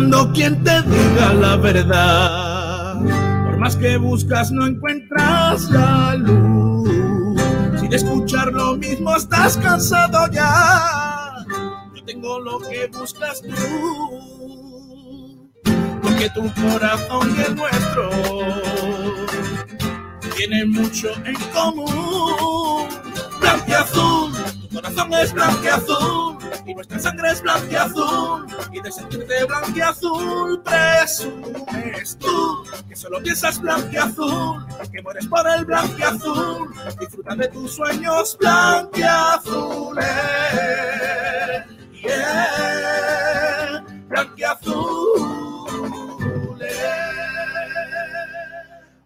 buscando quien te diga la verdad. Por más que buscas no encuentras la luz. Si de escuchar lo mismo estás cansado ya. Yo tengo lo que buscas tú. Porque tu corazón y el nuestro tienen mucho en común. Blanquiazul, tu corazón es blanquiazul y nuestra sangre es blanquiazul y de sentirte blanquiazul presumes tú que solo piensas blanquiazul, que mueres por el blanquiazul, disfruta de tus sueños blanquiazules. Yeah,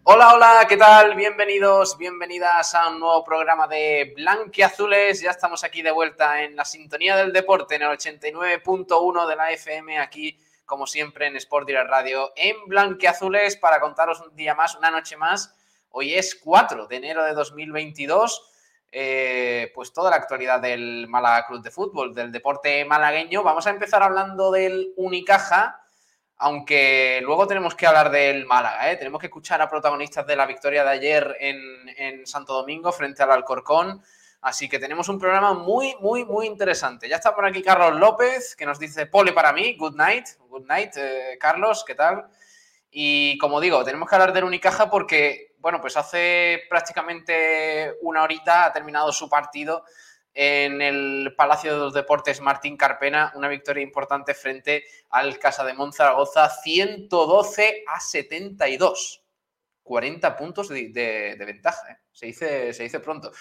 Hola, hola, ¿qué tal? Bienvenidos, bienvenidas a un nuevo programa de Blanquiazules. Ya estamos aquí de vuelta en la sintonía del deporte, en el 89.1 de la FM, aquí como siempre en Sport Direct Radio, en Blanquiazules, para contaros un día más, una noche más. Hoy es 4 de enero de 2022. Eh, pues toda la actualidad del Málaga Club de Fútbol, del deporte malagueño. Vamos a empezar hablando del Unicaja aunque luego tenemos que hablar del Málaga, ¿eh? tenemos que escuchar a protagonistas de la victoria de ayer en, Santo Domingo frente al Alcorcón. Así que tenemos un programa muy, muy, muy interesante. Ya está por aquí Carlos López, que nos dice pole para mí, good night, good night, eh, Carlos, ¿qué tal? Y como digo, tenemos que hablar del Unicaja porque, bueno, pues hace prácticamente una horita ha terminado su partido en el Palacio de los Deportes Martín Carpena, una victoria importante frente al Casa de Monzaragoza, 112 a 72. 40 puntos de, ventaja, ¿eh? se, dice, se dice pronto.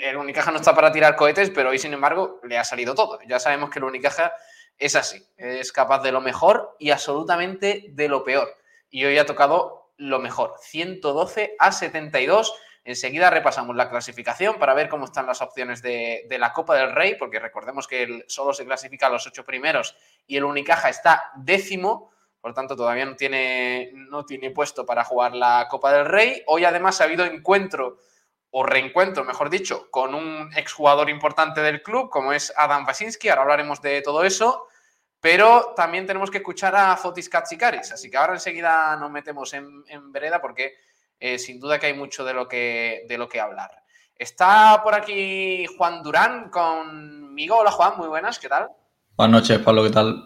El Unicaja no está para tirar cohetes, pero hoy, sin embargo, le ha salido todo. Ya sabemos que el Unicaja es así, es capaz de lo mejor y absolutamente de lo peor. Y hoy ha tocado lo mejor, 112 a 72 Enseguida repasamos la clasificación para ver cómo están las opciones de, la Copa del Rey, porque recordemos que solo se clasifica a los ocho primeros y el Unicaja está décimo, por tanto todavía no tiene, no tiene puesto para jugar la Copa del Rey. Hoy además ha habido encuentro o reencuentro, mejor dicho, con un exjugador importante del club, como es Adam Wasinski, ahora hablaremos de todo eso. Pero también tenemos que escuchar a Fotis Katsikaris, así que ahora enseguida nos metemos en, en vereda porque eh, sin duda que hay mucho de lo que, de lo que hablar. Está por aquí Juan Durán conmigo. Hola Juan, muy buenas, ¿qué tal? Buenas noches, Pablo, ¿qué tal?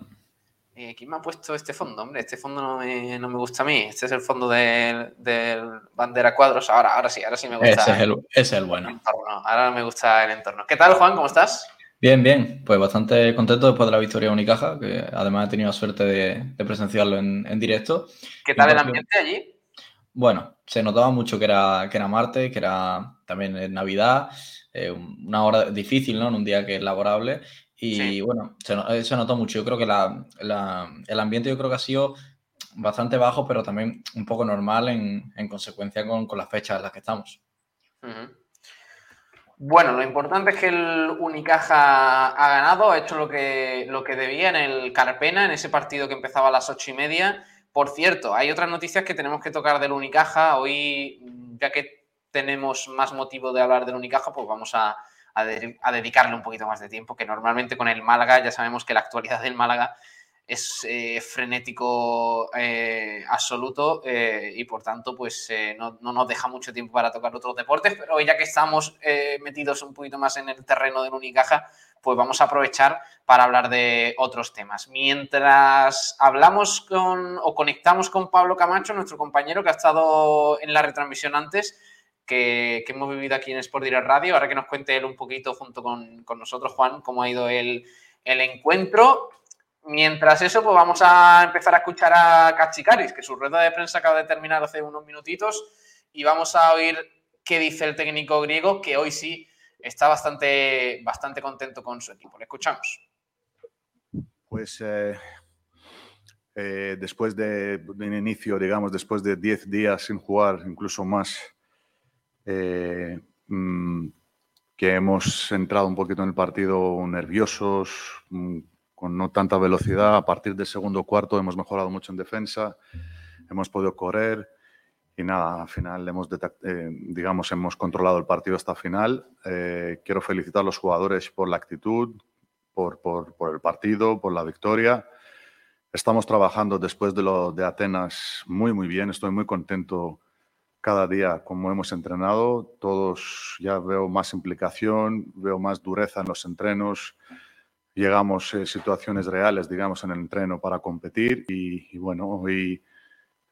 Eh, ¿Quién me ha puesto este fondo? Hombre, este fondo no me, no me gusta a mí. Este es el fondo del, bandera cuadros. Ahora, ahora sí, ahora sí me gusta. Ese es el, es el bueno. Ahora me gusta el entorno. ¿Qué tal, Juan? ¿Cómo estás? Bien, bien. Pues bastante contento después de la victoria de Unicaja, que además he tenido la suerte de, presenciarlo en, en, directo. ¿Qué tal el ambiente allí? Bueno, se notaba mucho que era, que era Marte, que era también Navidad, eh, una hora difícil, ¿no? En un día que es laborable. Y bueno, eh, se, notó mucho. Yo creo que el ambiente yo creo que ha sido bastante bajo, pero también un poco normal en, consecuencia con, las fechas en las que estamos. Bueno, lo importante es que el Unicaja ha ganado, ha hecho lo que, lo que debía en el Carpena, en ese partido que empezaba a las ocho y media. Por cierto, hay otras noticias que tenemos que tocar del Unicaja. Hoy, ya que tenemos más motivo de hablar del Unicaja, pues vamos a, dedicarle un poquito más de tiempo, que normalmente con el Málaga, ya sabemos que la actualidad del Málaga es eh, frenético eh, absoluto eh, y por tanto pues no, no, nos deja mucho tiempo para tocar otros deportes, pero ya que estamos metidos un poquito más en el terreno del Unicaja, pues vamos a aprovechar para hablar de otros temas. Mientras hablamos con o conectamos con Pablo Camacho, nuestro compañero que ha estado en la retransmisión antes, que, hemos vivido aquí en Sport Direct Radio, ahora que nos cuente él un poquito junto con, nosotros, Juan, cómo ha ido el, encuentro. Mientras eso, pues vamos a empezar a escuchar a Cachicaris, que su rueda de prensa acaba de terminar hace unos minutitos, y vamos a oír qué dice el técnico griego, que hoy sí está bastante, bastante contento con su equipo. Le escuchamos. Pues eh, eh, después de, un inicio, digamos, después de 10 días sin jugar, incluso más, eh, mm, que hemos entrado un poquito en el partido nerviosos, mm, con no tanta velocidad. A partir del segundo cuarto hemos mejorado mucho en defensa, hemos podido correr y nada, al final hemos, eh, digamos, hemos controlado el partido hasta final. Eh, quiero felicitar a los jugadores por la actitud, por, por, por, el partido, por la victoria. estamos trabajando después de lo de Atenas muy, muy bien. Estoy muy contento cada día como hemos entrenado. Todos ya veo más implicación, veo más dureza en los entrenos. Llegamos a situaciones reales, digamos, en el entreno para competir y, bueno, hoy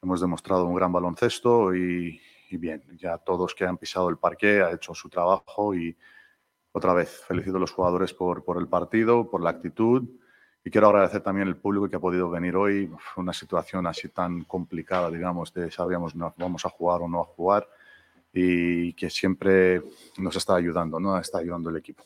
hemos demostrado un gran baloncesto y, y bien, ya todos que han pisado el parque han hecho su trabajo y otra vez felicito a los jugadores por, por el partido, por la actitud y quiero agradecer también al público que ha podido venir hoy. Una situación así tan complicada, digamos, de sabíamos no vamos a jugar o no a jugar y que siempre nos está ayudando, ¿no? Está ayudando el equipo.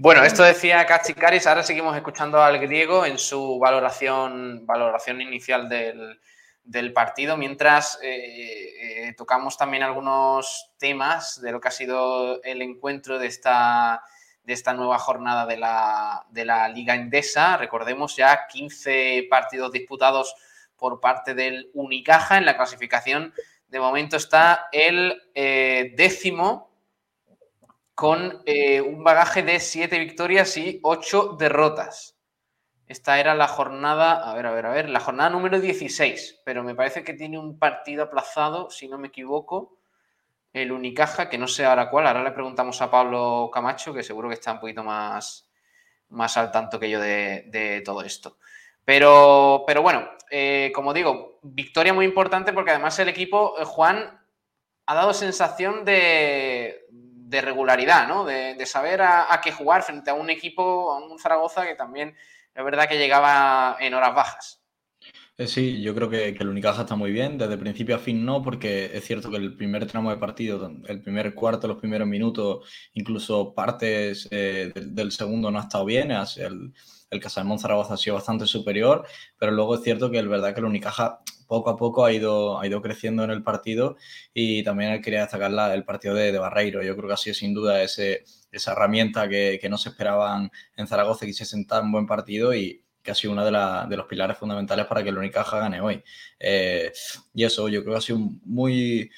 Bueno, esto decía Katsikaris, ahora seguimos escuchando al griego en su valoración, valoración inicial del, del partido, mientras eh, eh, tocamos también algunos temas de lo que ha sido el encuentro de esta, de esta nueva jornada de la, de la Liga Endesa. Recordemos ya 15 partidos disputados por parte del Unicaja. En la clasificación de momento está el eh, décimo con un bagaje de 7 victorias y 8 derrotas. Esta era la jornada, a ver, a ver, a ver, la jornada número 16, pero me parece que tiene un partido aplazado, si no me equivoco, el Unicaja, que no sé ahora cuál. Ahora le preguntamos a Pablo Camacho, que seguro que está un poquito más, más al tanto que yo de, todo esto. Pero, pero bueno, eh, como digo, victoria muy importante porque además el equipo, eh, Juan, ha dado sensación de, regularidad, ¿no? De, saber a, qué jugar frente a un equipo, a un Zaragoza que también es verdad que llegaba en horas bajas. Eh, sí, yo creo que, el Unicaja está muy bien, desde principio a fin no, porque es cierto que el primer tramo de partido, el primer cuarto, los primeros minutos, incluso partes eh, del, segundo no ha estado bien, el, el Casalmón Zaragoza ha sido bastante superior, pero luego es cierto que es verdad que el Unicaja poco a poco ha ido, creciendo en el partido y también quería destacar el partido de, Barreiro. Yo creo que ha sido sin duda esa herramienta que, no se esperaban en Zaragoza y que se sentar un buen partido y que ha sido uno de, los pilares fundamentales para que el Unicaja gane hoy. Eh, y eso, yo creo que ha sido muy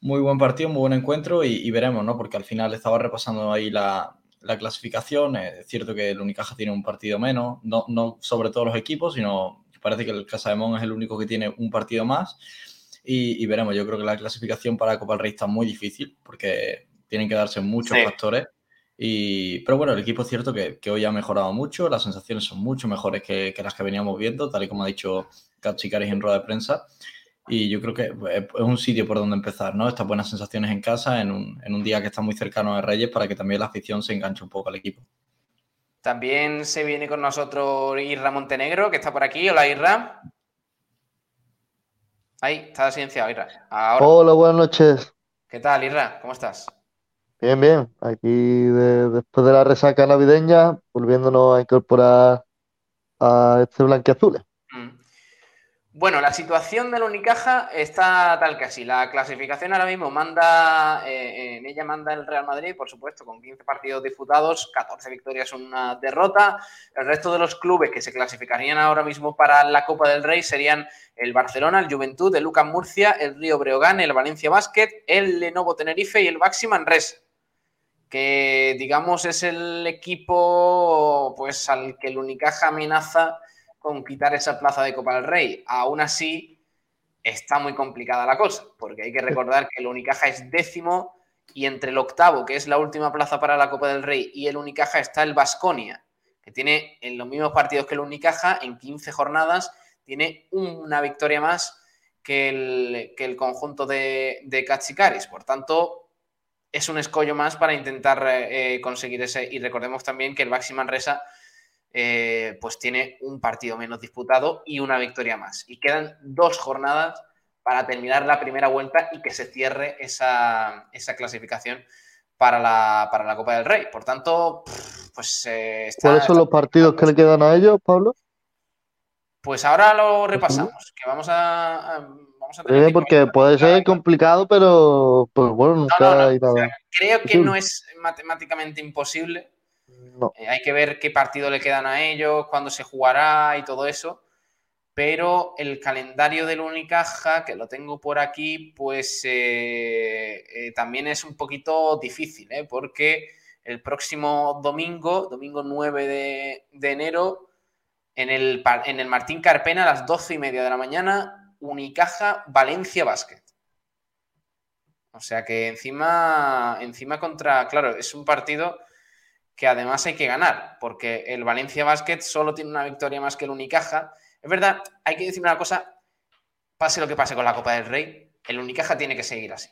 buen partido, muy buen encuentro y, veremos, ¿no? Porque al final estaba repasando ahí la, clasificación. Es cierto que el Unicaja tiene un partido menos, no, no sobre todos los equipos, sino parece que el Casa de Mon es el único que tiene un partido más. Y, veremos, yo creo que la clasificación para Copa del Rey está muy difícil porque tienen que darse muchos factores. Y, pero bueno, el equipo es cierto que, hoy ha mejorado mucho, las sensaciones son mucho mejores que, las que veníamos viendo, tal y como ha dicho Katsikaris en rueda de prensa. Y yo creo que es un sitio por donde empezar, ¿no? Estas buenas sensaciones en casa, en un, en un día que está muy cercano a Reyes, para que también la afición se enganche un poco al equipo. También se viene con nosotros Irra Montenegro, que está por aquí. Hola, Irra. Ahí, está silenciado, Irra. Hola, buenas noches. ¿Qué tal, Irra? ¿Cómo estás? Bien, bien. Aquí después de la resaca navideña, volviéndonos a incorporar a este blanqueazul. Bueno, la situación del Unicaja está tal que así. La clasificación ahora mismo manda, eh, en ella manda el Real Madrid, por supuesto, con 15 partidos disputados, 14 victorias, una derrota. El resto de los clubes que se clasificarían ahora mismo para la Copa del Rey serían el Barcelona, el Juventud, el Lucas Murcia, el Río Breogán, el Valencia Basket, el Lenovo Tenerife y el Baxi Manresa que digamos es el equipo pues al que el Unicaja amenaza con quitar esa plaza de Copa del Rey. Aún así, está muy complicada la cosa, porque hay que recordar que el Unicaja es décimo y entre el octavo, que es la última plaza para la Copa del Rey, y el Unicaja está el Vasconia, que tiene en los mismos partidos que el Unicaja, en 15 jornadas, tiene una victoria más que el, que el conjunto de, de Katsikaris. Por tanto, es un escollo más para intentar eh, conseguir ese. Y recordemos también que el Baxi Manresa eh, pues tiene un partido menos disputado y una victoria más. Y quedan dos jornadas para terminar la primera vuelta y que se cierre esa, clasificación para la, para la, Copa del Rey. Por tanto, pues... Eh, ¿Cuáles son los partidos que le quedan a ellos, Pablo? Pues ahora lo repasamos, que vamos a... porque puede ser complicado, pero pues bueno, nunca hay nada. creo que no es matemáticamente imposible, eh, hay que ver qué partido le quedan a ellos, cuándo se jugará y todo eso. Pero el calendario del Unicaja, que lo tengo por aquí, pues eh, eh, también es un poquito difícil, porque el próximo domingo, domingo 9 de, enero, En el, en el Martín Carpena a las doce y media de la mañana, Unicaja Valencia Basket. O sea que encima, encima contra, claro, es un partido que además hay que ganar, porque el Valencia Basket solo tiene una victoria más que el Unicaja. Es verdad, hay que decir una cosa, pase lo que pase con la Copa del Rey, el Unicaja tiene que seguir así.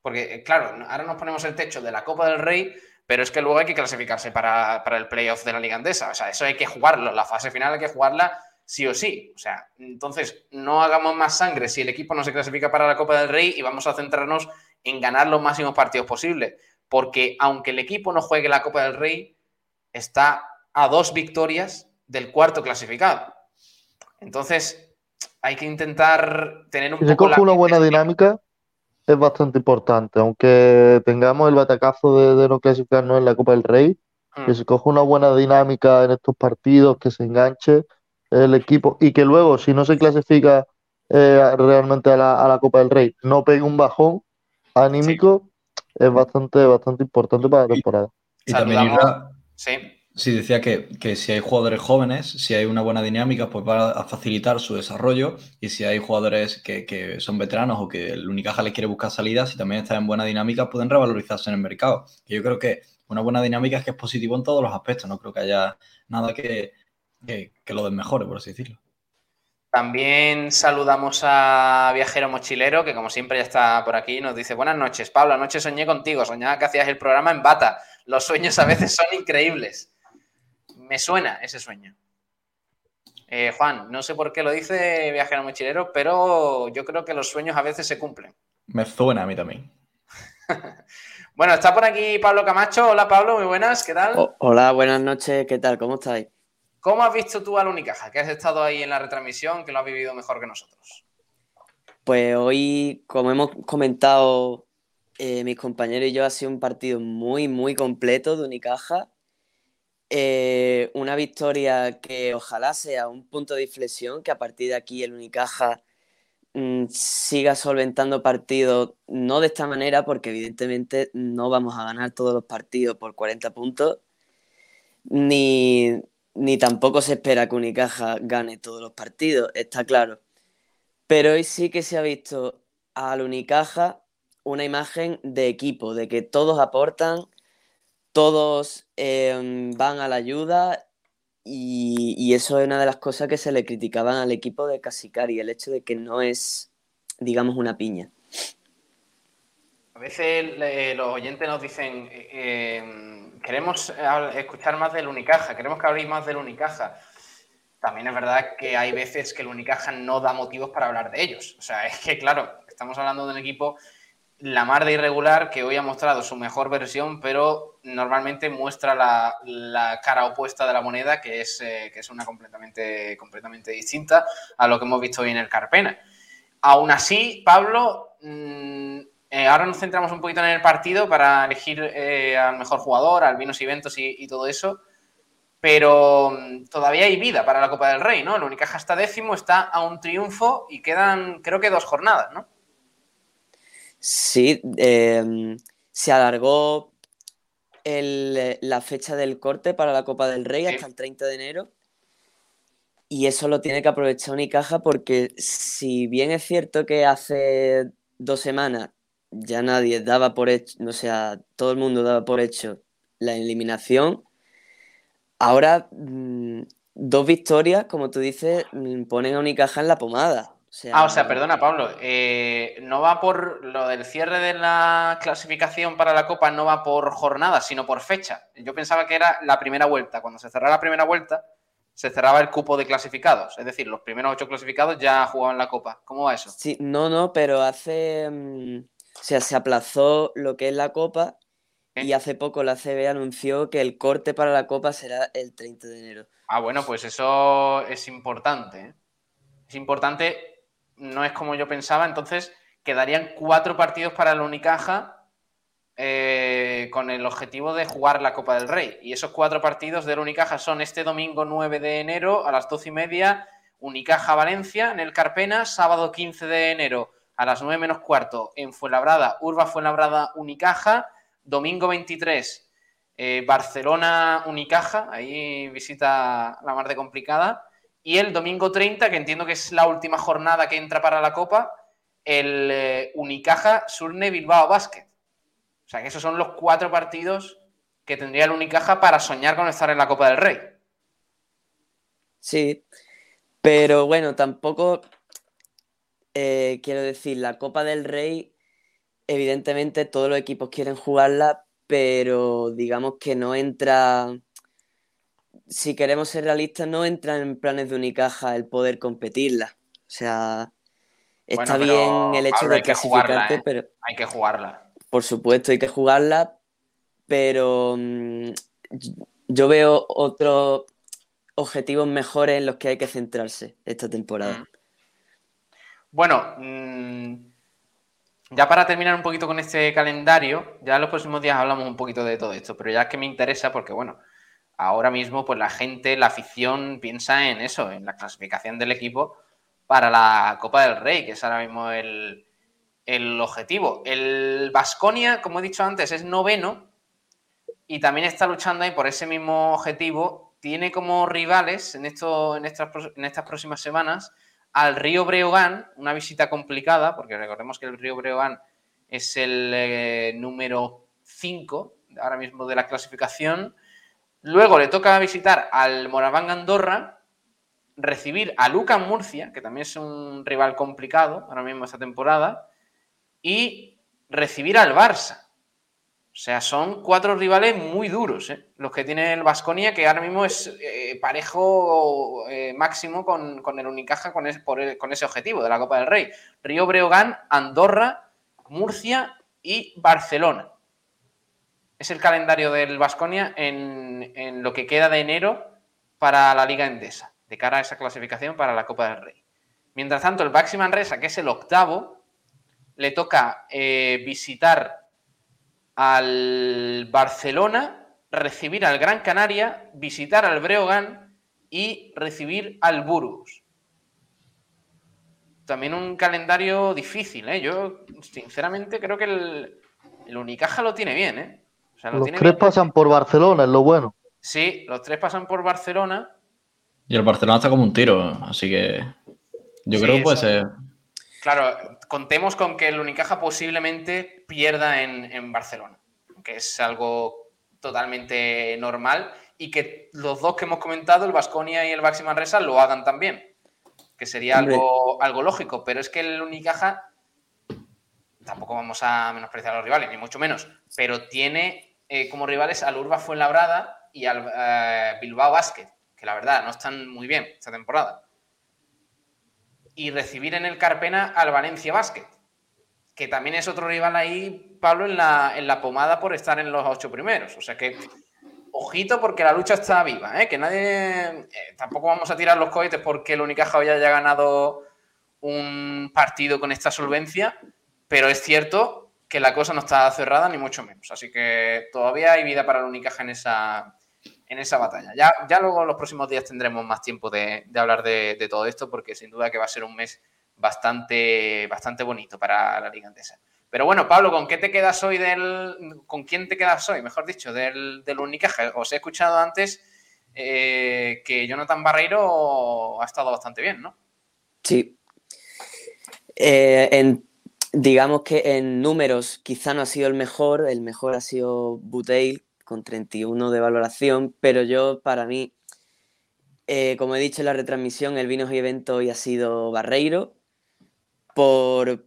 Porque, eh, claro, ahora nos ponemos el techo de la Copa del Rey, pero es que luego hay que clasificarse para, el playoff de la Liga Andesa. O sea, eso hay que jugarlo. La fase final hay que jugarla sí o sí. O sea, entonces no hagamos más sangre si el equipo no se clasifica para la Copa del Rey y vamos a centrarnos en ganar los máximos partidos posibles porque aunque el equipo no juegue la Copa del Rey, está a dos victorias del cuarto clasificado. Entonces, hay que intentar tener un si se coge una buena dinámica, es bastante importante. Aunque tengamos el batacazo de, no clasificarnos en la Copa del Rey, mm. que se coge una buena dinámica en estos partidos, que se enganche el equipo y que luego, si no se clasifica eh, realmente a la, Copa del Rey, no pegue un bajón anímico, es bastante, bastante importante para la temporada. Y, también sí. decía que, si hay jugadores jóvenes, si hay una buena dinámica, pues va a facilitar su desarrollo. Y si hay jugadores que, son veteranos o que el Unicaja les quiere buscar salidas, si también están en buena dinámica, pueden revalorizarse en el mercado. Y yo creo que una buena dinámica es que es positivo en todos los aspectos. No creo que haya nada que, que, que lo desmejore, por así decirlo. También saludamos a Viajero Mochilero, que como siempre ya está por aquí, nos dice, buenas noches, Pablo, anoche soñé contigo, soñaba que hacías el programa en bata. Los sueños a veces son increíbles. Me suena ese sueño. Eh, Juan, no sé por qué lo dice Viajero Mochilero, pero yo creo que los sueños a veces se cumplen. Me suena a mí también. bueno, está por aquí Pablo Camacho. Hola Pablo, muy buenas, ¿qué tal? hola, buenas noches, ¿qué tal? ¿Cómo estáis? ¿Cómo has visto tú al Unicaja? Que has estado ahí en la retransmisión, que lo has vivido mejor que nosotros. Pues hoy, como hemos comentado eh, mis compañeros y yo, ha sido un partido muy, muy completo de Unicaja. Eh, una victoria que ojalá sea un punto de inflexión, que a partir de aquí el Unicaja mm, siga solventando partidos, no de esta manera, porque evidentemente no vamos a ganar todos los partidos por 40 puntos, ni, ni tampoco se espera que Unicaja gane todos los partidos, está claro. Pero hoy sí que se ha visto al Unicaja una imagen de equipo, de que todos aportan, todos em, van a la ayuda y, eso es una de las cosas que se le criticaban al equipo de Casicari, el hecho de que no es, digamos, una piña. A veces los oyentes nos dicen, eh, em, queremos escuchar más del Unicaja, queremos que habléis más del Unicaja. También es verdad que hay veces que el Unicaja no da motivos para hablar de ellos. O sea, es que, claro, estamos hablando de un equipo la mar de irregular que hoy ha mostrado su mejor versión, pero normalmente muestra la, cara opuesta de la moneda, que es, eh, que es una completamente, completamente distinta a lo que hemos visto hoy en el Carpena. Aún así, Pablo, mm, eh, ahora nos centramos un poquito en el partido para elegir eh, al mejor jugador, al Vinos y Ventos y, todo eso. Pero mm, todavía hay vida para la Copa del Rey, ¿no? El Unicaja está décimo, está a un triunfo y quedan, creo que dos jornadas, ¿no? Sí, em, se alargó la fecha del corte para la Copa del Rey hasta el 30 de enero. Y eso lo tiene que aprovechar Unicaja porque si bien es cierto que hace dos semanas ya nadie daba por hecho, o sea, todo el mundo daba por hecho la eliminación. Ahora, mm, dos victorias, como tú dices, mm, ponen a Unicaja en la pomada. ah, o sea, perdona, Pablo. Eh, no va por lo del cierre de la clasificación para la Copa, no va por jornada, sino por fecha. Yo pensaba que era la primera vuelta. Cuando se cerrara la primera vuelta, se cerraba el cupo de clasificados. Es decir, los primeros ocho clasificados ya jugaban la Copa. ¿Cómo va eso? Sí, no, no, pero hace. Mm, o sea, se aplazó lo que es la Copa y hace poco la CB anunció que el corte para la Copa será el 30 de enero. Ah, bueno, pues eso es importante. ¿eh? Es importante, no es como yo pensaba, entonces quedarían cuatro partidos para el Unicaja eh, con el objetivo de jugar la Copa del Rey. Y esos cuatro partidos del Unicaja son este domingo 9 de enero a las 12 y media, Unicaja Valencia en el Carpena, sábado 15 de enero a las 9 menos cuarto en Fuenlabrada, Urba Fuenlabrada Unicaja, domingo 23 eh, Barcelona Unicaja, ahí visita la mar de complicada, Y el domingo 30, que entiendo que es la última jornada que entra para la Copa, el eh, Unicaja Surne Bilbao Basket. O sea que esos son los cuatro partidos que tendría el Unicaja para soñar con estar en la Copa del Rey. Sí, pero bueno, tampoco eh, quiero decir, la Copa del Rey, evidentemente todos los equipos quieren jugarla, pero digamos que no entra, si queremos ser realistas, no entra en planes de Unicaja el poder competirla. O sea, está bien el hecho de clasificarte, ¿eh? pero... Hay que jugarla. Por supuesto, hay que jugarla, pero mm, yo veo otros objetivos mejores en los que hay que centrarse esta temporada. Mm. Bueno, mm, ya para terminar un poquito con este calendario, ya en los próximos días hablamos un poquito de todo esto, pero ya es que me interesa porque, bueno, ahora mismo pues la gente, la afición piensa en eso, en la clasificación del equipo para la Copa del Rey, que es ahora mismo el, objetivo. El Vasconia, como he dicho antes, es noveno y también está luchando ahí por ese mismo objetivo. Tiene como rivales en, esto, en, estas, en estas próximas semanas al río Breogán, una visita complicada, porque recordemos que el río Breogán es el eh, número 5 ahora mismo de la clasificación. Luego le toca visitar al Moraván Andorra, recibir a Lucan Murcia, que también es un rival complicado ahora mismo esta temporada, y recibir al Barça. O sea, son cuatro rivales muy duros, ¿eh? los que tiene el Vasconia, que ahora mismo es eh, parejo eh, máximo con, el Unicaja con, con, ese objetivo de la Copa del Rey. Río Breogán, Andorra, Murcia y Barcelona. Es el calendario del Vasconia en, en, lo que queda de enero para la Liga Endesa, de cara a esa clasificación para la Copa del Rey. Mientras tanto, el Baxi Manresa, que es el octavo, le toca visitar al Barcelona, recibir al Gran Canaria, visitar al Breogán y recibir al Burgos. También un calendario difícil, ¿eh? Yo, sinceramente, creo que el, Unicaja lo tiene bien, ¿eh? los tres pasan por Barcelona, es lo bueno. Sí, los tres pasan por Barcelona. Y el Barcelona está como un tiro, así que yo creo que puede ser. Claro, contemos con que el Unicaja posiblemente pierda en, Barcelona, que es algo totalmente normal y que los dos que hemos comentado, el Vasconia y el Baxi Manresa, lo hagan también, que sería algo, algo lógico, pero es que el Unicaja tampoco vamos a menospreciar a los rivales, ni mucho menos, pero tiene eh, como rivales al Urba Fuenlabrada y al eh, Bilbao Basket, que la verdad no están muy bien esta temporada y recibir en el Carpena al Valencia Basket, que también es otro rival ahí, Pablo, en la, en la pomada por estar en los ocho primeros. O sea que, ojito, porque la lucha está viva, ¿eh? que nadie. Eh, tampoco vamos a tirar los cohetes porque el Unicaja ya haya ganado un partido con esta solvencia, pero es cierto que la cosa no está cerrada, ni mucho menos. Así que todavía hay vida para el Unicaja en esa, en esa batalla. Ya, ya luego los próximos días tendremos más tiempo de, hablar de, todo esto, porque sin duda que va a ser un mes bastante, bastante bonito para la Liga Andesa. Pero bueno, Pablo, ¿con qué te quedas hoy del. ¿Con quién te quedas hoy, mejor dicho, del, del Unicaja? Os he escuchado antes eh, que Jonathan Barreiro ha estado bastante bien, ¿no? Sí. Eh, digamos que en números quizá no ha sido el mejor, el mejor ha sido Buteil, con 31 de valoración, pero yo, para mí, eh, como he dicho en la retransmisión, el Vinos y Evento hoy ha sido Barreiro por,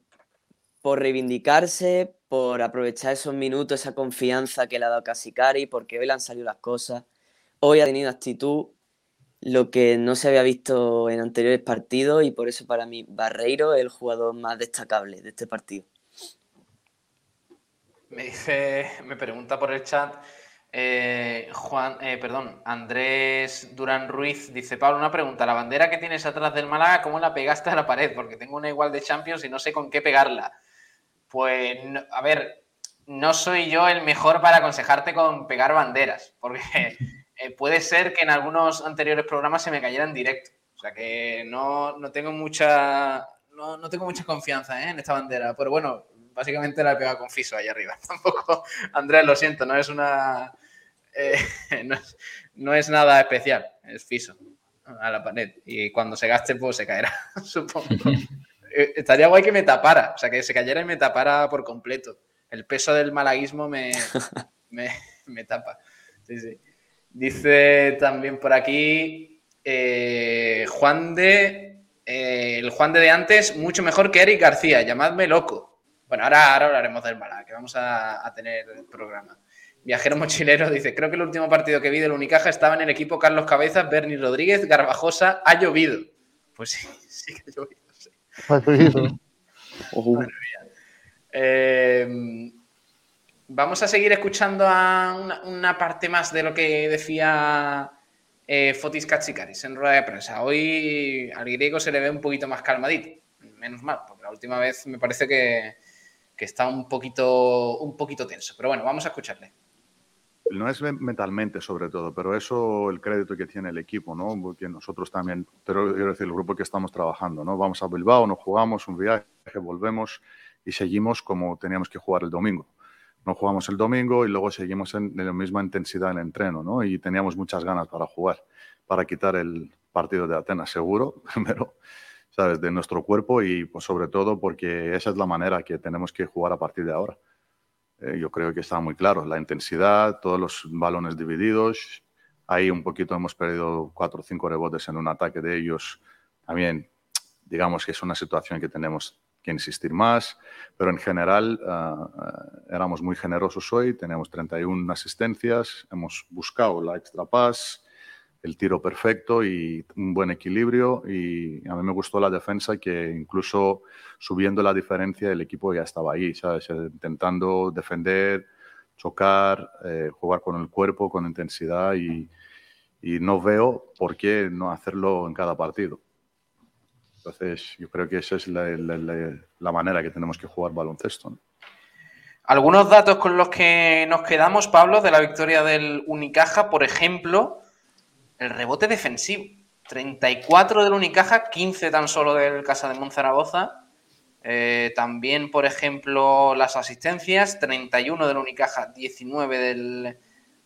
por reivindicarse, por aprovechar esos minutos, esa confianza que le ha dado Casicari, porque hoy le han salido las cosas. Hoy ha tenido actitud, lo que no se había visto en anteriores partidos, y por eso para mí Barreiro es el jugador más destacable de este partido. Me dice, me pregunta por el chat eh, Juan, eh, perdón, Andrés Durán Ruiz dice, Pablo, una pregunta, la bandera que tienes atrás del Málaga, ¿cómo la pegaste a la pared? Porque tengo una igual de Champions y no sé con qué pegarla. Pues, a ver, no soy yo el mejor para aconsejarte con pegar banderas, porque eh, puede ser que en algunos anteriores programas se me cayera en directo. O sea que no, tengo mucha no, no, tengo mucha confianza en esta bandera. Pero bueno, básicamente la he pegado con Fiso ahí arriba. Tampoco, Andrés, lo siento, no es una. Eh, no, es, nada especial, es Fiso. a la pared. Y cuando se gaste, pues se caerá, supongo. Eh, estaría guay que me tapara, o sea, que se cayera y me tapara por completo. El peso del malaguismo me, me, tapa. Dice también por aquí eh, Juan de. Eh, el Juan de de antes, mucho mejor que Eric García, llamadme loco. Bueno, ahora, ahora hablaremos del Málaga, que vamos a, a tener el programa. Viajero mochilero dice, creo que el último partido que vi del Unicaja estaba en el equipo Carlos Cabezas, Bernie Rodríguez, Garbajosa, ha llovido. Pues sí, sí que ha llovido. Ha llovido. Eh, vamos a seguir escuchando a una, parte más de lo que decía eh, Fotis Katsikaris en rueda de prensa. Hoy al griego se le ve un poquito más calmadito, menos mal, porque la última vez me parece que, que está un poquito, un poquito tenso. Pero bueno, vamos a escucharle no es mentalmente sobre todo, pero eso el crédito que tiene el equipo, ¿no? Porque nosotros también, pero quiero decir, el grupo que estamos trabajando, ¿no? Vamos a Bilbao, nos jugamos un viaje, volvemos y seguimos como teníamos que jugar el domingo. No jugamos el domingo y luego seguimos en, la misma intensidad en el entreno, ¿no? Y teníamos muchas ganas para jugar, para quitar el partido de Atenas, seguro, primero, ¿sabes? De nuestro cuerpo y pues, sobre todo porque esa es la manera que tenemos que jugar a partir de ahora. Eh, yo creo que está muy claro. La intensidad, todos los balones divididos. Ahí un poquito hemos perdido cuatro o cinco rebotes en un ataque de ellos. También, digamos que es una situación que tenemos que insistir más, pero en general ah, éramos muy generosos hoy, tenemos 31 asistencias, hemos buscado la extra pass, el tiro perfecto y un buen equilibrio. Y a mí me gustó la defensa que incluso subiendo la diferencia el equipo ya estaba ahí, ¿sabes? intentando defender, chocar, eh, jugar con el cuerpo, con intensidad y, no veo por qué no hacerlo en cada partido. Entonces yo creo que esa es la, manera que tenemos que jugar baloncesto. Algunos datos con los que nos quedamos, Pablo, de la victoria del Unicaja, por ejemplo, el rebote defensivo. 34 del Unicaja, 15 tan solo del Casa de Monzaragoza. Eh, también, por ejemplo, las asistencias, 31 del Unicaja, 19 del,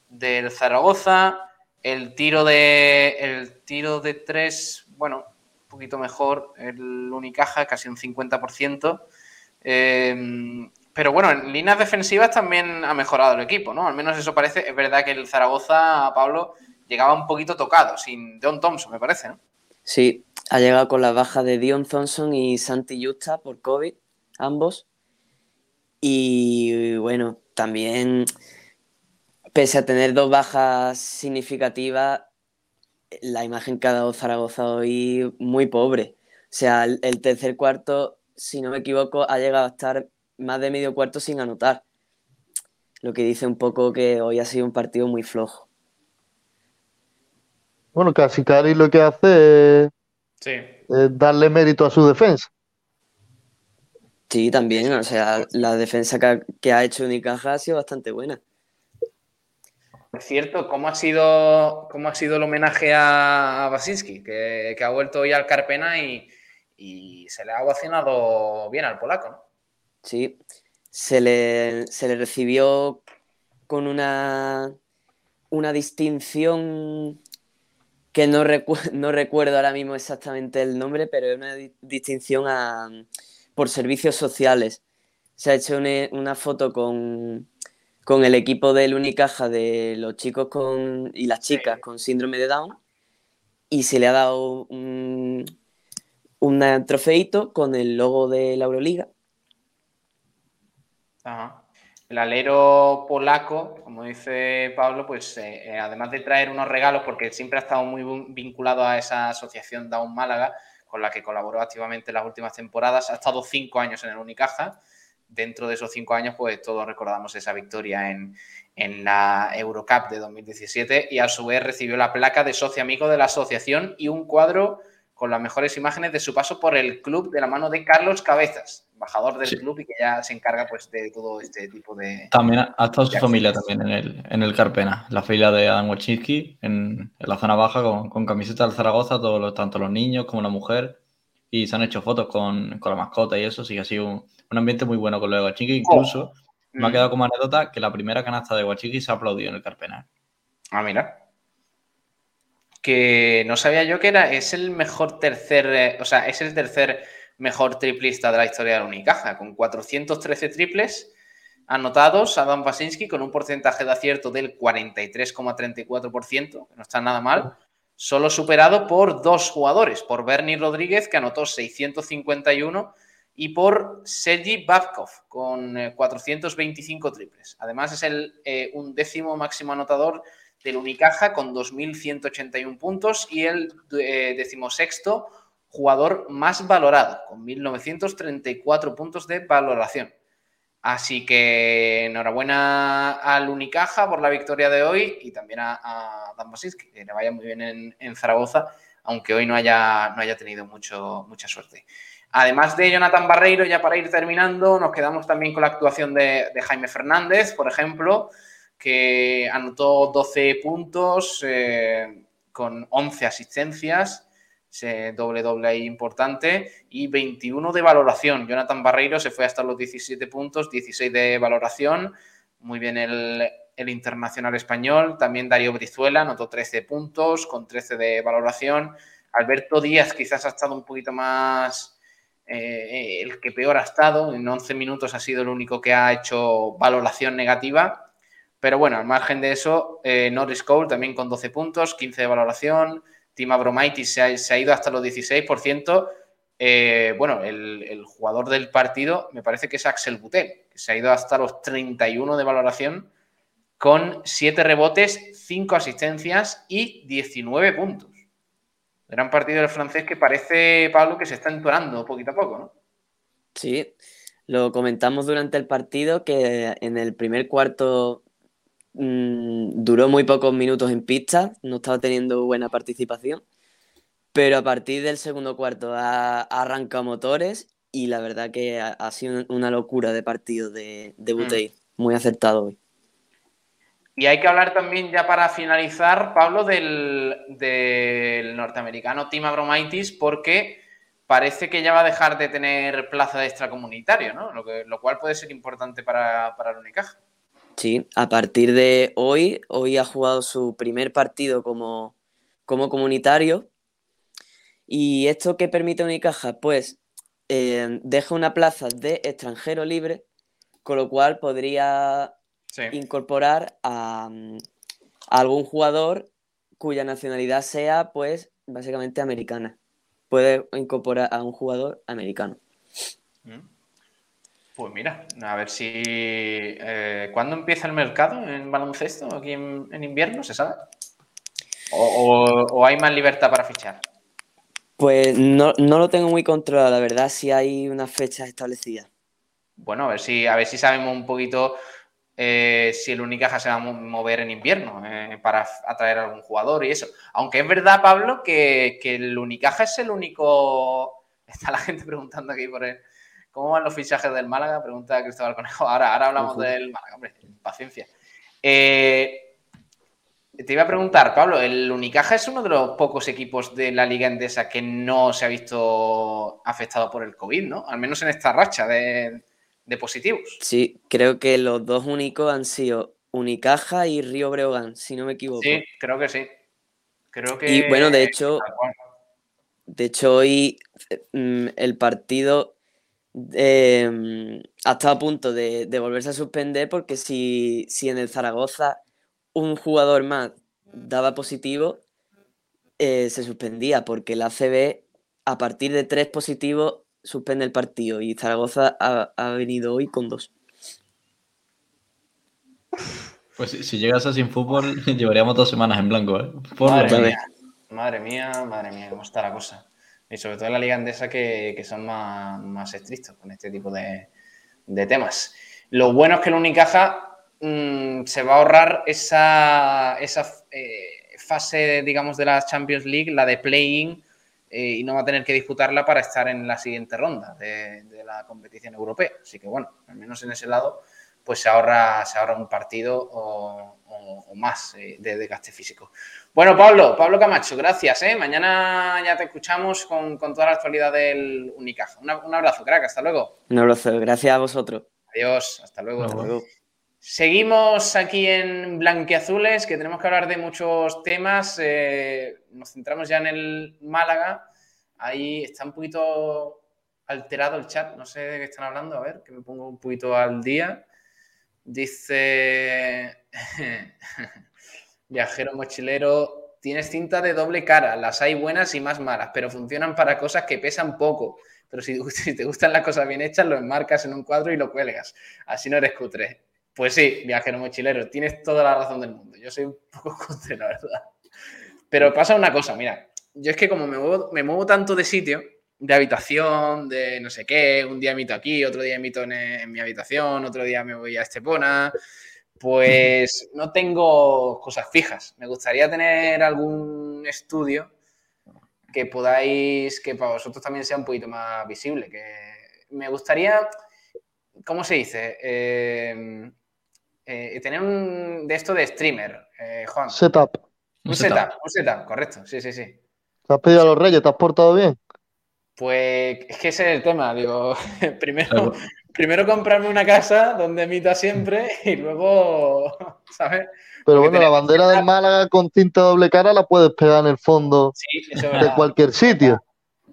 del Zaragoza. El tiro de el tiro de 3, bueno, un poquito mejor el Unicaja, casi un 50%. Eh, pero bueno, en líneas defensivas también ha mejorado el equipo, ¿no? Al menos eso parece. Es verdad que el Zaragoza, Pablo, llegaba un poquito tocado, sin Dion Thompson, me parece, ¿no? Sí, ha llegado con la baja de Dion Thompson y Santi Justa por COVID, ambos. Y bueno, también, pese a tener dos bajas significativas, la imagen que ha dado Zaragoza hoy muy pobre. O sea, el tercer cuarto, si no me equivoco, ha llegado a estar más de medio cuarto sin anotar. Lo que dice un poco que hoy ha sido un partido muy flojo. Bueno, casi Cari lo que hace es, darle mérito a su defensa. Sí, también, o sea, la defensa que ha, hecho Unicaja ha sido bastante buena. Por cierto, ¿cómo ha sido, cómo ha sido el homenaje a Basinski? Que, ha vuelto hoy al Carpena y, se le ha ovacionado bien al polaco, ¿no? Sí, se le, se le recibió con una, una distinción que no, no recuerdo ahora mismo exactamente el nombre, pero es una distinción por servicios sociales. Se ha hecho una, foto con, el equipo del Unicaja de los chicos con, y las chicas con síndrome de Down y se le ha dado un, un trofeito con el logo de la Euroliga. Ajá el alero polaco, como dice Pablo, pues eh, eh, además de traer unos regalos, porque siempre ha estado muy vinculado a esa asociación Down Málaga, con la que colaboró activamente en las últimas temporadas, ha estado cinco años en el Unicaja. Dentro de esos cinco años, pues todos recordamos esa victoria en, en la Eurocup de 2017 y a su vez recibió la placa de socio amigo de la asociación y un cuadro con las mejores imágenes de su paso por el club de la mano de Carlos Cabezas, embajador del club y que ya se encarga pues de todo este tipo de... También ha estado su familia también en el, en el Carpena, la familia de Adam Wojcicki en, la zona baja con, camiseta del Zaragoza, todos los, tanto los niños como la mujer, y se han hecho fotos con, la mascota y eso, sí que ha sido un, ambiente muy bueno con lo de Wojcicki, incluso me ha mm. quedado como anécdota que la primera canasta de Wojcicki se ha aplaudido en el Carpena. Ah, mira. Que no sabía yo que era, es el mejor tercer, eh, o sea, es el tercer mejor triplista de la historia de la Unicaja, con 413 triples anotados, Adam Basinski con un porcentaje de acierto del 43,34%, que no está nada mal, solo superado por dos jugadores, por Bernie Rodríguez, que anotó 651, y por Sergi Babkov, con 425 eh, triples. Además, es el eh, undécimo máximo anotador del Unicaja con 2.181 puntos y el eh, decimosexto jugador más valorado, con 1.934 puntos de valoración. Así que enhorabuena al Unicaja por la victoria de hoy y también a, Dan Basinski, que le vaya muy bien en, Zaragoza, aunque hoy no haya, no haya tenido mucho, mucha suerte. Además de Jonathan Barreiro, ya para ir terminando, nos quedamos también con la actuación de, Jaime Fernández, por ejemplo, que anotó 12 puntos eh, con 11 asistencias doble doble ahí importante y 21 de valoración. Jonathan Barreiro se fue hasta los 17 puntos, 16 de valoración. Muy bien el, internacional español. También Darío Brizuela anotó 13 puntos con 13 de valoración. Alberto Díaz quizás ha estado un poquito más eh, el que peor ha estado. En 11 minutos ha sido el único que ha hecho valoración negativa. Pero bueno, al margen de eso, eh, Norris Cole también con 12 puntos, 15 de valoración. Tim Abromaitis se ha, ido hasta los 16%. Eh, bueno, el, jugador del partido me parece que es Axel Butel, que se ha ido hasta los 31 de valoración con 7 rebotes, 5 asistencias y 19 puntos. Gran partido del francés que parece, Pablo, que se está entonando poquito a poco, ¿no? Sí, lo comentamos durante el partido que en el primer cuarto Mm, duró muy pocos minutos en pista, no estaba teniendo buena participación, pero a partir del segundo cuarto ha, arrancado motores y la verdad que ha, sido una locura de partido de, de mm. muy acertado hoy. Y hay que hablar también, ya para finalizar, Pablo, del, norteamericano Tim Abromaitis, porque parece que ya va a dejar de tener plaza de extracomunitario, ¿no? Lo, que, lo cual puede ser importante para, para el Unicaja. Sí, a partir de hoy, hoy ha jugado su primer partido como, como comunitario. ¿Y esto qué permite Unicaja? Pues eh, deja una plaza de extranjero libre, con lo cual podría incorporar a, algún jugador cuya nacionalidad sea, pues, básicamente americana. Puede incorporar a un jugador americano. Mm. Pues mira, a ver si. Eh, ¿Cuándo empieza el mercado en baloncesto aquí en, invierno? ¿Se sabe? O, hay más libertad para fichar? Pues no, lo tengo muy controlado, la verdad, si hay una fecha establecida. Bueno, a ver si, a ver si sabemos un poquito eh, si el Unicaja se va a mover en invierno eh, para atraer a algún jugador y eso. Aunque es verdad, Pablo, que, que el Unicaja es el único. Está la gente preguntando aquí por él. ¿Cómo van los fichajes del Málaga? Pregunta Cristóbal Conejo. Ahora, ahora hablamos del Málaga, hombre, paciencia. Eh, te iba a preguntar, Pablo, el Unicaja es uno de los pocos equipos de la Liga Endesa que no se ha visto afectado por el COVID, ¿no? Al menos en esta racha de, positivos. Sí, creo que los dos únicos han sido Unicaja y Río Breogán, si no me equivoco. Sí, creo que sí. Creo que. Y bueno, de hecho. De hecho, hoy mm, el partido eh, ha estado a punto de, volverse a suspender porque si, en el Zaragoza un jugador más daba positivo, eh, se suspendía porque el ACB a partir de tres positivos suspende el partido y Zaragoza ha, venido hoy con dos. Pues si, llegas a sin fútbol, llevaríamos dos semanas en blanco, ¿eh? madre, mía, madre mía, madre mía, cómo está la cosa. Y sobre todo en la liga andesa que, son más, estrictos con este tipo de, temas. Lo bueno es que el Unicaja mm, se va a ahorrar esa, eh, fase, digamos, de la Champions League, la de play-in, eh, y no va a tener que disputarla para estar en la siguiente ronda de, la competición europea. Así que bueno, al menos en ese lado, pues se ahorra, se ahorra un partido o, más eh, de desgaste físico. Bueno, Pablo, Pablo Camacho, gracias. ¿eh? Mañana ya te escuchamos con, toda la actualidad del Unicaja. un abrazo, crack, hasta luego. Un abrazo, gracias a vosotros. Adiós, hasta luego. Seguimos aquí en Blanqueazules, que tenemos que hablar de muchos temas. Eh, nos centramos ya en el Málaga, ahí está un poquito alterado el chat, no sé de qué están hablando, a ver, que me pongo un poquito al día. Dice viajero mochilero, tienes cinta de doble cara, las hay buenas y más malas, pero funcionan para cosas que pesan poco. Pero si, si te gustan las cosas bien hechas, lo enmarcas en un cuadro y lo cuelgas. Así no eres cutre. Pues sí, viajero mochilero, tienes toda la razón del mundo. Yo soy un poco cutre, la verdad. Pero pasa una cosa, mira, yo es que como me muevo, tanto de sitio, de habitación, de no sé qué, un día mito aquí, otro día mito en, mi habitación, otro día me voy a Estepona, pues no tengo cosas fijas. Me gustaría tener algún estudio que podáis, que para vosotros también sea un poquito más visible, que me gustaría, ¿cómo se dice? Eh, eh, tener un de esto de streamer, eh, Juan. Setup. Un, setup. un setup, correcto, sí, sí, sí. ¿Te has pedido a los reyes? ¿Te has portado bien? Pues es que ese es el tema, digo, primero, primero comprarme una casa donde emita siempre y luego, ¿sabes? Pero bueno, la bandera del Málaga con tinta doble cara la puedes pegar en el fondo de cualquier sitio.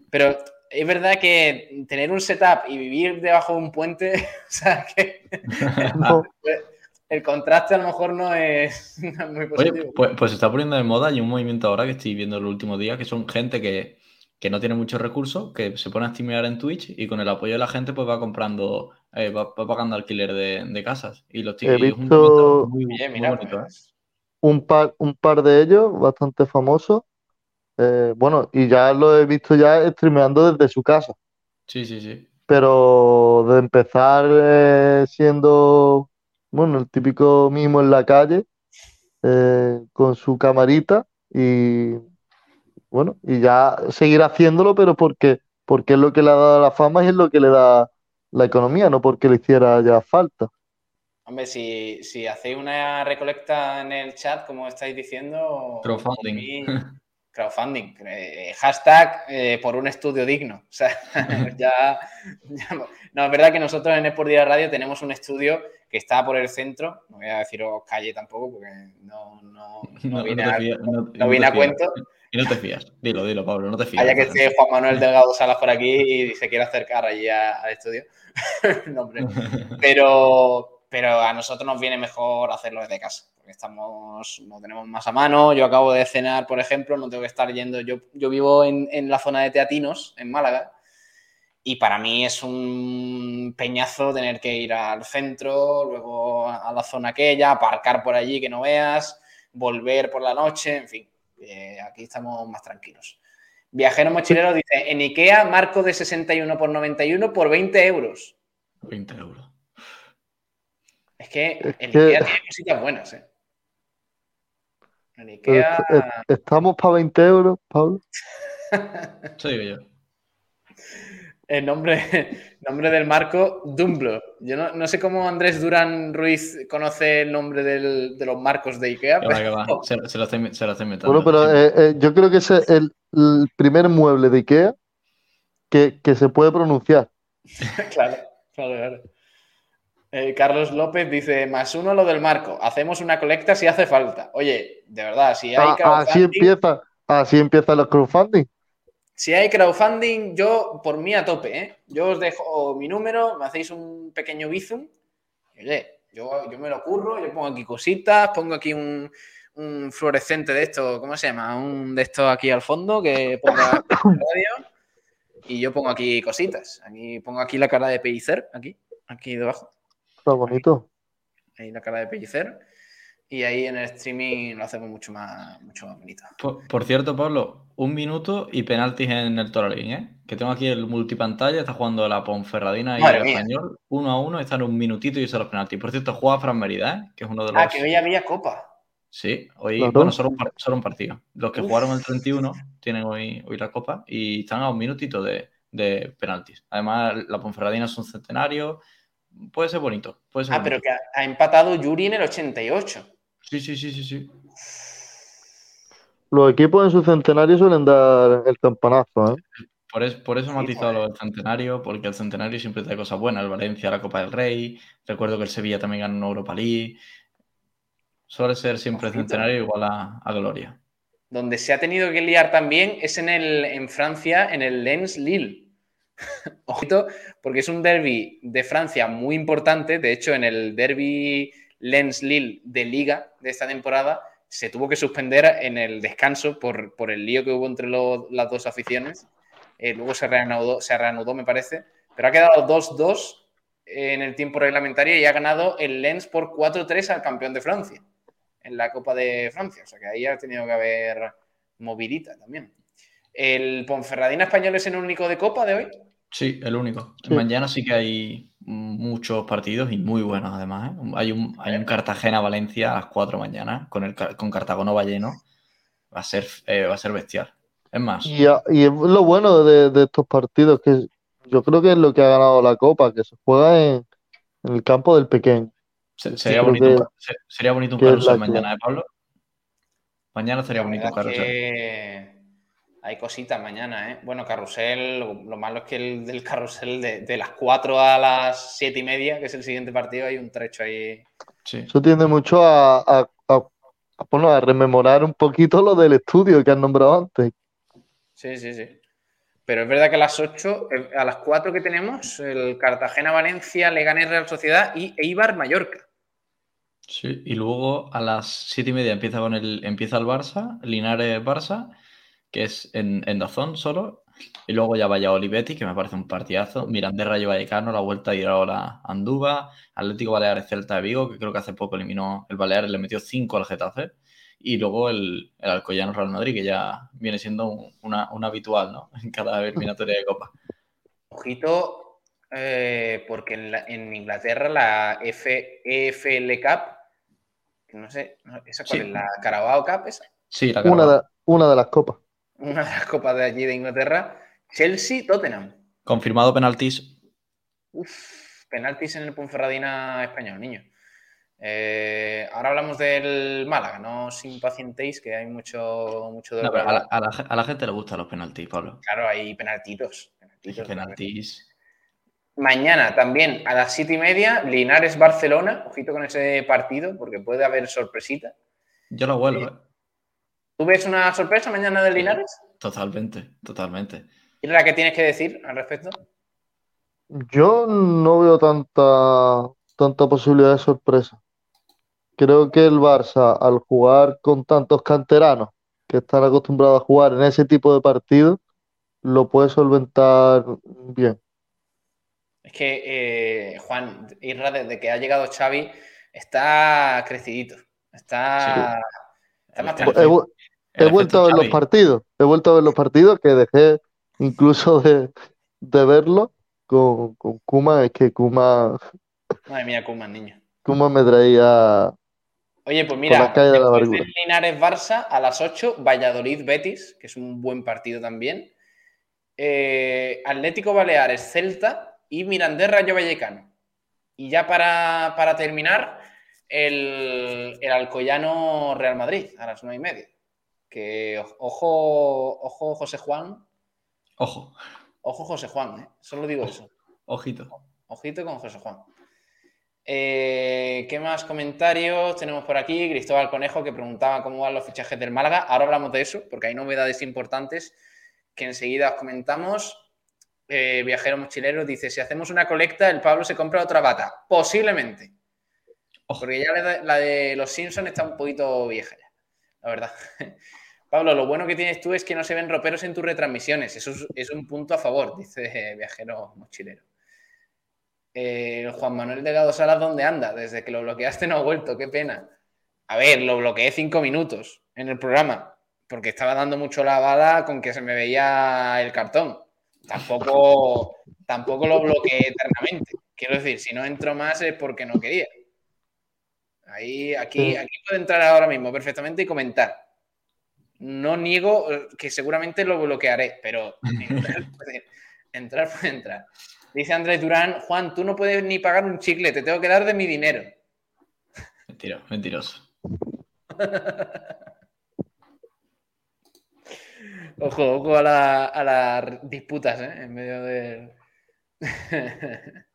Pero es verdad que tener un setup y vivir debajo de un puente, o sea, que el contraste a lo mejor no es, muy positivo. pues, pues, se está poniendo de moda y un movimiento ahora que estoy viendo el último día, que son gente que que no tiene muchos recursos, que se pone a streamear en Twitch y con el apoyo de la gente pues va comprando, eh, va, pagando alquiler de, casas. Y los He visto muy, bonito, ¿eh? un, par, un par de ellos bastante famosos. Eh, bueno, y ya lo he visto ya streameando desde su casa. Sí, sí, sí. Pero de empezar siendo, bueno, el típico mismo en la calle, con su camarita y bueno, y ya seguir haciéndolo, pero porque, porque es lo que le ha dado la fama y es lo que le da la economía, no porque le hiciera ya falta. Hombre, si, hacéis una recolecta en el chat, como estáis diciendo. Crowdfunding. crowdfunding. Eh, hashtag eh, por un estudio digno. O sea, ya, No, es verdad que nosotros en Sport Día Radio tenemos un estudio que está por el centro. No voy a deciros calle tampoco, porque no, viene, a, cuento. Y no te fías. Dilo, dilo, Pablo, no te fías. Vaya que esté Juan Manuel Delgado Salas por aquí y se quiere acercar allí al estudio. no, hombre. Pero, pero a nosotros nos viene mejor hacerlo desde casa. Porque estamos, no tenemos más a mano. Yo acabo de cenar, por ejemplo, no tengo que estar yendo. Yo, yo vivo en, en la zona de Teatinos, en Málaga. Y para mí es un peñazo tener que ir al centro, luego a la zona aquella, aparcar por allí que no veas, volver por la noche, en fin aquí estamos más tranquilos. Viajero mochilero dice, en Ikea, marco de 61 por 91 por 20 euros. 20 euros. Es que en Ikea tiene cositas buenas, ¿eh? En Ikea... ¿Estamos para 20 euros, Pablo? Soy yo. El nombre, nombre del marco, Dumblo. Yo no, sé cómo Andrés Durán Ruiz conoce el nombre de los marcos de IKEA. Se, lo estoy, metiendo. Bueno, pero eh, eh, yo creo que es el, primer mueble de IKEA que, se puede pronunciar. claro, claro, claro. Eh, Carlos López dice, más uno lo del marco, hacemos una colecta si hace falta. Oye, de verdad, si hay ah, Así empieza, así empieza los crowdfunding. Si hay crowdfunding, yo por mí a tope, ¿eh? Yo os dejo mi número, me hacéis un pequeño bizum. oye, yo, yo me lo curro, yo pongo aquí cositas, pongo aquí un, fluorescente de esto, ¿cómo se llama? Un de estos aquí al fondo que ponga radio. Y yo pongo aquí cositas. Aquí pongo aquí la cara de Pellicer, aquí, aquí debajo. Está bonito. Ahí la cara de Pellicer y ahí en el streaming lo hacemos mucho más, mucho más bonito. Por, cierto, Pablo, un minuto y penaltis en el Toralín, ¿eh? Que tengo aquí el multipantalla, está jugando la Ponferradina y el Español, uno a uno, están un minutito y son los penaltis. Por cierto, juega Fran Merida, ¿eh? Que es uno de los... Ah, que hoy había Copa. Sí, hoy, bueno, solo un, partido. Los que jugaron el 31 tienen hoy, hoy la Copa y están a un minutito de, de penaltis. Además, la Ponferradina es un centenario, puede ser bonito. Puede ser ah, pero que ha empatado Yuri en el 88. Sí, sí, sí, sí, sí. Los equipos en su centenario suelen dar el campanazo, ¿eh? Por, es, por eso he matizado lo del centenario, porque el centenario siempre trae cosas buenas. El Valencia, la Copa del Rey. Recuerdo que el Sevilla también ganó una Europa League. Suele ser siempre el centenario igual a, Gloria. Donde se ha tenido que liar también es en, el, en Francia, en el Lens Lille. Ojito, porque es un derby de Francia muy importante. De hecho, en el derby Lens Lille de Liga de esta temporada se tuvo que suspender en el descanso por, por el lío que hubo entre las dos aficiones. Eh, luego se reanudó, se reanudó, me parece. Pero ha quedado 2-2 en el tiempo reglamentario y ha ganado el Lens por 4-3 al campeón de Francia en la Copa de Francia. O sea que ahí ha tenido que haber movidita también. ¿El Ponferradina español es el único de Copa de hoy? Sí, el único. Mañana sí que hay muchos partidos y muy buenos además. ¿eh? Hay un, hay un Cartagena-Valencia a las 4 de mañana con, el, con Cartagono Balleno. Va a ser, eh, va a ser bestial. Es más. Y, y es lo bueno de, de, estos partidos, que yo creo que es lo que ha ganado la Copa, que se juega en, en el campo del pequeño. sería, bonito, sería bonito un carrusel mañana, ¿eh, Pablo? Mañana sería bonito un carrusel. Hay cositas mañana, ¿eh? Bueno, carrusel, lo, malo es que el del carrusel de, las 4 a las 7 y media, que es el siguiente partido, hay un trecho ahí. Sí. Eso tiende mucho a, a, a, rememorar un poquito lo del estudio que han nombrado antes. Sí, sí, sí. Pero es verdad que a las 8, eh, a las 4 que tenemos, el Cartagena-Valencia, Leganés Real Sociedad y Eibar-Mallorca. Sí, y luego a las 7 y media empieza, con el, empieza el Barça, Linares-Barça que es en, en Dazón solo. Y luego ya vaya Olivetti, que me parece un partidazo. Mirandés Rayo Vallecano, la vuelta ir ahora Andúba. Atlético Baleares Celta de Vigo, que creo que hace poco eliminó el Baleares, le metió 5 al Getafe. Y luego el, el Alcoyano Real Madrid, que ya viene siendo un, una, habitual ¿no? en cada eliminatoria de Copa. Ojito, eh, porque en, en, Inglaterra la F, EFL Cup, no sé, ¿esa cuál es? ¿La Carabao Cup? Esa? Sí, la Una de, una de las copas una de las copas de allí de Inglaterra. Chelsea-Tottenham. Confirmado penaltis. Uf, penaltis en el Ponferradina español, niño. Eh, ahora hablamos del Málaga, no os impacientéis que hay mucho, mucho de... a, la, gente le gustan los penaltis, Pablo. Claro, hay penaltitos. Penaltitos. penaltis. Mañana también a las siete y media, Linares-Barcelona. Ojito con ese partido, porque puede haber sorpresita. Yo lo vuelvo, eh. ¿Tú ves una sorpresa mañana del Linares? Totalmente, totalmente. ¿Y la que tienes que decir al respecto? Yo no veo tanta, tanta posibilidad de sorpresa. Creo que el Barça, al jugar con tantos canteranos que están acostumbrados a jugar en ese tipo de partidos, lo puede solventar bien. Es que, eh, Juan, Irra, desde que ha llegado Xavi, está crecidito. Está, está más tranquilo. He vuelto a ver los partidos, he vuelto a ver los partidos que dejé incluso de, verlo con, con Kuma, es que Kuma... Madre mía, Kuma, niño. Kuma me traía... Oye, pues mira, del Linares Barça, a las 8, Valladolid Betis, que es un buen partido también. Eh, Atlético Baleares Celta y Mirandés Rayo Vallecano. Y ya para, terminar, el, el Alcoyano Real Madrid, a las 9 y media. Que ojo, ojo José Juan. Ojo. Ojo José Juan, ¿eh? Solo digo eso. Ojito. Ojito con José Juan. Eh, ¿Qué más comentarios tenemos por aquí? Cristóbal Conejo que preguntaba cómo van los fichajes del Málaga. Ahora hablamos de eso, porque hay novedades importantes que enseguida os comentamos. Eh, viajero mochilero dice: si hacemos una colecta, el Pablo se compra otra bata. Posiblemente. Porque ya la de los Simpsons está un poquito vieja ya, la verdad. Pablo, lo bueno que tienes tú es que no se ven roperos en tus retransmisiones. Eso es, un punto a favor, dice Viajero Mochilero. Eh, Juan Manuel Delgado Salas, ¿dónde anda? Desde que lo bloqueaste no ha vuelto, qué pena. A ver, lo bloqueé cinco minutos en el programa, porque estaba dando mucho la bala con que se me veía el cartón. Tampoco, tampoco lo bloqueé eternamente. Quiero decir, si no entro más es porque no quería. Ahí, aquí, aquí puedo entrar ahora mismo perfectamente y comentar no niego eh, que seguramente lo bloquearé, pero entrar puede, entrar, Dice Andrés Durán, Juan, tú no puedes ni pagar un chicle, te tengo que dar de mi dinero. Mentira, mentiroso. ojo, ojo a, las disputas, ¿eh? En medio de...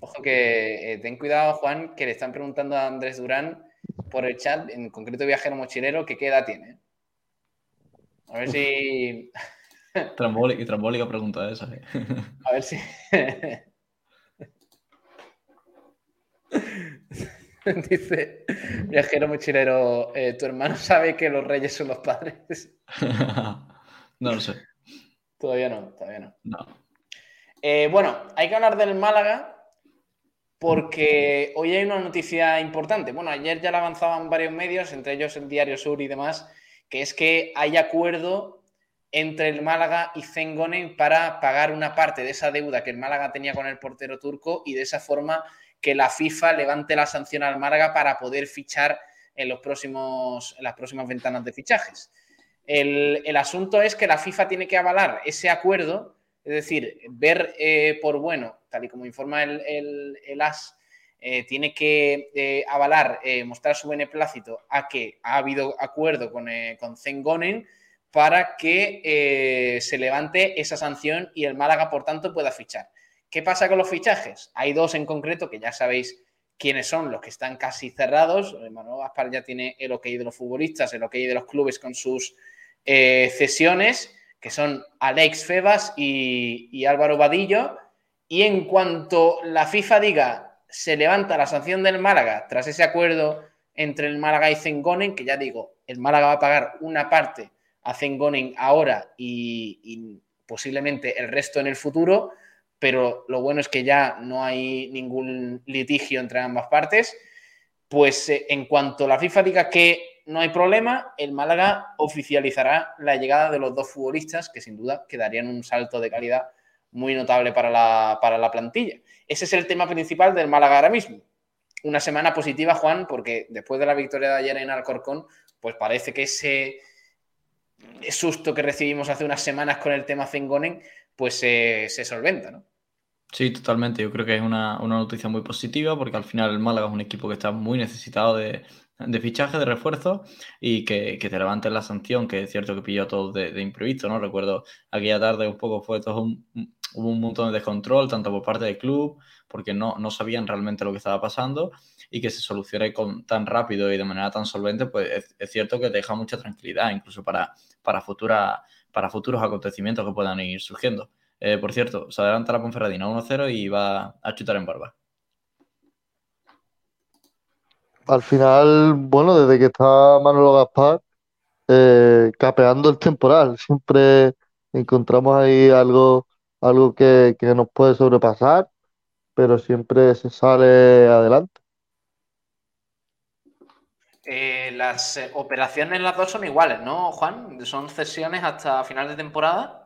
ojo que eh, ten cuidado, Juan, que le están preguntando a Andrés Durán por el chat, en concreto viajero mochilero, que qué edad tiene. A ver si. y trambólica pregunta esa. ¿eh? A ver si. Dice viajero mochilero, eh, ¿tu hermano sabe que los reyes son los padres? no lo sé. Todavía no, todavía no. No. Eh, bueno, hay que hablar del Málaga porque hoy hay una noticia importante. Bueno, ayer ya la avanzaban varios medios, entre ellos el Diario Sur y demás, que es que hay acuerdo entre el Málaga y Zengonen para pagar una parte de esa deuda que el Málaga tenía con el portero turco y de esa forma que la FIFA levante la sanción al Málaga para poder fichar en, los próximos, las próximas ventanas de fichajes. El, asunto es que la FIFA tiene que avalar ese acuerdo, es decir, ver eh, por bueno, tal y como informa el, AS, eh, tiene que eh, avalar, mostrar su beneplácito a que ha habido acuerdo con, con Zengonen para que se levante esa sanción y el Málaga, por tanto, pueda fichar. ¿Qué pasa con los fichajes? Hay dos en concreto que ya sabéis quiénes son los que están casi cerrados. Manuel Gaspar ya tiene el ok de los futbolistas, el ok de los clubes con sus eh, cesiones, que son Alex Febas y, Álvaro Vadillo. Y en cuanto la FIFA diga se levanta la sanción del Málaga tras ese acuerdo entre el Málaga y Zengonen, que ya digo, el Málaga va a pagar una parte a Zengonen ahora y posiblemente el resto en el futuro, pero lo bueno es que ya no hay ningún litigio entre ambas partes. Pues eh, en cuanto la FIFA diga que no hay problema, el Málaga oficializará la llegada de los dos futbolistas que sin duda quedarían un salto de calidad muy notable para la, para la plantilla. Ese es el tema principal del Málaga ahora mismo. Una semana positiva, Juan, porque después de la victoria de ayer en Alcorcón, pues parece que ese susto que recibimos hace unas semanas con el tema Zengonen, pues se solventa, ¿no? Sí, totalmente. Yo creo que es una, noticia muy positiva porque al final el Málaga es un equipo que está muy necesitado de, fichaje, de refuerzo y que, te levanten la sanción, que es cierto que pilló a todos de, imprevisto, ¿no? Recuerdo aquella tarde un poco fue todo un, hubo un montón de descontrol, tanto por parte del club, porque no, no sabían realmente lo que estaba pasando y que se solucione con, tan rápido y de manera tan solvente, pues es, cierto que deja mucha tranquilidad, incluso para, para, futura, para futuros acontecimientos que puedan ir surgiendo. Eh, por cierto, se adelanta la Ponferradina 1-0 y va a chutar en barba. Al final, bueno, desde que está Manolo Gaspar eh, capeando el temporal, siempre encontramos ahí algo, algo que, nos puede sobrepasar, pero siempre se sale adelante. Eh, las operaciones las dos son iguales, ¿no, Juan? Son cesiones hasta final de temporada.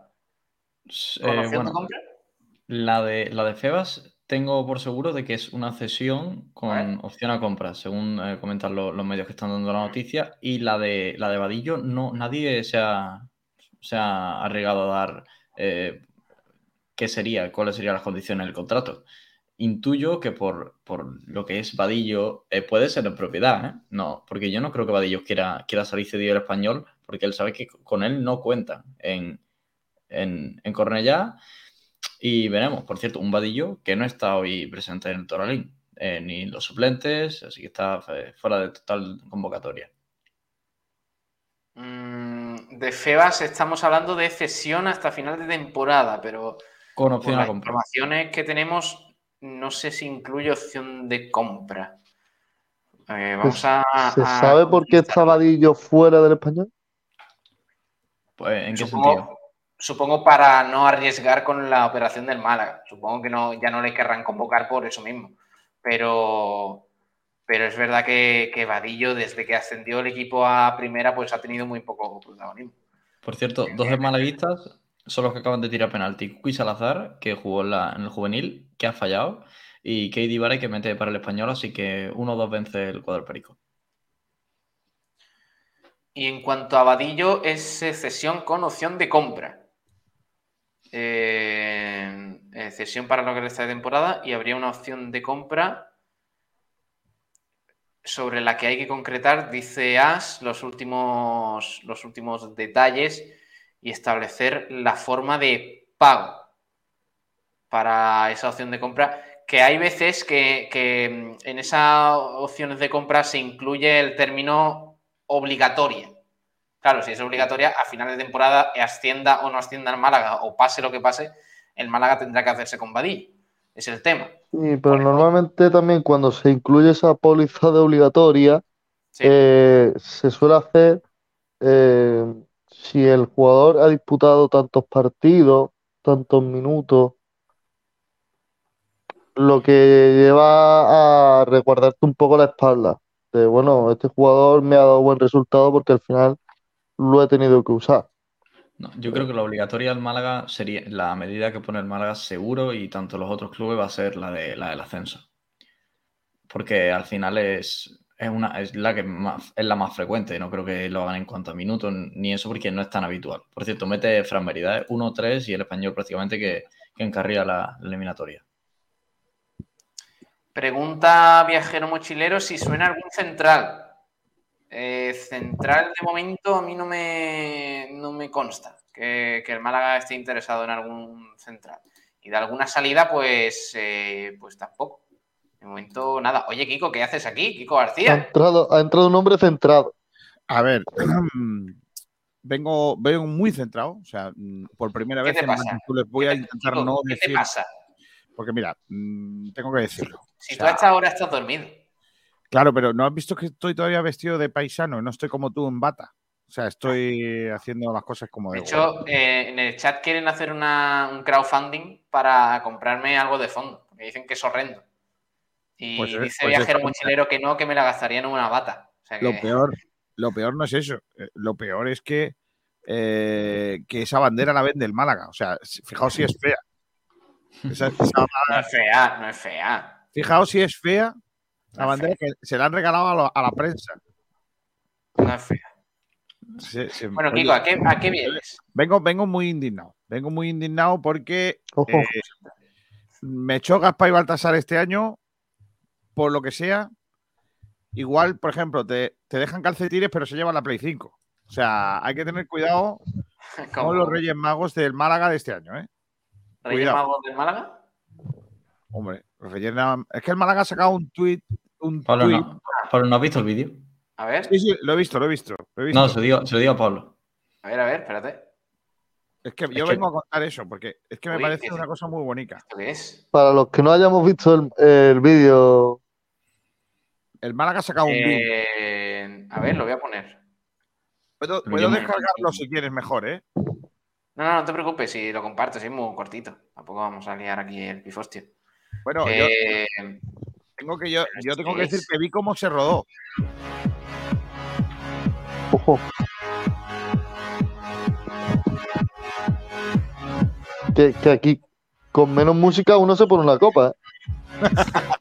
Eh, la de, la de Febas tengo por seguro de que es una cesión con opción a compra, según eh, comentan los medios que están dando la noticia. Y la de la de Vadillo, no, nadie se ha, se ha arriesgado a dar eh, qué sería, cuáles serían las condiciones del contrato. Intuyo que por, lo que es Vadillo puede ser en propiedad, No, porque yo no creo que Vadillo quiera, quiera salir cedido el español, porque él sabe que con él no cuenta en, en, en Cornellá. Y veremos, por cierto, un vadillo que no está hoy presente en el Toralín, eh, ni los suplentes, así que está eh, fuera de total convocatoria. Mm, de Febas estamos hablando de cesión hasta final de temporada, pero con opción a las informaciones que tenemos, no sé si incluye opción de compra. Eh, vamos a, ¿Se sabe por qué está Vadillo fuera del español? Pues, ¿en qué sentido? Supongo para no arriesgar con la operación del Málaga. Supongo que no, ya no le querrán convocar por eso mismo. Pero, pero es verdad que, que Vadillo, desde que ascendió el equipo a primera, pues ha tenido muy poco protagonismo. Por cierto, dos malaguistas son los que acaban de tirar penalti. Cuy Salazar, que jugó en, en el juvenil, que ha fallado, y Katie Vare, que mete para el español, así que uno o dos vence el cuadro perico. Y en cuanto a Vadillo, es cesión con opción de compra. Eh, cesión para lo que resta de temporada y habría una opción de compra sobre la que hay que concretar, dice As, los últimos, los últimos detalles y establecer la forma de pago para esa opción de compra, que hay veces que, que en esas opciones de compra se incluye el término obligatoria. Claro, si es obligatoria, a final de temporada, ascienda o no ascienda el Málaga, o pase lo que pase, el Málaga tendrá que hacerse con Badillo. Es el tema. Sí, pero normalmente también cuando se incluye esa póliza de obligatoria, Sí. eh, se suele hacer eh, si el jugador ha disputado tantos partidos, tantos minutos, lo que lleva a resguardarte un poco la espalda. De bueno, este jugador me ha dado buen resultado porque al final lo he tenido que usar. No, yo creo que la obligatoria del Málaga sería la medida que pone el Málaga seguro y tanto los otros clubes va a ser la de la del ascenso. Porque al final es, es una es la que más, es la más frecuente. No creo que lo hagan en cuanto a minutos ni eso porque no es tan habitual. Por cierto, mete Fran Merida, 1-3 y el español prácticamente que, que encarría la, la eliminatoria. Pregunta Viajero Mochilero si suena algún central. Eh, central de momento a mí no me, no me consta que, que el Málaga esté interesado en algún central. Y de alguna salida, pues, eh, pues tampoco. De momento, nada. Oye, Kiko, ¿qué haces aquí? Kiko Ha García. entrado, ha entrado un hombre centrado. A ver, vengo, vengo muy centrado. O sea, por primera ¿Qué vez te en? Mantules voy a intentar Kiko, no ¿Qué te decir. pasa? Porque mira, mm, tengo que decirlo. Si O tú sea, a esta hora estás dormido. Claro, pero ¿no has visto que estoy todavía vestido de paisano? No estoy como tú en bata. O sea, estoy haciendo las cosas como De de hecho, eh, en el chat quieren hacer una- un crowdfunding para comprarme algo de fondo. Porque dicen que es horrendo. Y Pues, dice pues Viajero Mochilero que no, que me la gastaría en una bata. O sea Lo peor, lo peor no es eso. Eh, Lo peor es que, eh, que esa bandera la vende el Málaga. O sea, fijaos si es fea. Esa- esa- No es fea, no es fea. fijaos si es fea la bandera que se la han regalado a, lo- a la prensa. Es fea. Sí, sí. Bueno, Kiko, ¿a qué, a qué vienes? vengo, vengo muy indignado. Vengo muy indignado porque Ojo, eh, me echó Gaspar y Baltasar este año, por lo que sea. Igual, por ejemplo, te, te dejan calcetines, pero se llevan la Play 5. O sea, hay que tener cuidado Como con los Reyes Magos del Málaga de este año, ¿eh? Reyes cuidado. Magos del Málaga. Hombre, Magos- Es que el Málaga ha sacado un tuit. Un Pablo, tuit. no, Pablo, ¿no has visto el vídeo? A ver, Sí, sí, lo he visto, lo he visto. lo he visto. No, se lo digo, se lo digo a Pablo. a ver, a ver, espérate. es que yo que- vengo a contar eso, porque es que me Uy, parece una cosa muy bonita. ¿Esto qué es? para los que no hayamos visto el, el vídeo, El Málaga ha sacado un vídeo. Eh, a ver, lo voy a poner. Puedo, descargarlo si quieres mejor, ¿eh? No, no, no te preocupes, si lo comparto, si es muy cortito. Tampoco vamos a liar aquí el pifostio. Bueno, yo Eh, tengo que yo, yo tengo que ¿esto decir que vi cómo se rodó. ojo. Que, que aquí con menos música uno se pone una copa. ¿eh?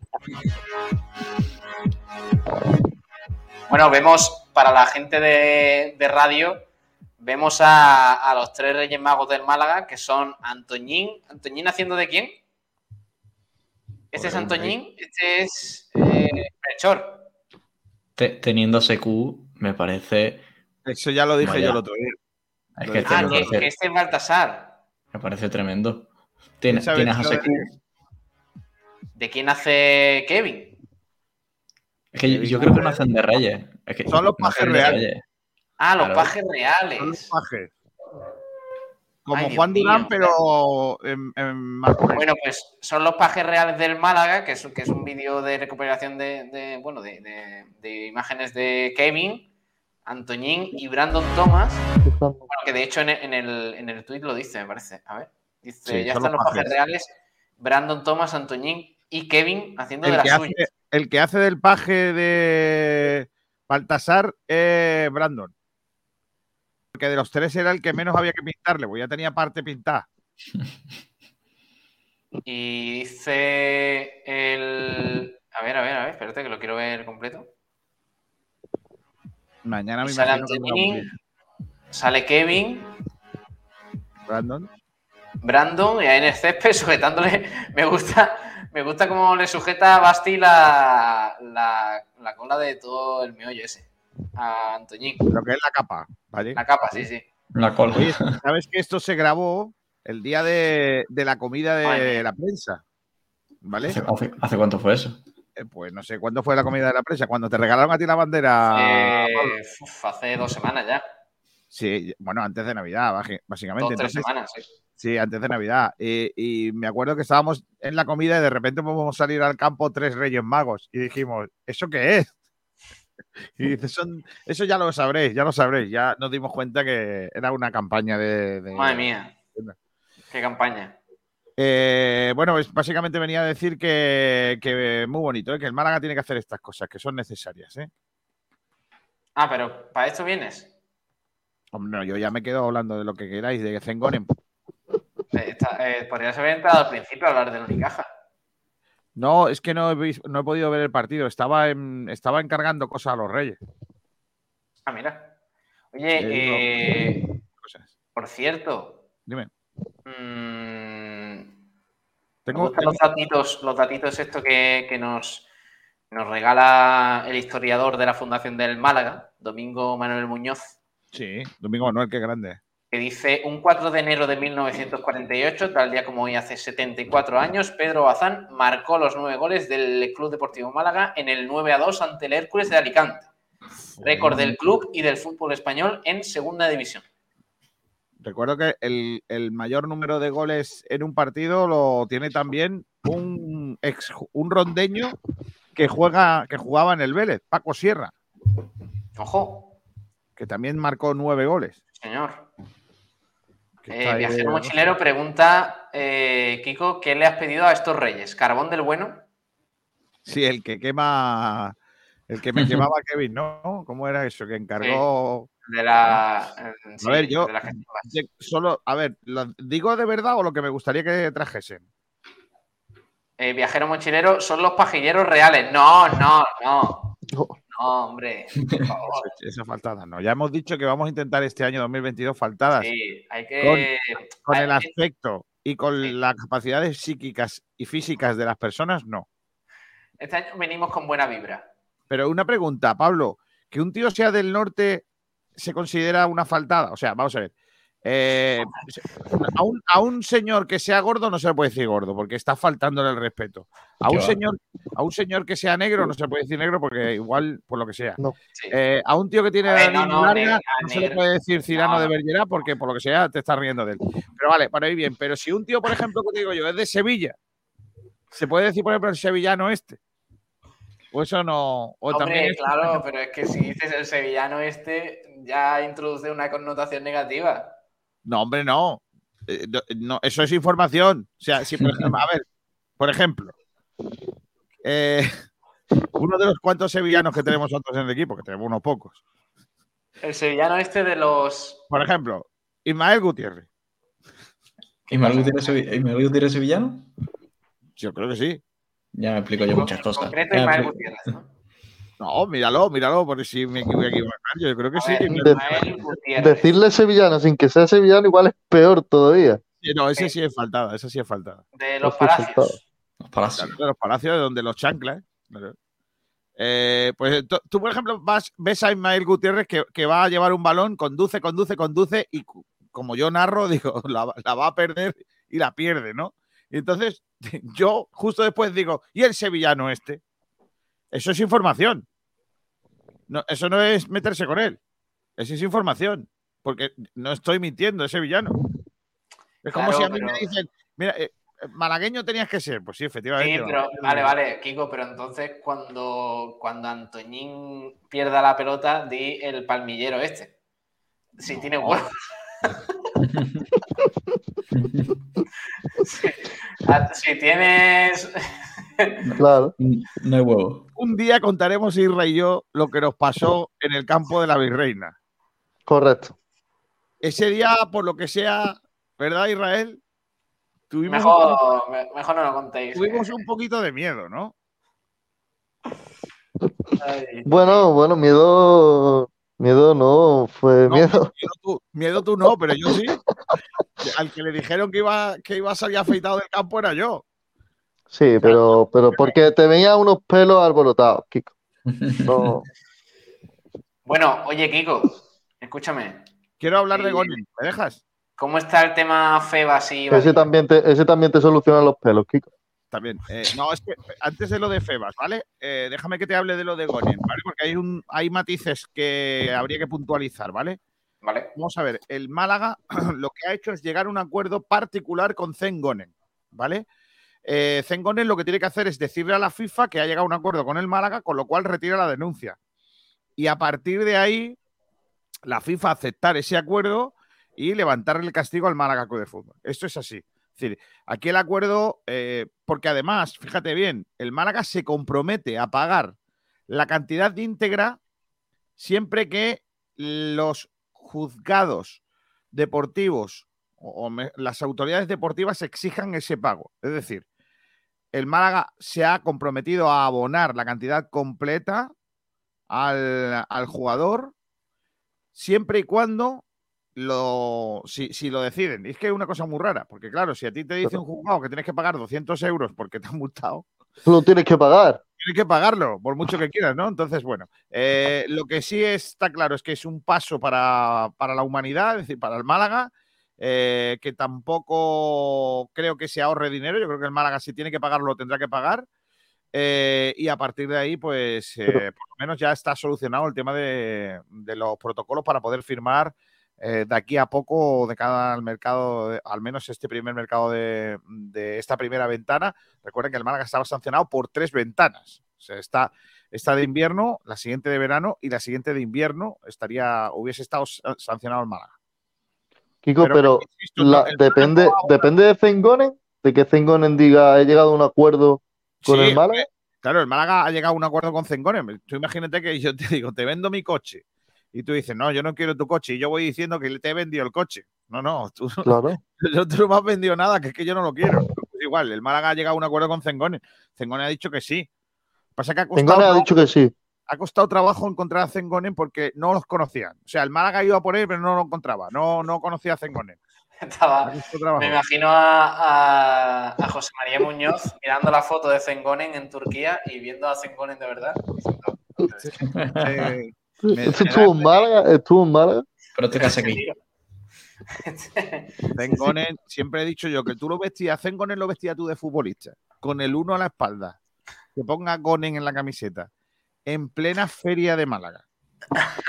Bueno, vemos para la gente de, de radio, vemos a, a los tres Reyes Magos del Málaga, que son Antoñín. ¿Antoñín haciendo de quién? Este es Antoñín, este es eh, Melchor. Te- teniendo CQ, me parece. Eso ya lo dije Vaya. yo el otro día. Es Lo que dije Ah, que, parece, que este es Baltasar. me parece tremendo. Tienes, tienes a CQ. ¿De quién hace Kevin? Es que yo, yo creo que no hacen de Reyes. Es que Son los pajes reales. Reyes. Ah, los Claro. pajes Son los reales. pajes. Como Ay, Dios Juan mío. Durán, pero en, en. Bueno, pues son los pajes reales del Málaga, que es, que es un vídeo de recuperación de, de, bueno, de, de- de imágenes de Kevin, Antoñín y Brandon Thomas. Bueno, que de hecho en el, en el, en el tweet lo dice, me parece. A ver. Dice, Sí, ya están los pajes reales, Brandon Thomas, Antoñín y Kevin haciendo de el, la que suya. hace, el que hace del paje de Baltasar es Brandon. Porque de los tres era el que menos había que pintarle, porque ya tenía parte pintada. Y dice el... A ver, a ver, a ver, espérate que lo quiero ver completo. Mañana me sale imagino que me voy a Antoñín, sale Kevin. Brandon. Brandon y ahí en el césped sujetándole. Me gusta, me gusta cómo le sujeta a Basti la, la, la cola de todo el meollo ese. A Antoñín. Lo que es la capa, ¿vale? La capa, sí, sí. La cola. Oye, ¿sabes que esto se grabó el día de, de la comida de la prensa? ¿Vale? ¿Hace, hace- hace cuánto fue eso? Eh, Pues no sé cuándo fue la comida de la prensa, cuando te regalaron a ti la bandera. Eh, uf, hace dos semanas ya. Sí, bueno, antes de Navidad, básicamente. Dos, tres Entonces, semanas, sí. Sí, antes de Navidad. Y, y me acuerdo que estábamos en la comida y de repente vamos a salir al campo tres Reyes Magos. Y dijimos, ¿eso qué es? Y dice, son, eso ya lo sabréis, ya lo sabréis. Ya nos dimos cuenta que era una campaña de. de- Madre mía. Qué campaña. Eh, bueno, pues básicamente venía a decir que, que muy bonito, ¿eh? que el Málaga tiene que hacer estas cosas, que son necesarias. ¿eh? Ah, pero ¿para esto vienes? Hombre, no, yo ya me quedo hablando de lo que queráis, de Zengoren. Eh, eh, podrías haber entrado al principio a hablar de Unicaja. No, es que no he, vis- no he podido ver el partido. Estaba, en- estaba encargando cosas a los Reyes. Ah, mira. Oye, Eh, eh, por cierto, Dime. mm, me Tengo, gustan tengo- los datitos, los datitos esto que, que nos, nos regala el historiador de la Fundación del Málaga, Domingo Manuel Muñoz, Sí, Domingo Manuel, qué grande. Que dice un 4 de enero de 1948, tal día como hoy hace 74 años, Pedro Bazán marcó los nueve goles del Club Deportivo Málaga en el 9 a 2 ante el Hércules de Alicante. Récord del club y del fútbol español en segunda división. Recuerdo que el, el mayor número de goles en un partido lo tiene también un ex, un rondeño que juega, que jugaba en el Vélez, Paco Sierra, Ojo, que también marcó nueve goles. señor. Eh, viajero mochilero pregunta, eh, Kiko, ¿qué le has pedido a estos reyes? ¿Carbón del bueno? Sí, el que quema, el que me quemaba Kevin, ¿no? ¿Cómo era eso? Que encargó. De la. eh, sí, ver, yo- de la solo, a ver, ¿lo digo de verdad o lo que me gustaría que trajesen? Eh, viajero mochilero son los pajilleros reales. No, no, no. No. Hombre. Por favor. Esa faltada, no. Ya hemos dicho que vamos a intentar este año 2022 faltadas. Sí, hay que. Con hay- el aspecto y con Sí. las capacidades psíquicas y físicas de las personas, no. Este año venimos con buena vibra. Pero una pregunta, Pablo, que un tío sea del norte se considera una faltada. O sea, vamos a ver. Eh, a, un, a un señor que sea gordo no se le puede decir gordo porque está faltándole el respeto. A un señor, a un señor que sea negro no se le puede decir negro porque igual por lo que sea. Sí. Eh, a un tío que tiene A la ver, no, no, larga se le puede decir Cirano No, de no. Bergerac porque por lo que sea te estás riendo de él. Pero vale, para ir bien. Pero si un tío, por ejemplo, que te digo yo, es de Sevilla, se puede decir, por ejemplo, el sevillano este. O eso no. O Hombre, también es- claro, pero es que si dices el sevillano este, ya introduce una connotación negativa. No, hombre, no. Eh, no, no, Eso es información. O sea, si por ejemplo, a ver, por ejemplo, eh, uno de los cuantos sevillanos que tenemos nosotros en el equipo, que tenemos unos pocos. El sevillano este de los. Por ejemplo, Ismael Gutiérrez. ¿Ismael Gutiérrez, Ismael Gutiérrez sevillano? Yo creo que sí. Ya me explico yo muchas en cosas. concreto Ismael Gutiérrez, ¿no? No, míralo, míralo, porque si me voy a equivocar, yo creo que A sí. ver, que. Decirle sevillano sin que sea sevillano igual es peor todavía. Sí, No, ese sí es faltada, ese sí es faltada. De los palacios. Los palacios. De los palacios de donde los chanclas. claro. Eh, pues tú, por ejemplo, vas, ves a Ismael Gutiérrez que, que va a llevar un balón, conduce, conduce, conduce, y como yo narro, digo, la va a perder y la pierde, ¿no? Y entonces yo justo después digo, ¿y el sevillano este? Eso es información. No, eso no es meterse con él. Eso es información. Porque no estoy mintiendo, es sevillano. Es como Claro, si a mí pero- me dicen, mira, eh, malagueño tenías que ser. Pues sí, efectivamente. Sí, pero vale, vale, Kiko, pero entonces cuando, cuando Antoñín pierda la pelota, di el palmillero este. Si tiene huevo. si, ah, si tienes. Claro. No hay huevo. Un día contaremos Isra y yo lo que nos pasó en el campo de la Virreina. Correcto. Ese día, por lo que sea, ¿verdad, Israel? Tuvimos, un, poquito, Mejor, me- mejor no lo contéis. tuvimos un poquito de miedo, ¿no? Ay. Bueno, bueno, miedo. Miedo no, fue No, miedo. Miedo tú, miedo tú no, pero yo sí. Al que le dijeron que iba, que iba a salir afeitado del campo era yo. Sí, pero, pero porque te veía unos pelos alborotados, Kiko. No, Bueno, oye, Kiko, escúchame. Quiero hablar de Sí. Gonin. ¿Me dejas? ¿Cómo está el tema Febas y ese también te, ese también te soluciona los pelos, Kiko. También. Eh, no, es que antes de lo de Febas, ¿vale? Eh, déjame que te hable de lo de Gonin, ¿vale? Porque hay, un, hay matices que habría que puntualizar, ¿vale? Vale. Vamos a ver, el Málaga lo que ha hecho es llegar a un acuerdo particular con Zengonen, ¿vale? Eh, Zengonen lo que tiene que hacer es decirle a la FIFA que ha llegado a un acuerdo con el Málaga, con lo cual retira la denuncia. Y a partir de ahí, la FIFA aceptar ese acuerdo y levantarle el castigo al Málaga Club de Fútbol. Esto es así. Es decir, aquí el acuerdo, eh, porque además, fíjate bien, el Málaga se compromete a pagar la cantidad íntegra siempre que los juzgados deportivos o, las autoridades deportivas exijan ese pago. Es decir, el Málaga se ha comprometido a abonar la cantidad completa al, al jugador siempre y cuando lo, si, si lo deciden. Y es que es una cosa muy rara, porque claro, si a ti te dice un juzgado que tienes que pagar 200 euros porque te han multado, Lo tienes que pagar. tienes que pagarlo, por mucho que quieras, ¿no? Entonces, bueno, eh, lo que sí está claro es que es un paso para, para la humanidad, es decir, para el Málaga, eh, que tampoco creo que se ahorre dinero. Yo creo que el Málaga, si tiene que pagarlo, lo tendrá que pagar. Eh, y a partir de ahí, pues, eh, por lo menos ya está solucionado el tema de, de los protocolos para poder firmar eh, de aquí a poco de cada al mercado, al menos este primer mercado de, de esta primera ventana. Recuerden que el Málaga estaba sancionado por tres ventanas. O sea, está esta de invierno, la siguiente de verano y la siguiente de invierno estaría, hubiese estado sa- sancionado el Málaga. Kiko, Pero, la- depende, no depende de Zengonen, de que Zengonen diga he llegado a un acuerdo con Sí, el Málaga. Claro, el Málaga ha llegado a un acuerdo con Zengonen. Tú imagínate que yo te digo, te vendo mi coche. Y tú dices, no, yo no quiero tu coche. Y yo voy diciendo que te he vendido el coche. No, no, tú, Claro. yo- tú no me has vendido nada, que es que yo no lo quiero. Pues igual, el Málaga ha llegado a un acuerdo con Zengonen. Zengonen ha dicho que sí. Pasa que ha costado, Zengonen ha dicho que sí. Ha costado trabajo encontrar a Zengonen porque no los conocían. O sea, el Málaga iba por él, pero no lo encontraba. No, no conocía a Zengonen. Estaba, me imagino a, a- a José María Muñoz mirando la foto de Zengonen en Turquía y viendo a Zengonen de verdad. Eh, Este estuvo en Málaga, estuvo en Málaga. Pero te casas aquí. Zengonen, siempre he dicho yo que tú lo vestías, Zengonen lo vestías tú de futbolista, con el uno a la espalda, que ponga Gonen en la camiseta, en plena feria de Málaga.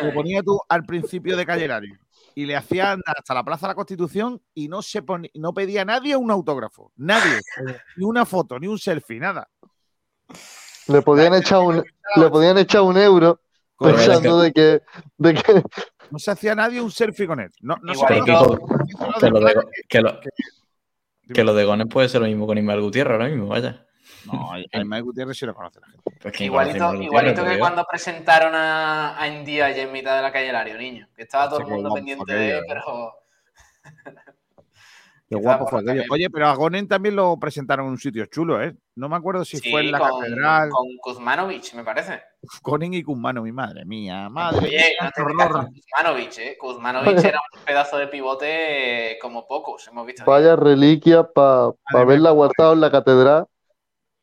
Lo ponía tú al principio de Callerario y le hacía andar hasta la Plaza de la Constitución y no se pone- no pedía a nadie un autógrafo, nadie, ni una foto, ni un selfie, nada. Le podían echar un, le podían echar un euro pensando de que, de que No se hacía nadie un selfie con él. No, no se Igualito- hablaba- Que lo de, que lo, Dime. que lo de Gones puede ser lo mismo con Ismael Gutiérrez ahora mismo, vaya. No, a Ismael Gutiérrez sí lo conoce la gente. Pues ¿quién conoce a Igualito, que cuando presentaron a, a India allí en mitad de la calle Lario, niño. Que estaba todo Sí, el mundo pendiente de él, ¿eh? pero. Qué guapo fue aquello. Oye, pero a Gonen también lo presentaron en un sitio chulo, ¿eh? No me acuerdo si Sí, fue en la con, catedral. con Kuzmanovic, me parece. Gonen y Kuzmano, mi madre mía. Madre Oye, mía, no te Kuzmanovic, ¿eh? Kuzmanovic era un pedazo de pivote como pocos hemos visto. vaya reliquia para haberla guardado en la catedral.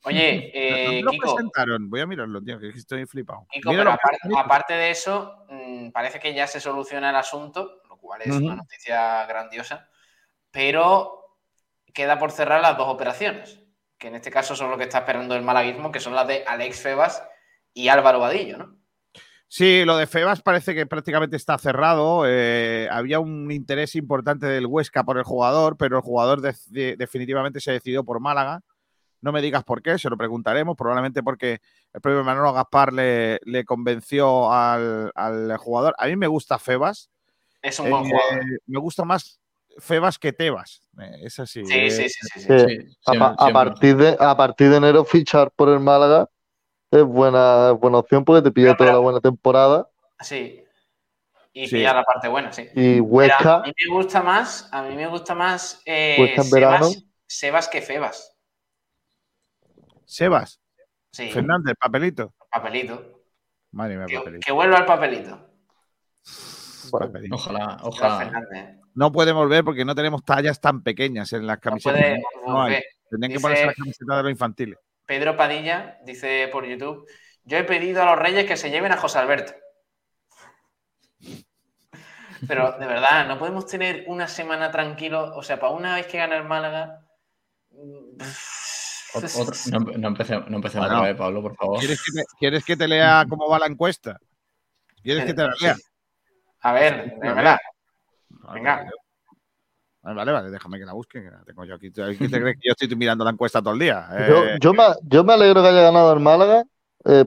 Oye, eh, ¿Dónde lo Kiko, presentaron? Voy a mirarlo, tío, que estoy flipado. Kiko, pero aparte, aparte de eso, mm, parece que ya se soluciona el asunto, lo cual es una noticia grandiosa, pero queda por cerrar las dos operaciones, que en este caso son lo que está esperando el malaguismo, que son las de Alex Febas y Álvaro Vadillo, ¿no? Sí, lo de Febas parece que prácticamente está cerrado. eh, había un interés importante del Huesca por el jugador, pero el jugador de- de- definitivamente se decidió por Málaga. No me digas por qué, se lo preguntaremos. Probablemente porque el propio Manolo Gaspar le, le convenció al, al jugador. A mí me gusta Febas. Es un buen Eh, jugador. Me gusta más Febas que Tebas. Eh, es así. Sí, eh, sí, sí, sí, sí. Sí, a, partir de, a partir de enero fichar por el Málaga es buena, es buena opción porque te pide Pero, toda la buena temporada. Sí. Y Sí. pilla la parte buena, sí. Y Pero Huesca, a mí me gusta más, a mí me gusta más eh. Sebas que Febas. Sebas, Sí, Fernández, papelito. papelito. Madre mía, Que, papelito. que vuelva al papelito. Ojalá, ojalá. Fernández. No puede volver porque no tenemos tallas tan pequeñas en las camisetas. No, no hay. volver. Tendrían que ponerse las camisetas de los infantiles. Pedro Padilla dice por YouTube: Yo he pedido a los Reyes que se lleven a José Alberto. Pero de verdad, no podemos tener una semana tranquilo. O sea, para una vez que gana el Málaga. mm, otro- no, no empecemos, no empecemos Bueno. otra vez, Pablo, por favor. ¿Quieres que, te, quieres que te lea cómo va la encuesta? ¿Quieres que te la lea? A ver. Venga. Vale, vale, déjame que la busque. Que la tengo yo aquí. ¿Qué te crees que yo estoy mirando la encuesta todo el día? Yo, Eh, yo me, yo me alegro que haya ganado el Málaga, eh,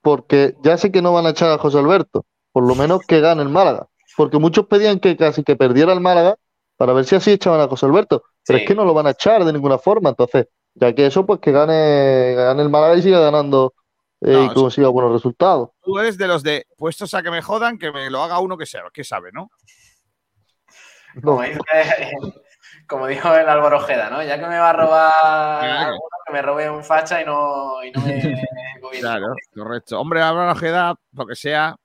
porque ya sé que no van a echar a José Alberto, por lo menos que gane el Málaga, porque muchos pedían que casi que perdiera el Málaga para ver si así echaban a José Alberto, pero Sí. es que no lo van a echar de ninguna forma, entonces, ya que eso, pues que gane, gane el Málaga y siga ganando eh, No, y consiga buenos resultados. Tú eres de los de puestos a que me jodan, que me lo haga uno que sabe, que sabe, ¿no? No, Como, dice- como dijo el Álvaro Ojeda, ¿no? Ya que me va a robar Claro. alguno, que me robe un facha y no, y no me gobierne. Claro, correcto. Hombre, Álvaro Ojeda, lo que sea,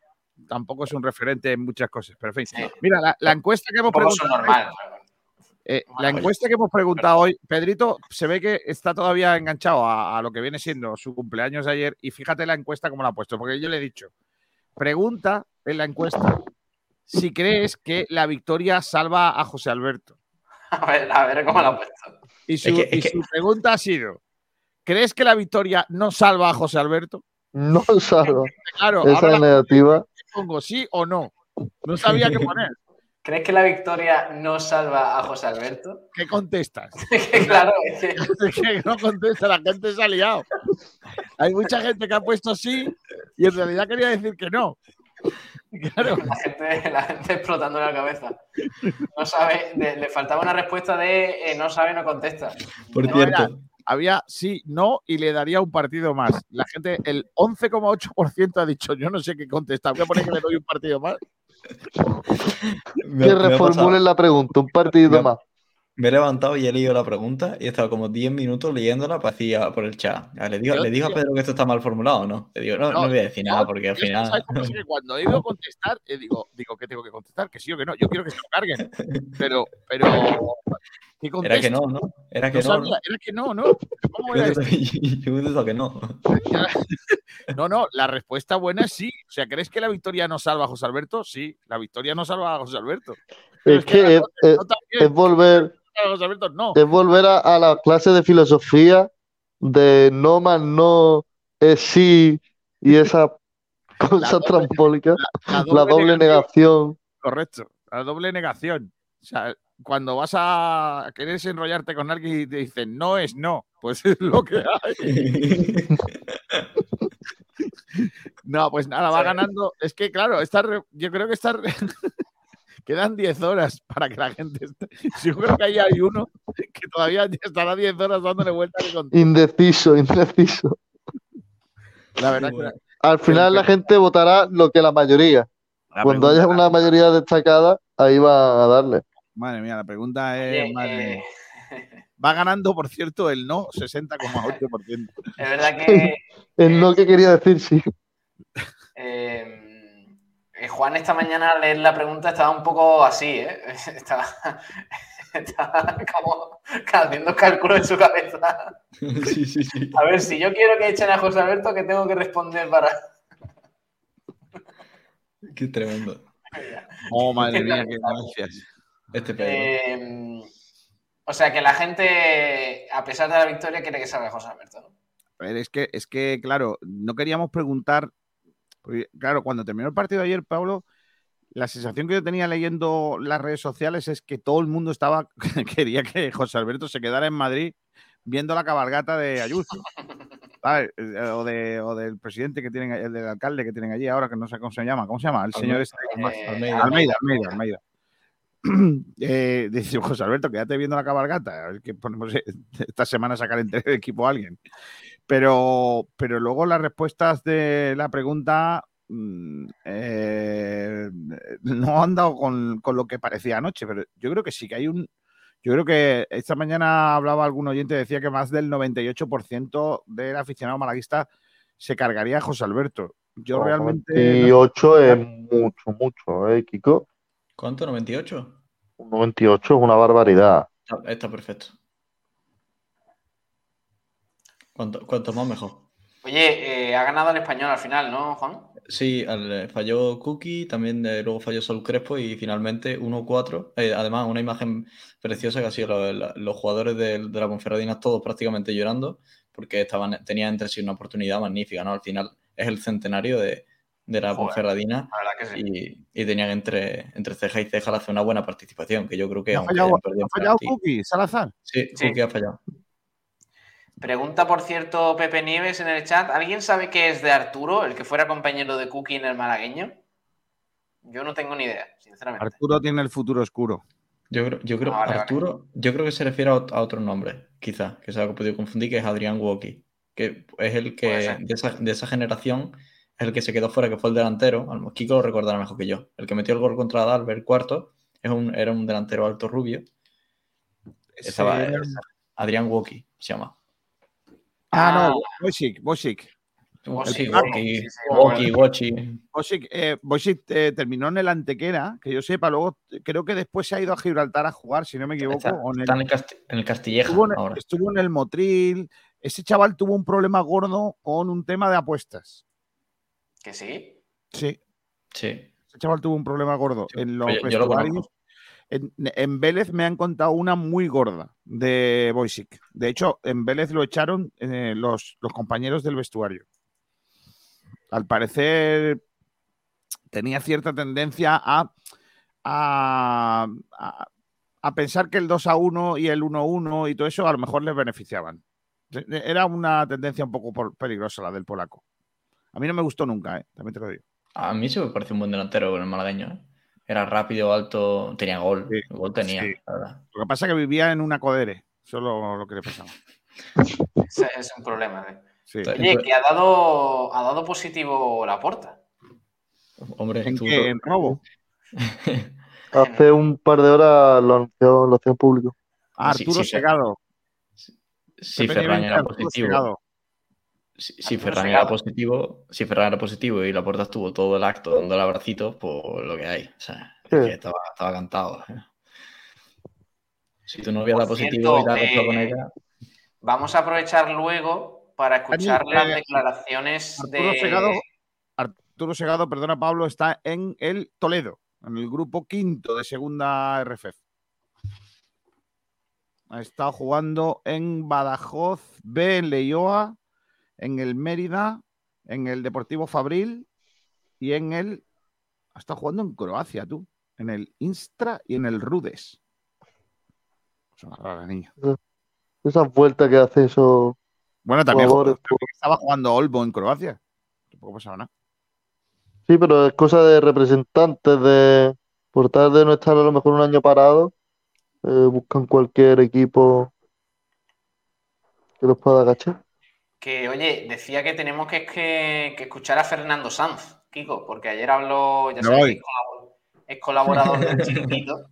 tampoco es un referente en muchas cosas. Pero en fin. Sí. Mira, la, la encuesta que hemos preguntado. normal. Eh, la encuesta que hemos preguntado hoy, Pedrito, se ve que está todavía enganchado a, a lo que viene siendo su cumpleaños de ayer. Y fíjate la encuesta como la ha puesto, porque yo le he dicho: pregunta en la encuesta si crees que la victoria salva a José Alberto. A ver, a ver cómo lo ha puesto. Y su, Es que- es y que- su pregunta ha sido: ¿crees que la victoria no salva a José Alberto? no salva. Claro, Esa ahora es la negativa. pongo sí o no. No sabía qué poner. ¿Crees que la victoria no salva a José Alberto? ¿Qué contestas? Que claro, es que no contesta, la gente se ha liado. Hay mucha gente que ha puesto sí y en realidad quería decir que no. Claro, la gente, la gente explotando la cabeza. No sabe, le, le faltaba una respuesta de eh, no sabe, no contesta. Por No, cierto, era- había sí, no y le daría un partido más. La gente, el 11,8% ha dicho yo no sé qué contestar. Voy a poner que le doy un partido más. Me, Que pasado- la pregunta, un partidito más. me he levantado y he leído la pregunta y he estado como 10 minutos leyéndola pasía por el chat. Ah, ¿Le digo, ¿le digo a. Pedro que esto está mal formulado o no? Le digo, no, No, no voy a decir nada porque al final. ¿sabes cómo es que cuando he ido a contestar, eh, digo, digo que tengo que contestar, que sí o que no. Yo quiero que se lo carguen. Pero, pero. ¿Qué Era que no, ¿no? Era que No no. sabía, ¿no? era que no, ¿no? ¿Cómo Yo era yo he contestado que no. No, no, la respuesta buena es sí. O sea, ¿crees que la victoria no salva a José Alberto? Sí, la victoria no salva a José Alberto. Pero Es que es, volver, a José Alberto no. es volver a, a la clase de filosofía de no más no es sí y esa cosa trambólica, La la doble negación. Correcto, la doble negación. O sea, cuando vas a querer enrollarte con alguien y te dicen no es no, pues es lo que hay. No, pues nada, va Sí. ganando. Es que, claro, esta re- yo creo que esta re- quedan 10 horas para que la gente esté. Yo creo que ahí hay uno que todavía estará 10 horas dándole vueltas. Indeciso, indeciso. La verdad que Al final la gente votará lo que la mayoría. la Cuando haya una mayoría destacada, ahí va a darle. Madre mía, la pregunta es. Oye, madre- eh, Va ganando, por cierto, el no 60,8%. es verdad que El no que quería decir sí. eh, eh, Juan esta mañana al leer la pregunta estaba un poco así, ¿eh? Estaba, estaba como haciendo cálculos en su cabeza. sí, sí, sí. A ver, si yo quiero que echen a José Alberto, ¿qué tengo que responder para...? Qué tremendo. Oh, madre mía, qué gracias. Este. Eh, o sea, que la gente, a pesar de la victoria, quiere que salga José Alberto. ¿no? A ver, es que, es que, claro, no queríamos preguntar. porque, claro, cuando terminó el partido ayer, Pablo, la sensación que yo tenía leyendo las redes sociales es que todo el mundo estaba quería que José Alberto se quedara en Madrid viendo la cabalgata de Ayuso. ¿sabes? Eh, O, de, o del presidente que tienen, el del alcalde que tienen allí ahora, que no sé cómo se llama. ¿Cómo se llama? El señor este. Eh, Almeida. Almeida, Almeida, Almeida. Eh, dice José Alberto, quédate viendo la cabalgata. A ver qué ponemos esta semana a sacar entre el equipo a alguien. Pero, pero luego las respuestas de la pregunta mm, eh, no han dado con, con lo que parecía anoche. Pero yo creo que sí que hay un. Yo creo que esta mañana hablaba algún oyente, decía que más del 98% del aficionado malaguista se cargaría a José Alberto. Yo realmente. no- 98 es mucho, mucho, ¿eh, Kiko? ¿Cuánto? ¿98? Un 98 es una barbaridad. Está, está perfecto. Cuanto, cuanto más mejor. Oye, eh, ha ganado el español al final, ¿no, Juan? Sí, al- falló Cookie, también eh, luego falló Sol Crespo y finalmente 1-4. Eh, además, una imagen preciosa que ha sido lo- la- los jugadores de, de la Ponferradina todos prácticamente llorando porque estaban, tenían entre sí una oportunidad magnífica, ¿no? Al final es el centenario de, de la Joder, Ponferradina La verdad que sí. y, y tenían entre, entre ceja y ceja hacer una buena participación, que yo creo que ¿Ha aunque fallado, ha fallado Cookie, Salazar? Sí, Sí. Cookie ha fallado. Pregunta, por cierto, Pepe Nieves en el chat. ¿Alguien sabe qué es de Arturo, el que fuera compañero de Cookie en el malagueño? Yo no tengo ni idea, sinceramente. Arturo tiene el futuro oscuro. Yo creo, yo creo Ah, vale, vale. Arturo, yo creo que se refiere a, ot- a otro nombre, quizá, que se ha podido confundir, que es Adrián Woki, que es el que de esa, de esa generación el que se quedó fuera, que fue el delantero. Kiko lo recordará mejor que yo. El que metió el gol contra Dalbert cuarto es un, era un delantero alto rubio. Estaba, es Adrián Woki, se llama. Ah, Ah. no, Boisic, Boisic. Oh, Sí, sí, Woki, Woki. Boisic, eh, Boisic, eh, terminó en el Antequera, que yo sepa, luego eh, creo que después se ha ido a Gibraltar a jugar, si no me equivoco. Está, o en el- está en, el Casti- en el Castilleja estuvo, en, ahora. estuvo en el Motril. Ese chaval tuvo un problema gordo con un tema de apuestas. Que sí. Sí, Sí. ese chaval tuvo un problema gordo Sí, en los lo vestuarios. conozco. En, en Vélez me han contado una muy gorda de Boisic. De hecho, en Vélez lo echaron eh, los, los compañeros del vestuario. Al parecer tenía cierta tendencia a, a, a- a pensar que el 2 a 1 y el 1 a 1 y todo eso a lo mejor les beneficiaban. Era una tendencia un poco peligrosa la del polaco. A mí no me gustó nunca, ¿eh? también te lo digo. A mí se me parece un buen delantero con el malagueño. ¿eh? Era rápido, alto, tenía gol. Sí, Gol tenía, sí. la verdad. Lo que pasa es que vivía en una codere. Solo lo que le pasaba. Ese es un problema. ¿eh? Sí. Sí. Oye, que ha dado, ha dado positivo la porta. Hombre, ¿En tú- qué? ¿En robo? Hace un par de horas lo anunció, lo hacía en público. Ah, Sí, Arturo sí, Segado. Pepe Ferran era Arturo positivo, Segado. Si, si Arturo Ferran era positivo, si Ferran era positivo y la puerta estuvo todo el acto dando el abracito, pues lo que hay. O sea, es Sí. que estaba, estaba cantado. ¿eh? Si tu novia da positivo cierto, y acostado con eh, ella, Vamos a aprovechar luego para escuchar Dani, las eh, declaraciones Arturo de. Segado, Arturo Segado, perdona Pablo, está en el Toledo, en el grupo quinto de segunda RFF. Ha estado jugando en Badajoz B, en Leioa, en el Mérida, en el Deportivo Fabril y en el. Estado jugando en Croacia, tú. En el Instra y en el Rudes. Es una rara niña. Esas vueltas que hace eso. Bueno, también, Jugadores, también estaba jugando Olbo en Croacia. Tampoco pasaba nada. Sí, pero es cosa de representantes de. Por tal de no estar a lo mejor un año parado, eh, buscan cualquier equipo que los pueda agachar. Que, oye, decía que tenemos que, que- que escuchar a Fernando Sanz, Kiko, porque ayer habló, ya sabes, que es colabor- es colaborador del chiringuito,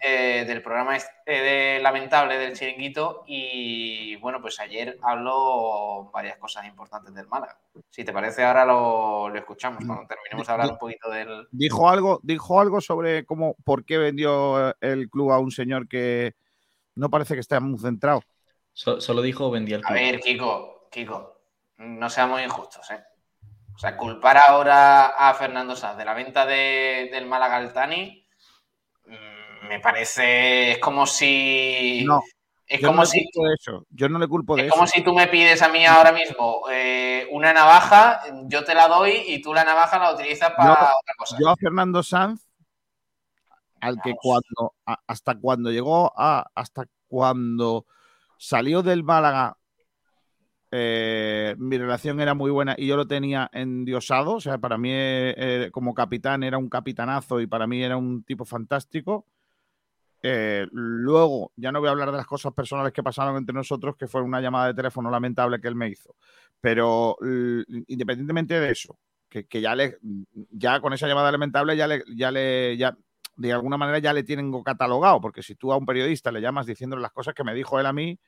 eh, del programa este de Lamentable del chiringuito, y bueno, pues ayer habló varias cosas importantes del Málaga. Si te parece, ahora lo, lo escuchamos cuando terminemos de hablar un poquito del. Dijo algo, dijo algo sobre cómo, por qué vendió eh, el club a un señor que no parece que esté muy centrado. So- solo dijo vendía el A ver, Kiko, Kiko, no seamos injustos, ¿eh? O sea, culpar ahora a Fernando Sanz de la venta de- del Málaga al Tani mm, me parece. Es como si. No, es yo como no le si. culpo de eso. Yo no le culpo de Es eso. como si tú me pides a mí ahora mismo eh, una navaja, yo te la doy y tú la navaja la utilizas para Yo- otra cosa. Yo a Fernando Sanz, al que Vamos. cuando, a- hasta cuando llegó a, hasta cuando salió del Málaga, eh, mi relación era muy buena y yo lo tenía endiosado. O sea, para mí eh, eh, como capitán era un capitanazo y para mí era un tipo fantástico. Luego, ya no voy a hablar de las cosas personales que pasaron entre nosotros, que fue una llamada de teléfono lamentable que él me hizo. Pero independientemente de eso, que, que ya le, ya con esa llamada lamentable ya le, ya le, ya de alguna manera ya le tienen catalogado, porque si tú a un periodista le llamas diciéndole las cosas que me dijo él a mí,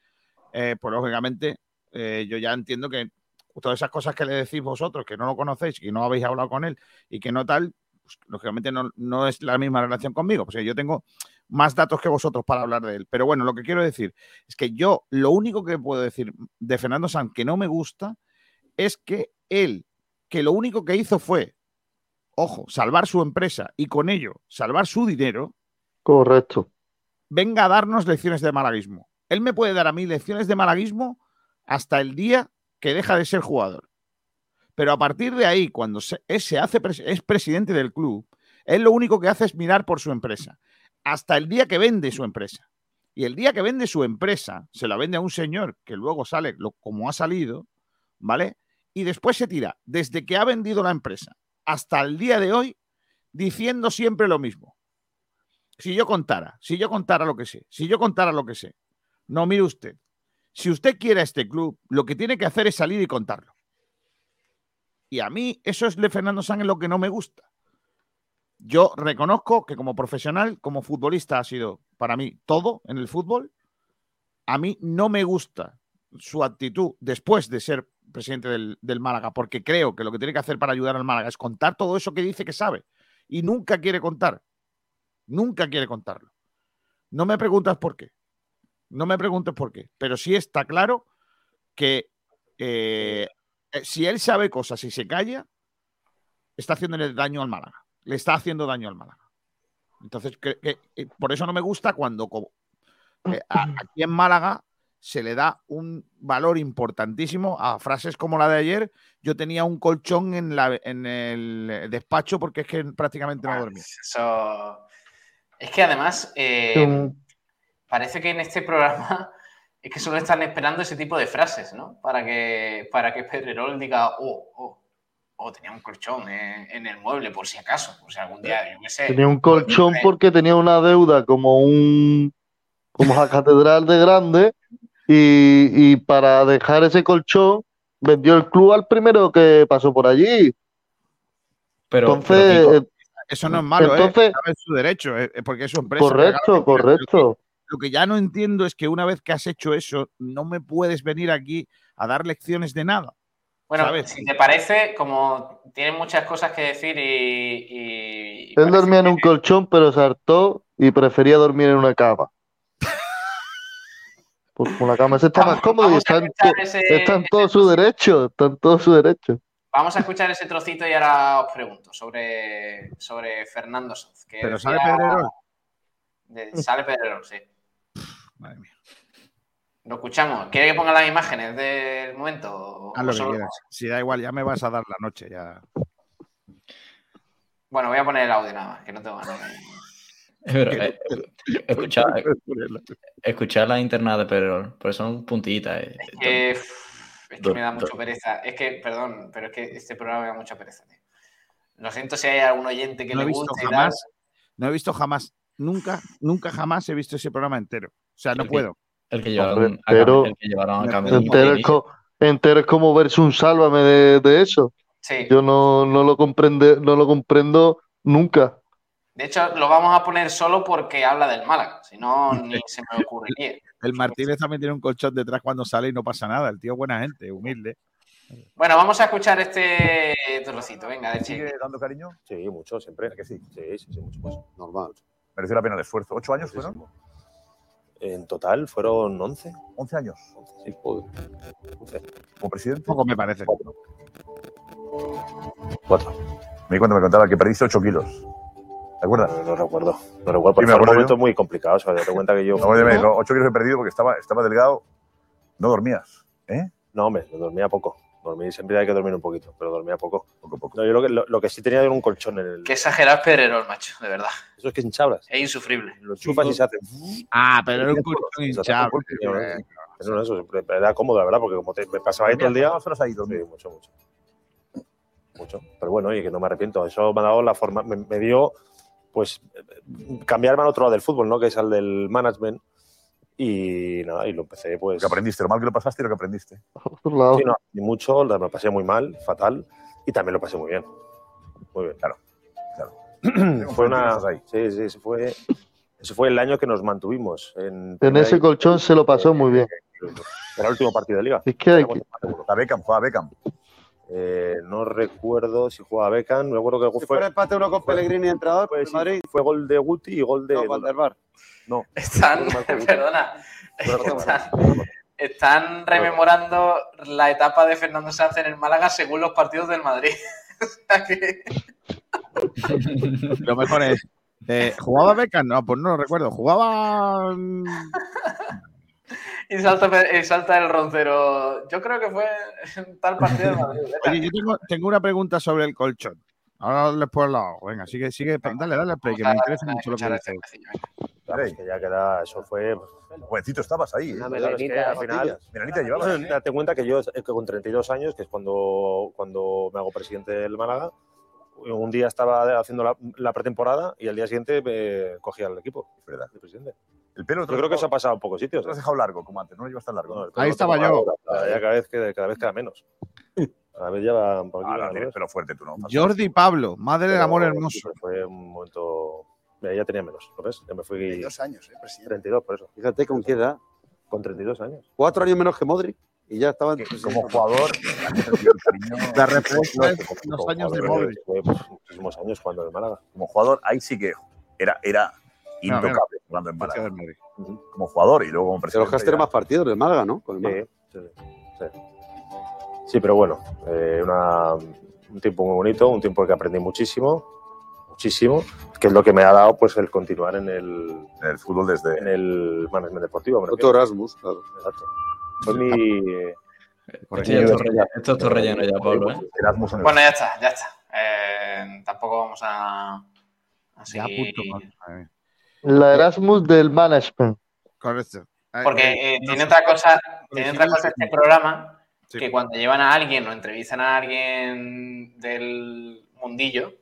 eh, pues lógicamente eh, yo ya entiendo que todas esas cosas que le decís vosotros, que no lo conocéis, que no habéis hablado con él y que no tal, pues, lógicamente no, no es la misma relación conmigo. Pues yo tengo más datos que vosotros para hablar de él. Pero bueno, lo que quiero decir es que yo lo único que puedo decir de Fernando Sanz que no me gusta es que él, que lo único que hizo fue, ojo, salvar su empresa y con ello salvar su dinero, Correcto. venga a darnos lecciones de malaguismo. Él me puede dar a mí lecciones de malaguismo hasta el día que deja de ser jugador. Pero a partir de ahí, cuando se, se hace es presidente del club, él lo único que hace es mirar por su empresa. Hasta el día que vende su empresa. Y el día que vende su empresa, se la vende a un señor que luego sale como ha salido, ¿vale? Y después se tira, desde que ha vendido la empresa hasta el día de hoy, diciendo siempre lo mismo. Si yo contara, si yo contara lo que sé, si yo contara lo que sé. No, mire usted, si usted quiere a este club, lo que tiene que hacer es salir y contarlo. Y a mí eso es de Fernando Sánchez lo que no me gusta. Yo reconozco que como profesional, como futbolista ha sido para mí todo en el fútbol. A mí no me gusta su actitud después de ser presidente del, del, Málaga, porque creo que lo que tiene que hacer para ayudar al Málaga es contar todo eso que dice que sabe y nunca quiere contar. Nunca quiere contarlo. No me preguntas por qué. No me preguntes por qué. Pero sí está claro que eh, eh, si él sabe cosas y se calla, está haciéndole daño al Málaga. Le está haciendo daño al Málaga. Entonces, eh, por eso no me gusta cuando aquí en Málaga se le da un valor importantísimo a frases como la de ayer. Yo tenía un colchón en, la, en el despacho porque es que prácticamente no dormía. Es que además, eh, parece que en este programa es que solo están esperando ese tipo de frases, ¿no? Para que, para que Pedrerol diga, oh, oh, oh, tenía un colchón en, el mueble, por si acaso, por si algún día, yo qué sé. Tenía un colchón porque tenía una deuda como un como la catedral de grande y, para dejar ese colchón vendió el club al primero que pasó por allí. Pero, entonces, eso no es malo, ¿eh? entonces, es su derecho, porque es su empresa. Correcto, correcto. Lo que, ya no entiendo es que una vez que has hecho eso, no me puedes venir aquí a dar lecciones de nada. Bueno, si te parece, como tiene muchas cosas que decir y. Él dormía en un colchón, pero se hartó y prefería dormir en una cama. Pues la cama se está más cómodo y está en, todo su derecho, está en todo su derecho. Vamos a escuchar ese trocito y ahora os pregunto sobre, sobre Fernando Soz. Pero sale Pedrerol. sale Pedrerol, sí. Madre mía. Lo escuchamos. ¿Quiere que ponga las imágenes del momento? Haz lo que quieras. Si da igual, ya me vas a dar la noche. ya. Bueno, voy a poner el audio nada más, que no tengo ganas eh, escuchar, escuchar la interna de Pedrerol, por son puntitas. Eh, es que, es que me da mucha pereza. Es que, perdón, pero es que este programa me da mucha pereza. Lo siento si hay algún oyente que no le guste jamás, No he visto jamás, nunca, nunca jamás he visto ese programa entero. O sea, no puedo. El que llevaron, entero, a, el que llevaron a Entero, es como, entero es como verse un sálvame de, de eso. Sí. Yo no, no, lo comprende, no lo comprendo nunca. De hecho, lo vamos a poner solo porque habla del Málaga, si no, ni se me ocurriría. El Martínez también tiene un colchón detrás cuando sale y no pasa nada. El tío es buena gente, humilde. Bueno, vamos a escuchar este trocito. Venga, de ¿Sigue dando cariño? Sí, mucho, siempre. que sí? Sí, sí, sí, mucho más. Normal. Mereció la pena el esfuerzo. ¿Ocho años fueron? En total fueron 11. ¿11 años? Sí, joder. ¿Como presidente? Poco me parece. Cuatro. Cuatro. Me cuando me contaba que perdiste 8 kilos. ¿Te acuerdas? No, recuerdo. No recuerdo. Porque sí, un momento muy complicado. O sea, te cuenta que yo. No, oye, 8 kilos he perdido porque estaba, estaba delgado. No dormías. ¿Eh? No, hombre, dormía poco. Dormí, siempre hay que dormir un poquito, pero dormía poco. poco, poco. No, yo lo que, lo, que, sí tenía era un colchón en el. Qué exagerado Pedrerol, macho, de verdad. Eso es que es hinchablas. Es insufrible. Lo chupas y se hace. Ah, pero era un colchón hinchable. Eso no, eso era cómodo, la verdad, porque como te, me pasaba ahí todo el día. horas ahí dormir. Sí, mucho, mucho. Mucho. Pero bueno, oye, que no me arrepiento. Eso me ha dado la forma. me dio pues cambiarme al otro lado del fútbol, ¿no? Que es al del management. Y nada, y lo empecé, pues. ¿Qué aprendiste? ¿Lo mal que lo pasaste y lo que aprendiste? Sí, no, ni mucho, lo pasé muy mal, fatal, y también lo pasé muy bien. Muy bien. Claro, claro. fue una. Sí, sí, ese fue, ese fue el año que nos mantuvimos. En, en ese colchón se lo pasó muy bien. Era el último partido de liga. Es que hay que... A Beckham, fue a Beckham. Eh, no recuerdo si jugaba Beckham, me acuerdo que si fue. empate uno con Pellegrini entrador, pues, Madrid. Fue gol de Guti y gol de. No, Van der Bar. No. Están, perdona. Están, rememorando la etapa de Fernando Sánchez en el Málaga según los partidos del Madrid. Lo mejor es. Eh, ¿Jugaba Beckham? No, pues no lo recuerdo. Jugaba. y, salta, y salta el roncero. Yo creo que fue tal partido de Madrid. Oye, yo tengo, tengo una pregunta sobre el colchón. Ahora les puedo lado. Venga, sigue, sigue. Dale, dale al play, que me interesa mucho lo que dices. Claro, es que ya queda, eso fue. Jovencito estabas ahí. ¿eh? Una melanita, al final. Melanita llevabas. Date cuenta que yo, que con 32 años, que es cuando, cuando me hago presidente del Málaga, un día estaba haciendo la, la pretemporada y al día siguiente me cogía el equipo. Es verdad. El presidente. El pelo Yo creo que eso ha pasado en pocos sitios. Lo has ¿eh? dejado largo, como antes, no lo llevas tan largo. Ahí estaba yo. Ya cada vez, que- cada vez queda menos. Cada vez lleva un poquito tienes ¿no? pelo fuerte tú, ¿no? Jordi Pablo, madre del Pero amor hermoso. sí, Fue un momento. Mira, ya tenía menos, ¿lo ves? Ya me fui. Dos años, ¿eh, presidente? 32, por eso. Fíjate con qué edad. Con 32 años. Cuatro años menos que Modric y ya estaba en como jugador, La respuesta es los años de Modric. Fue pues, muchísimos años jugando en Málaga. como jugador, ahí sí que era, era Intocable jugando en Málaga. Como jugador y luego como presidente. los tener ya. más partidos del Málaga, ¿no? Con el Málaga. Sí, sí, sí. Sí, pero bueno, eh, una- un tiempo muy bonito, un tiempo que aprendí muchísimo, muchísimo, que es lo que me ha dado pues el continuar en el, En el fútbol desde. en el management deportivo. Otro. Erasmus, claro. Exacto. Fue mi. eh, Esto ya está relleno- esto está relleno ya, Pablo, ¿eh? Erasmus en el- Bueno, ya está, ya está. Eh, tampoco vamos a. a Ya punto. La Erasmus del management. Correcto. Eh, Porque eh, eh, no tiene sé. otra cosa, tiene otra cosa este programa, Sí. que cuando llevan a alguien o entrevistan a alguien del mundillo,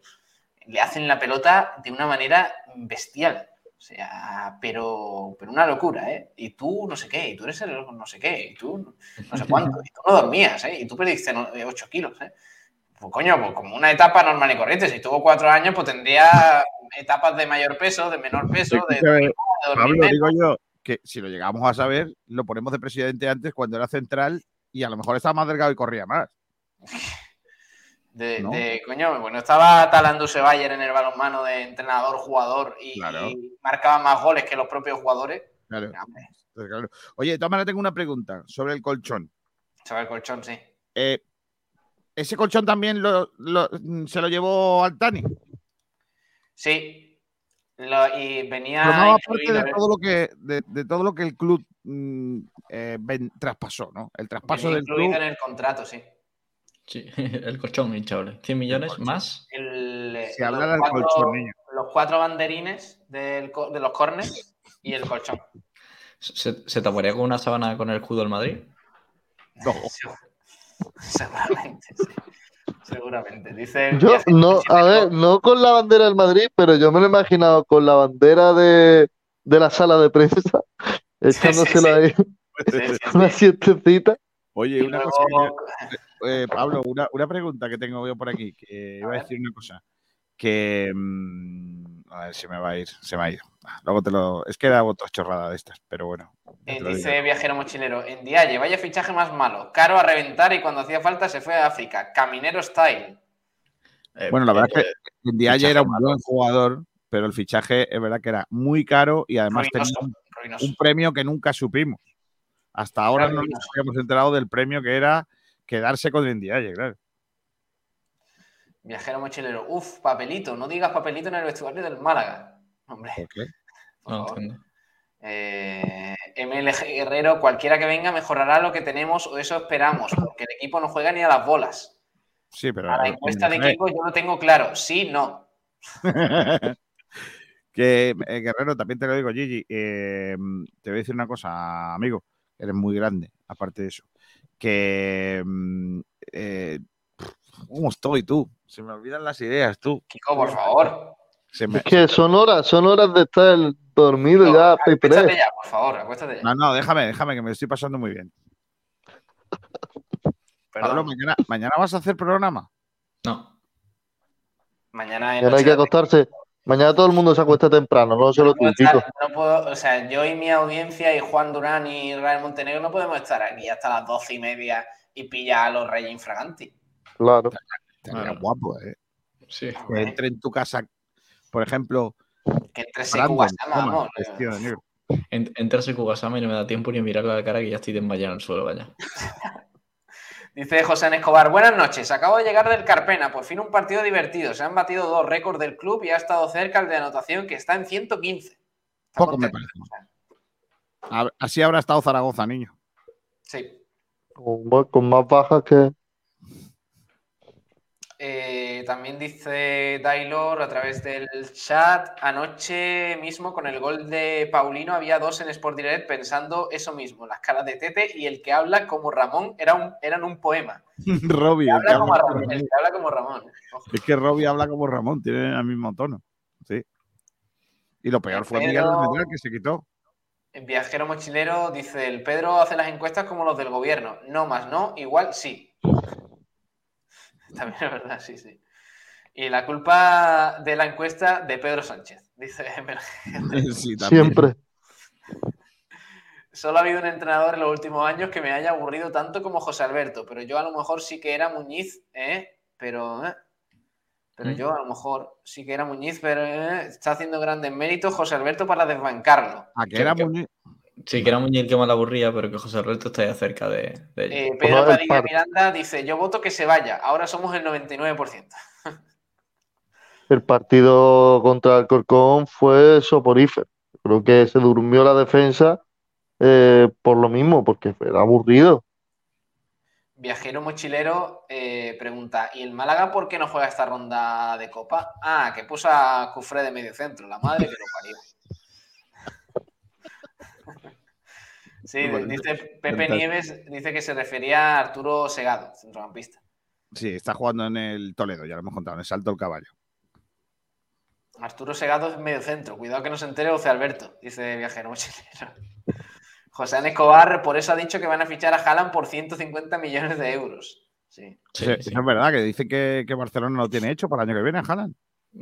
le hacen la pelota de una manera bestial. O sea, pero, pero una locura, ¿eh? Y tú no sé qué, y tú eres el no sé qué, y tú no sé cuánto, y tú no dormías, ¿eh? Y tú perdiste 8 kilos, ¿eh? Pues coño, pues como una etapa normal y corriente. Si tuvo cuatro años, pues tendría etapas de mayor peso, de menor peso, de, de dormir Pablo, digo yo que si lo llegamos a saber, lo ponemos de presidente antes cuando era central y a lo mejor estaba más delgado y corría más. De, ¿no? de- coño, bueno, estaba Talanduse Bayer en el balonmano de entrenador, jugador y, Claro. y marcaba más goles que los propios jugadores. Claro, Hombre, claro. Oye, de todas maneras tengo una pregunta sobre el colchón. sobre el colchón, sí. Eh, ¿Ese colchón también lo- lo- se lo llevó Altani? Sí. Lo- y venía Formaba parte incluido de todo lo que, de, de todo lo que el club mm, eh, ven- traspasó, ¿no? El traspaso venía del incluido club. en el contrato, sí. Sí, el colchón hinchable. 100 millones más. El, Si los habla del cuatro- colchón, niño. Los cuatro banderines del de los corners y el colchón. ¿Se, se taparía con una sábana con el escudo del Madrid? No. Seguramente, sí. Seguramente. Dice Yo no, a ver, no con la bandera del Madrid, pero yo me lo he imaginado con la bandera de, de la sala de prensa, echándosela ahí Sí, sí, sí. una siestecita. Oye, una luego- cosa que eh, Pablo, una, una pregunta que tengo yo por aquí, que iba a decir una cosa, que mm, a ver si me va a ir, se me ha ido. Ah, Luego te lo, es que era otra chorrada de estas, pero bueno. Eh, dice digo. Viajero Mochilero, en Dialle, vaya fichaje más malo, caro a reventar y cuando hacía falta se fue a África, caminero style. Eh, Bueno, la verdad eh, es que en Dialle era un malo. buen jugador, pero el fichaje es verdad que era muy caro y además tenía un, ruinoso. un premio que nunca supimos. Hasta ahora no nos habíamos enterado del premio que era quedarse con el Dialle, claro. Viajero Mochilero, uff, papelito, no digas papelito en el vestuario del Málaga. Hombre, ¿Por qué? por No favor. entiendo. Eh, MLG Guerrero, cualquiera que venga mejorará lo que tenemos o eso esperamos, porque el equipo no juega ni a las bolas. Sí, pero. A la encuesta de equipo yo lo tengo claro, sí, no. que eh, Guerrero, también te lo digo, Gigi. eh, te voy a decir una cosa, amigo. Eres muy grande, aparte de eso. Que. mm, eh, ¿Cómo estoy tú? Se me olvidan las ideas, tú. Kiko, por favor. Se me- Es que son horas, son horas de estar dormido Kiko, ya, acuéstate Peiprés. ya, por favor, acuéstate ya. No, no, déjame, déjame, que me estoy pasando muy bien. Pablo, mañana, mañana vas a hacer programa. No. Mañana en Ya no hay noche que de- acostarse. Mañana todo el mundo se acuesta temprano, no solo tú, estar- no puedo- o sea, yo y mi audiencia y Juan Durán y Rael Montenegro no podemos estar aquí hasta las doce y media y pillar a los Reyes Infraganti. Claro. Estaría guapo, ¿eh? Sí. Que entre en tu casa, por ejemplo, Que entre negro. En- Entrarse Kugasama y no me da tiempo ni mirarle a la cara que ya estoy desmayado en el suelo, vaya. Dice José Escobar, buenas noches, acabo de llegar del Carpena, por fin un partido divertido, se han batido dos récords del club y ha estado cerca el de anotación que está en 115. Está Poco me parece. Así habrá estado Zaragoza, niño. Sí. Con más bajas que. Eh, también dice Dailor a través del chat, anoche mismo con el gol de Paulino había dos en Sport Direct pensando eso mismo, las caras de Tete y el que habla como Ramón era un, eran un poema. Robbie, el que Habla como Ramón, el que habla como Ramón. Ojo. es que Robbie habla como Ramón, tiene el mismo tono. Sí. Y lo peor fue Miguel que se quitó. En Viajero Mochilero dice, el Pedro hace las encuestas como los del gobierno, no más no, igual sí. También es verdad, sí, sí. Y la culpa de la encuesta de Pedro Sánchez, dice. Sí, también. Siempre. Solo ha habido un entrenador en los últimos años que me haya aburrido tanto como José Alberto, pero yo a lo mejor sí que era Muñiz, ¿eh? Pero, ¿eh? Pero Mm. yo a lo mejor sí que era Muñiz, pero ¿eh? está haciendo grandes méritos José Alberto para desbancarlo. A que Que- era que- Muñiz. Sí, que era Muñiz el que más la aburría, pero que José Alberto está ya cerca de, de ello. Eh, Pues Pedro Padilla par- Miranda dice, yo voto que se vaya, ahora somos el 99%. El partido contra el Corcón fue soporífero. Creo que se durmió la defensa eh, por lo mismo, porque era aburrido. Viajero Mochilero eh, pregunta, ¿y el Málaga por qué no juega esta ronda de Copa? Ah, que puso a Cufré de medio centro, la madre que lo parió. Sí, Bueno, dice Pepe. Nieves, dice que se refería a Arturo Segado, centrocampista. Sí, está jugando en el Toledo, ya lo hemos contado, en el Salto del Caballo. Arturo Segado es medio centro, cuidado que no se entere José Alberto, dice Viajero Mochilero. José Escobar, por eso ha dicho que van a fichar a Haaland por 150 millones de euros. Sí. Sí, Sí, sí. Eso es verdad, que dice que, que Barcelona lo tiene hecho para el año que viene, Haaland.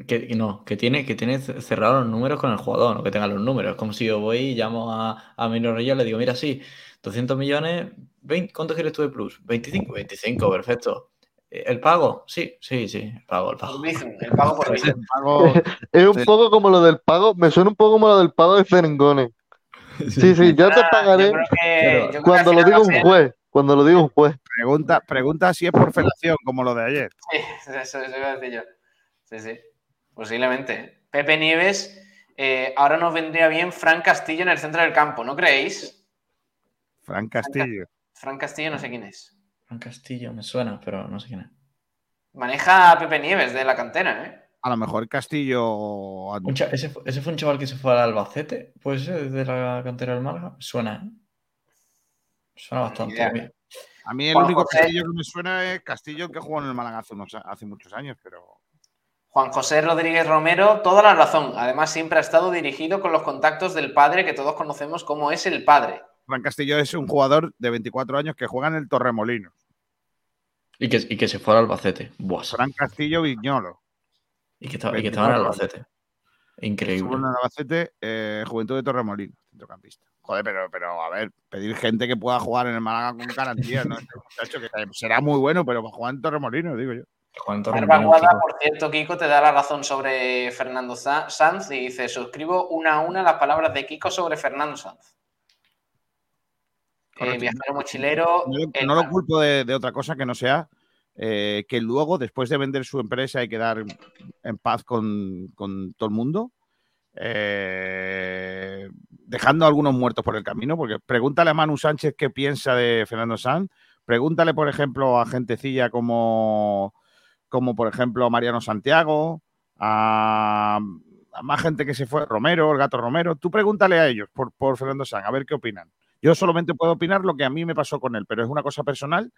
Que, que no, que tiene, que tiene cerrados los números con el jugador, no que tenga los números. Es como si yo voy y llamo a, a Mino Reyes y le digo, mira, sí, 200 millones, 20, ¿cuánto quieres tú de plus? 25, 25, perfecto. Eh, ¿El pago? Sí, sí, sí, el pago, el pago. El pago por Bizum. Pago- Es un Sí. poco como lo del pago, me suena un poco como lo del pago de Ferengones. Sí, sí, yo te Ah, pagaré que- creo que cuando lo diga un juez. Cuando lo diga un juez. pregunta, pregunta si es por felación, como lo de ayer. Sí, eso, eso iba a decir yo. Sí, sí. Posiblemente. Pepe Nieves, eh, ahora nos vendría bien Fran Castillo en el centro del campo, ¿no creéis? Fran Castillo. Fran Castillo no sé quién es. Fran Castillo, me suena, pero no sé quién es. Maneja a Pepe Nieves de la cantera, ¿eh? A lo mejor Castillo. Cha- ese, fue- ese fue un chaval que se fue al Albacete, pues de la cantera del Málaga. Suena, ¿eh? Suena bastante. bien. A mí el Juan único José. Castillo que me suena es Castillo que jugó en el Málaga hace, unos- hace muchos años, pero. Juan José Rodríguez Romero, toda la razón. Además, siempre ha estado dirigido con los contactos del padre que todos conocemos como es el padre. Fran Castillo es un jugador de 24 años que juega en el Torremolinos. Y que, y que se fue al Albacete. Buah, Fran Castillo Viñolo. y, que estaba, y que estaba en el 24 Albacete. Increíble. Estuvo en el Albacete, eh, Juventud de Torremolinos, centrocampista. Joder, pero, pero a ver, pedir gente que pueda jugar en el Málaga con garantía, ¿no? Este muchacho que será muy bueno, pero para jugar en Torremolinos, digo yo. Juan Guada, por cierto, Kiko, te da la razón sobre Fernando Sa- Sanz y dice, suscribo una a una las palabras de Kiko sobre Fernando Sanz. Eh, viajero mochilero. No, lo- el- no lo culpo de, de otra cosa que no sea eh, que luego, después de vender su empresa y quedar en paz con, con todo el mundo, eh, dejando a algunos muertos por el camino, porque pregúntale a Manu Sánchez qué piensa de Fernando Sanz, pregúntale, por ejemplo, a gentecilla como, como por ejemplo, a Mariano Santiago, a, más gente que se fue, Romero, el gato Romero, tú pregúntale a ellos por, por Fernando Sanz, a ver qué opinan. Yo solamente puedo opinar lo que a mí me pasó con él, pero es una cosa personal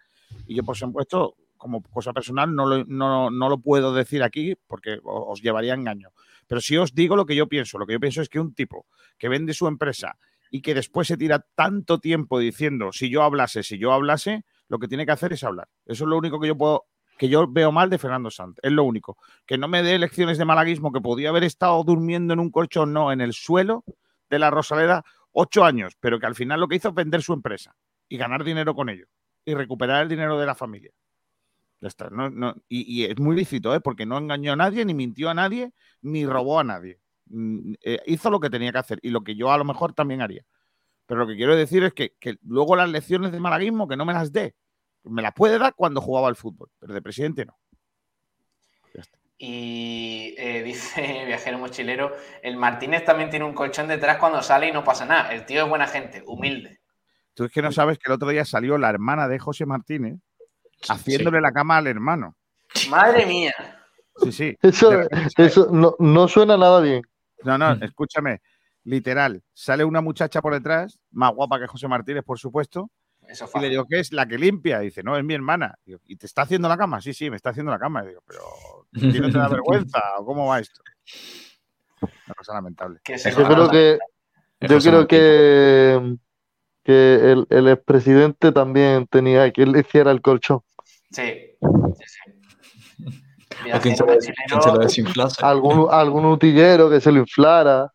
y yo, por supuesto, como cosa personal, no lo, no, no lo puedo decir aquí porque os llevaría engaño. Pero sí os digo lo que yo pienso. Lo que yo pienso es que un tipo que vende su empresa y que después se tira tanto tiempo diciendo si yo hablase, si yo hablase, lo que tiene que hacer es hablar. Eso es lo único que yo puedo que yo veo mal de Fernando Sanz. Es lo único. Que no me dé lecciones de malaguismo, que podía haber estado durmiendo en un colchón, no, en el suelo de la Rosaleda ocho años, pero que al final lo que hizo es vender su empresa y ganar dinero con ello y recuperar el dinero de la familia. Ya está. No, no, y, y es muy lícito, ¿eh? porque no engañó a nadie, ni mintió a nadie, ni robó a nadie. Mm, eh, hizo lo que tenía que hacer y lo que yo a lo mejor también haría. Pero lo que quiero decir es que, que luego las lecciones de malaguismo que no me las dé. Me las puede dar cuando jugaba al fútbol, pero de presidente no. Y eh, dice Viajero Mochilero, el Martínez también tiene un colchón detrás cuando sale y no pasa nada. El tío es buena gente, humilde. Tú es que no sabes que el otro día salió la hermana de José Martínez haciéndole la cama al hermano. Madre mía. Sí, sí. Eso, eso no, no suena nada bien. No, no, escúchame. Literal, sale una muchacha por detrás, más guapa que José Martínez, por supuesto, Eso y le digo, ¿qué es? La que limpia. Y dice, no, es mi hermana. Digo, ¿Y te está haciendo la cama? Sí, sí, me está haciendo la cama. Y digo, pero ¿a ti no te da vergüenza? ¿O cómo va esto? Una cosa lamentable. Yo creo que, yo creo que, que el, el expresidente también tenía que le hiciera el colchón. Sí, sí, sí. Se lo, se lo. Algún, algún utillero que se lo inflara.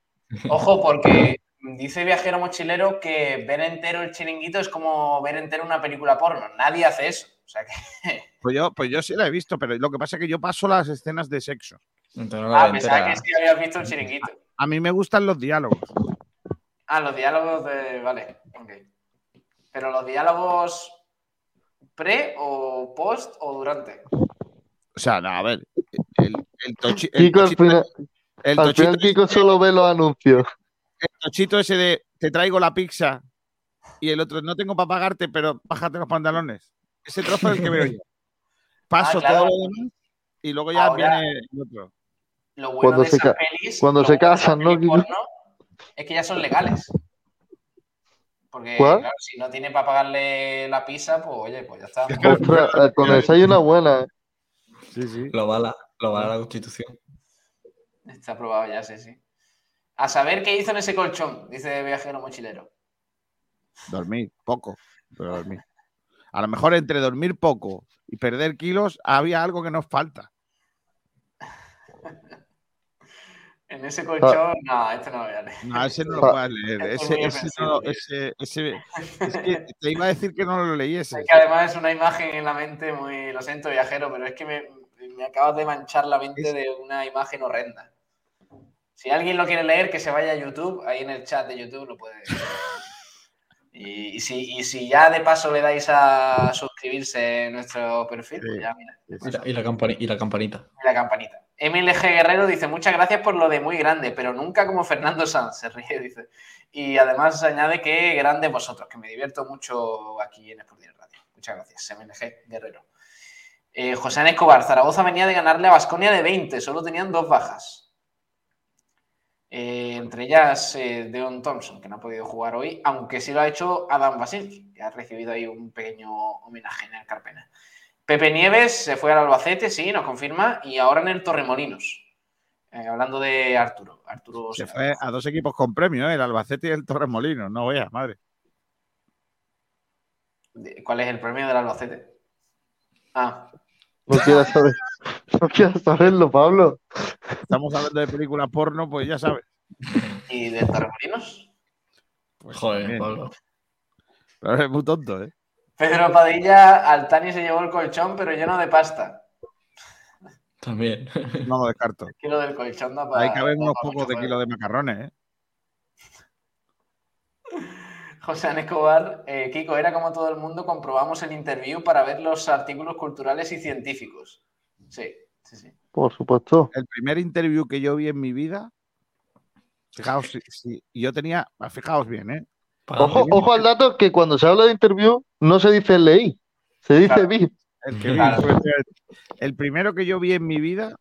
Ojo, porque dice Viajero Mochilero que ver entero el chiringuito es como ver entero una película porno. Nadie hace eso. O sea que. Pues yo, pues yo sí la he visto, pero lo que pasa es que yo paso las escenas de sexo. Entonces no Ah, pensaba entera. que sí habías visto el chiringuito. A mí me gustan los diálogos. Ah, los diálogos de. Vale, ok. Pero los diálogos pre o post o durante. O sea, no, a ver, el, el, tochi- el Kiko al final, el al final Kiko solo ve los anuncios. Tochito ese de te traigo la pizza y el otro no tengo para pagarte, pero bájate los pantalones. Ese trozo es el que veo yo. Paso Ah, claro. todo lo demás y luego ya Ahora- viene el otro. Lo bueno Cuando de se esas ca- pelis. cuando se bueno casan, ¿no, porno Es que ya son legales. Porque, ¿Cuál? claro, si no tiene para pagarle la pizza, pues oye, pues ya está. Ostras, eh, con esa hay una buena. ¿eh? Sí, sí. Lo vala, lo vala la constitución. Está aprobado ya, sí, sí. A saber qué hizo en ese colchón, dice Viajero Mochilero. Dormir poco, pero dormir. A lo mejor entre dormir poco y perder kilos había algo que nos falta. En ese colchón, no, este no lo voy a leer. No, ese no lo puedes leer. Es Ese, muy ese, no, ofensivo. ese, ese- es que te iba a decir que no lo leyese. Es que además es una imagen en la mente muy. Lo siento, viajero, pero es que me, me acabas de manchar la mente de una imagen horrenda. Si alguien lo quiere leer, que se vaya a YouTube, ahí en el chat de YouTube lo puede. Y, y si, y si ya de paso le dais a suscribirse en nuestro perfil, pues ya mira. Y la, y la campani- y la campanita. Y la campanita. MLG Guerrero dice, muchas gracias por lo de muy grande, pero nunca como Fernando Sanz, se ríe, dice. Y además añade que grande vosotros, que me divierto mucho aquí en Sport Direct Radio. Muchas gracias, MLG Guerrero. Eh, José Escobar, Zaragoza venía de ganarle a Basconia de 20, solo tenían dos bajas. Eh, entre ellas eh, Deon Thompson, que no ha podido jugar hoy, aunque sí lo ha hecho Adam Basilki, que ha recibido ahí un pequeño homenaje en el Carpena. Pepe Nieves se fue al Albacete, sí, nos confirma, y ahora en el Torremolinos. Eh, hablando de Arturo. Arturo Se fue a dos equipos con premio, el Albacete y el Torremolinos. No veas, madre. ¿Cuál es el premio del Albacete? Ah, No quieras saber, no quieras saberlo, Pablo. Estamos hablando de película porno, pues ya sabes. ¿y del Torremolinos? Pues Joder, también. Pablo. Pero es muy tonto, ¿eh? Pedro Padilla, Altani se llevó el colchón, pero lleno de pasta. También. No lo descarto. Es que lo del colchón da para. Ahí caben da unos pocos de kilos de macarrones, ¿eh? José Escobar, eh, Kiko, era como todo el mundo, comprobamos el interview para ver los artículos culturales y científicos. Sí, sí, sí. Por supuesto. El primer interview que yo vi en mi vida, fijaos, si, si- y yo tenía, fijaos bien, ¿eh? Ojo, ojo al dato que cuando se habla de interview no se dice leí, se dice Claro. vi. El, que vi Claro. fue- el primero que yo vi en mi vida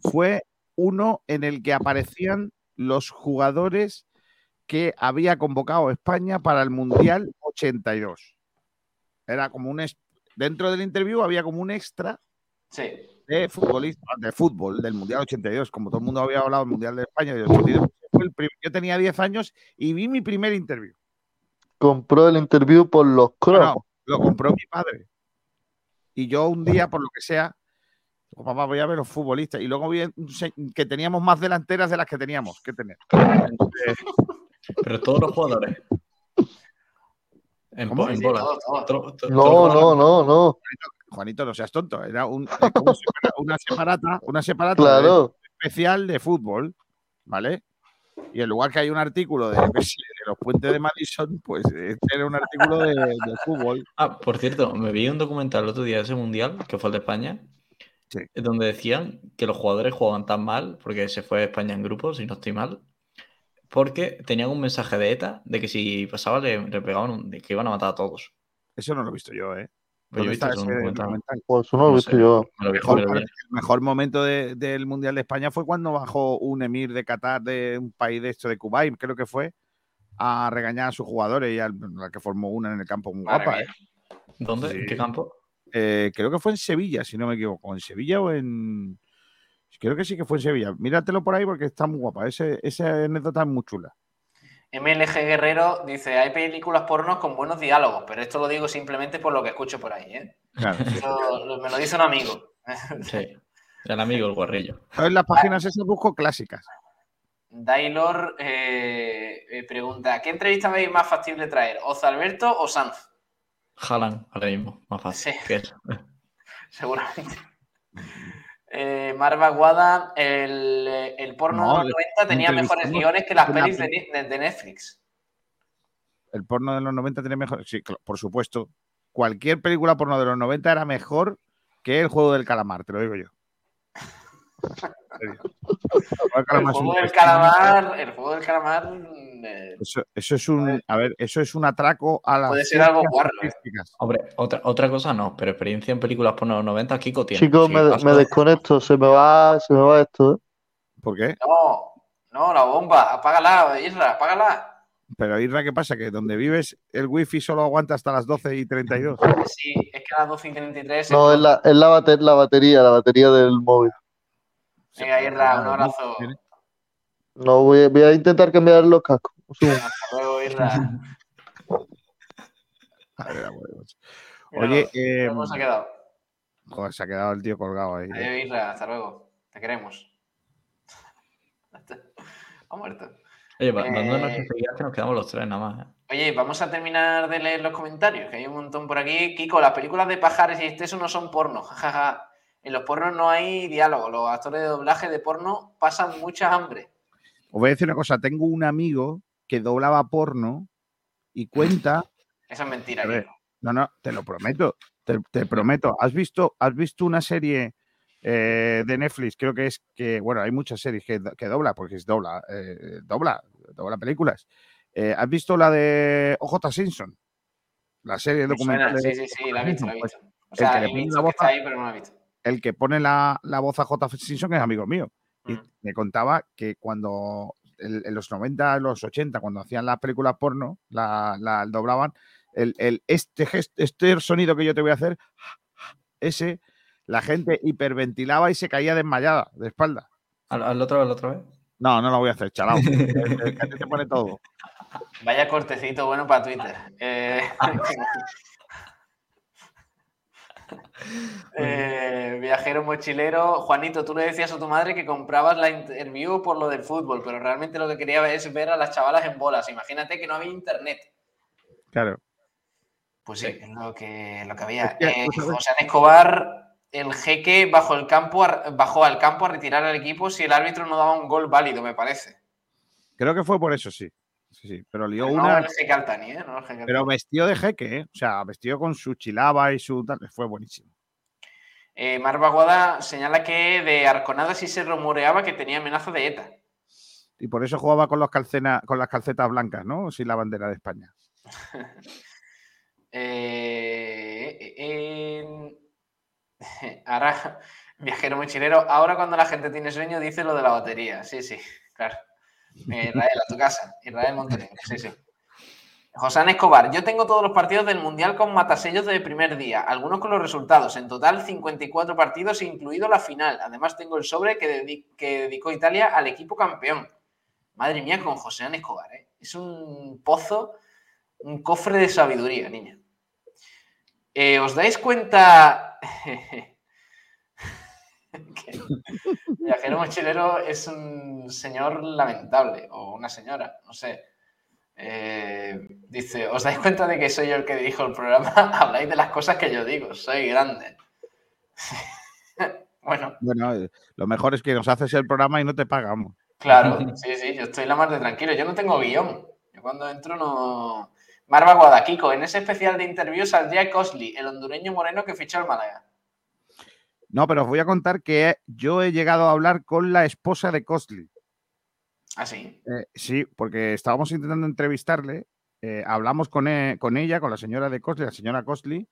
fue uno en el que aparecían los jugadores que había convocado España para el Mundial 82. Era como un... es- Dentro del interview había como un extra Sí. de futbolista, de fútbol del Mundial 82, como todo el mundo había hablado del Mundial de España del 82. fue el prim- Yo tenía 10 años y vi mi primer interview. Compró el interview por los cromos. No, lo compró mi padre. Y yo un día, por lo que sea, papá, voy a ver los futbolistas. Y luego vi que teníamos más delanteras de las que teníamos que tener. Pero todos los jugadores. En, bola. todo, todo. Todo- todo- No, no, no, no. Juanito, no seas tonto. Era un, como una separata, una separata Claro. especial de fútbol, ¿vale? Y en lugar que hay un artículo de, los puentes de Madison, pues este era un artículo de, de fútbol. Ah, por cierto, me vi un documental el otro día de ese mundial, que fue el de España, Sí. donde decían que los jugadores jugaban tan mal, porque se fue España en grupos, si no estoy mal, porque tenían un mensaje de ETA de que si pasaba le, le pegaban, un- de que iban a matar a todos. Eso no lo he visto yo, ¿eh? Pues yo ¿Dónde he visto está ese documental. Pues eso no lo he No visto sé, yo. Mejor el mejor momento de- del Mundial de España fue cuando bajó un emir de Qatar, de un país de esto de Kuwait, creo que fue, a regañar a sus jugadores y al la que formó una en el campo muy guapa. ¿eh? ¿Dónde? Sí. ¿En qué campo? Eh, creo que fue en Sevilla, si no me equivoco. ¿En Sevilla o en.? Creo que sí que fue en Sevilla. Míratelo por ahí porque está muy guapa. Ese, esa anécdota es muy chula. MLG Guerrero dice, hay películas pornos con buenos diálogos, pero esto lo digo simplemente por lo que escucho por ahí, ¿eh? Claro, sí. Eso lo- me lo dice un amigo. Sí. El amigo, el guarrillo. En las páginas esas busco clásicas. Dailor eh, eh, pregunta, ¿qué entrevista veis más factible traer? ¿Oza Alberto o Sanz? Jalan ahora mismo, más fácil. Sí. Seguramente. Eh, Marva Guada, el, eh, el porno No, de los 90 tenía mejores guiones que las pelis de, peli- de- de Netflix. El porno de los 90 tenía mejor. Sí, por supuesto. Cualquier película porno de los 90 era mejor que el juego del calamar, te lo digo yo. El juego del El calamar un juego del calamar, eh, Eso, eso es un, a ver, eso es un atraco a las Puede ser algo guarro, ¿eh? Hombre, otra, otra cosa no, pero experiencia en películas por los 90, Kiko tiene. Chicos, Sí, me, desconecto, se me va, se me va esto, ¿eh? ¿Por qué? No, no, la bomba, apágala, Isra, apágala. Pero Irra, ¿qué pasa? Que donde vives el wifi solo aguanta hasta las 12 y 32. Sí, es que a las 12 y 33. No, es la, es la, bate- la batería, la batería del móvil. Venga, Isra, un abrazo. No, voy, a- voy a intentar cambiar los cascos. Un segundo. Hasta luego, Isra. A ver, Oye, eh, ¿Cómo se ha quedado? joder, se ha quedado el tío colgado ahí. Adiós, Isra, hasta luego. Te queremos. ha muerto. Oye, mandándonos Eh, que nos quedamos los tres nada más. ¿eh? Oye, vamos a terminar de leer los comentarios, que hay un montón por aquí. Kiko, las películas de pajares y exceso no son porno. jajaja. En los pornos no hay diálogo. Los actores de doblaje de porno pasan mucha hambre. Os voy a decir una cosa, tengo un amigo que doblaba porno y cuenta, Eso es mentira, ver. No, no, te lo prometo, te, te prometo, ¿has visto, has visto una serie eh, de Netflix? Creo que es que, bueno, hay muchas series que, que dobla, porque es dobla, eh, dobla, dobla películas. Eh, ¿Has visto la de OJ Simpson? La serie suena, documental. de Sí, sí, sí, la he visto, la he Pues, visto. O el sea, que le he pone visto la que voz está a- ahí, pero no la he visto. el que pone la, la voz a J. Simpson es amigo mío. Y me contaba que cuando en los 90, en los 80, cuando hacían las películas porno, la, la doblaban, el, el- este, gest- este sonido que yo te voy a hacer, ese, la gente hiperventilaba y se caía desmayada, de espalda. ¿Al, al otro, al otra vez? No, no lo voy a hacer, chalao. te pone todo. Vaya cortecito bueno para Twitter. Eh, eh, viajero mochilero. Juanito, tú le decías a tu madre que comprabas la interview por lo del fútbol, pero realmente lo que quería es ver a las chavalas en bolas. Imagínate que no había internet. Claro. Pues sí, es lo que, lo que había. Eh, sabes- José Escobar, el jeque bajo el campo, a- bajó al campo a retirar al equipo si el árbitro no daba un gol válido, me parece. Creo que fue por eso, sí. Sí, sí. Pero lió Pero no una. el jeque Altani, ¿eh? No el jeque Pero vestido de jeque, ¿eh? O sea, vestido con su chilaba y su tal. Fue buenísimo. Eh, Mar Baguada señala que de Arconada sí se rumoreaba que tenía amenaza de ETA. Y por eso jugaba con, los calcena, con las calcetas blancas, ¿no? Sin la bandera de España. Eh, Ahora, viajero mochilero, ahora cuando la gente tiene sueño dice lo de la batería. Sí, sí, claro. Israel, a tu casa. Israel Montenegro, sí, sí. José Escobar, yo tengo todos los partidos del Mundial con matasellos del primer día, algunos con los resultados. En total, 54 partidos, incluido la final. Además, tengo el sobre que, dedi- que dedicó Italia al equipo campeón. Madre mía, con José Escobar, ¿eh? Es un pozo, un cofre de sabiduría, niña. Eh, ¿Os dais cuenta Viajero Mochilero es un señor lamentable o una señora, no sé? Eh, dice, ¿os dais cuenta de que soy yo el que dirijo el programa? Habláis de las cosas que yo digo, soy grande. bueno, Bueno, eh, lo mejor es que nos haces el programa y no te pagamos. claro, sí, sí, yo estoy la más de tranquilo, yo no tengo guion. Yo cuando entro no... Marva Guadaquico, en ese especial de interview saldría Cosley, el hondureño moreno que fichó al Málaga. No, pero os voy a contar que yo he llegado a hablar con la esposa de Costly. ¿Ah, sí? Eh, sí, porque estábamos intentando entrevistarle. eh, hablamos con, e- con ella, con la señora de Costly, la señora Costly,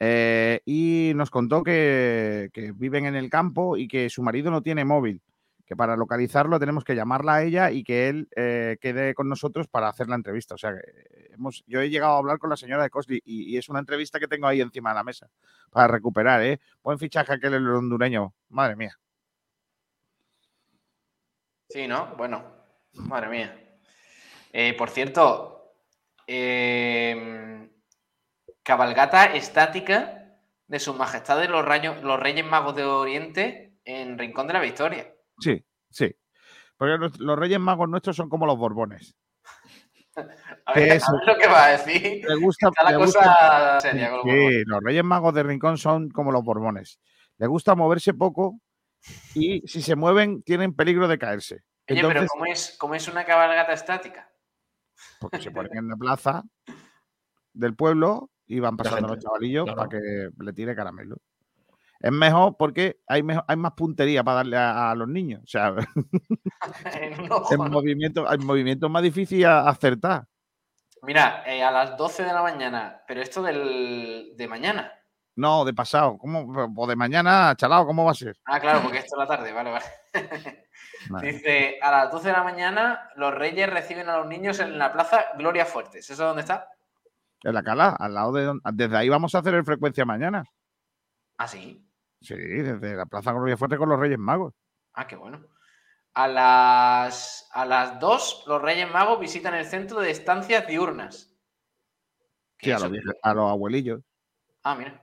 eh, y nos contó que, que viven en el campo y que su marido no tiene móvil. Que para localizarlo tenemos que llamarla a ella y que él eh, quede con nosotros para hacer la entrevista. O sea, eh, hemos, yo he llegado a hablar con la señora de Costly y, es una entrevista que tengo ahí encima de la mesa para recuperar, ¿eh? Buen fichaje aquel el hondureño. Madre mía. Sí, ¿no? Bueno, madre mía. Eh, por cierto, eh, cabalgata estática de sus majestades los, rayo- los Reyes Magos de Oriente en Rincón de la Victoria. Sí, sí. Porque los, los Reyes Magos nuestros son como los Borbones. A ¿Qué ver, es? a ver lo que va a decir. Le gusta, Está la le cosa gusta- seria con los Sí, Borbones. los Reyes Magos de Rincón son como los Borbones. Les gusta moverse poco y si se mueven tienen peligro de caerse. Oye, pero ¿cómo es, cómo es una cabalgata estática? porque se ponen en la plaza del pueblo y van pasando los chavalillos claro. para que le tire caramelo. Es mejor porque hay, hay más puntería para darle a, a los niños. O sea, En movimiento, en movimiento es más difícil a- acertar. Mira, eh, a las 12 de la mañana, pero esto del, de mañana. No, de pasado. ¿Cómo? O de mañana, chalao, ¿cómo va a ser? Ah, claro, porque esto es la tarde, vale, vale. Vale. Dice, a las 12 de la mañana los reyes reciben a los niños en la plaza Gloria Fuertes. ¿Eso dónde está? En la cala, al lado de don- Desde ahí vamos a hacer el frecuencia mañana. Ah, sí. Sí, desde la Plaza Gloria Fuerte con los Reyes Magos. Ah, qué bueno. A las, a las 2 los reyes magos visitan el centro de estancias diurnas. ¿Qué Sí, a los, a abuelillos. Ah, mira.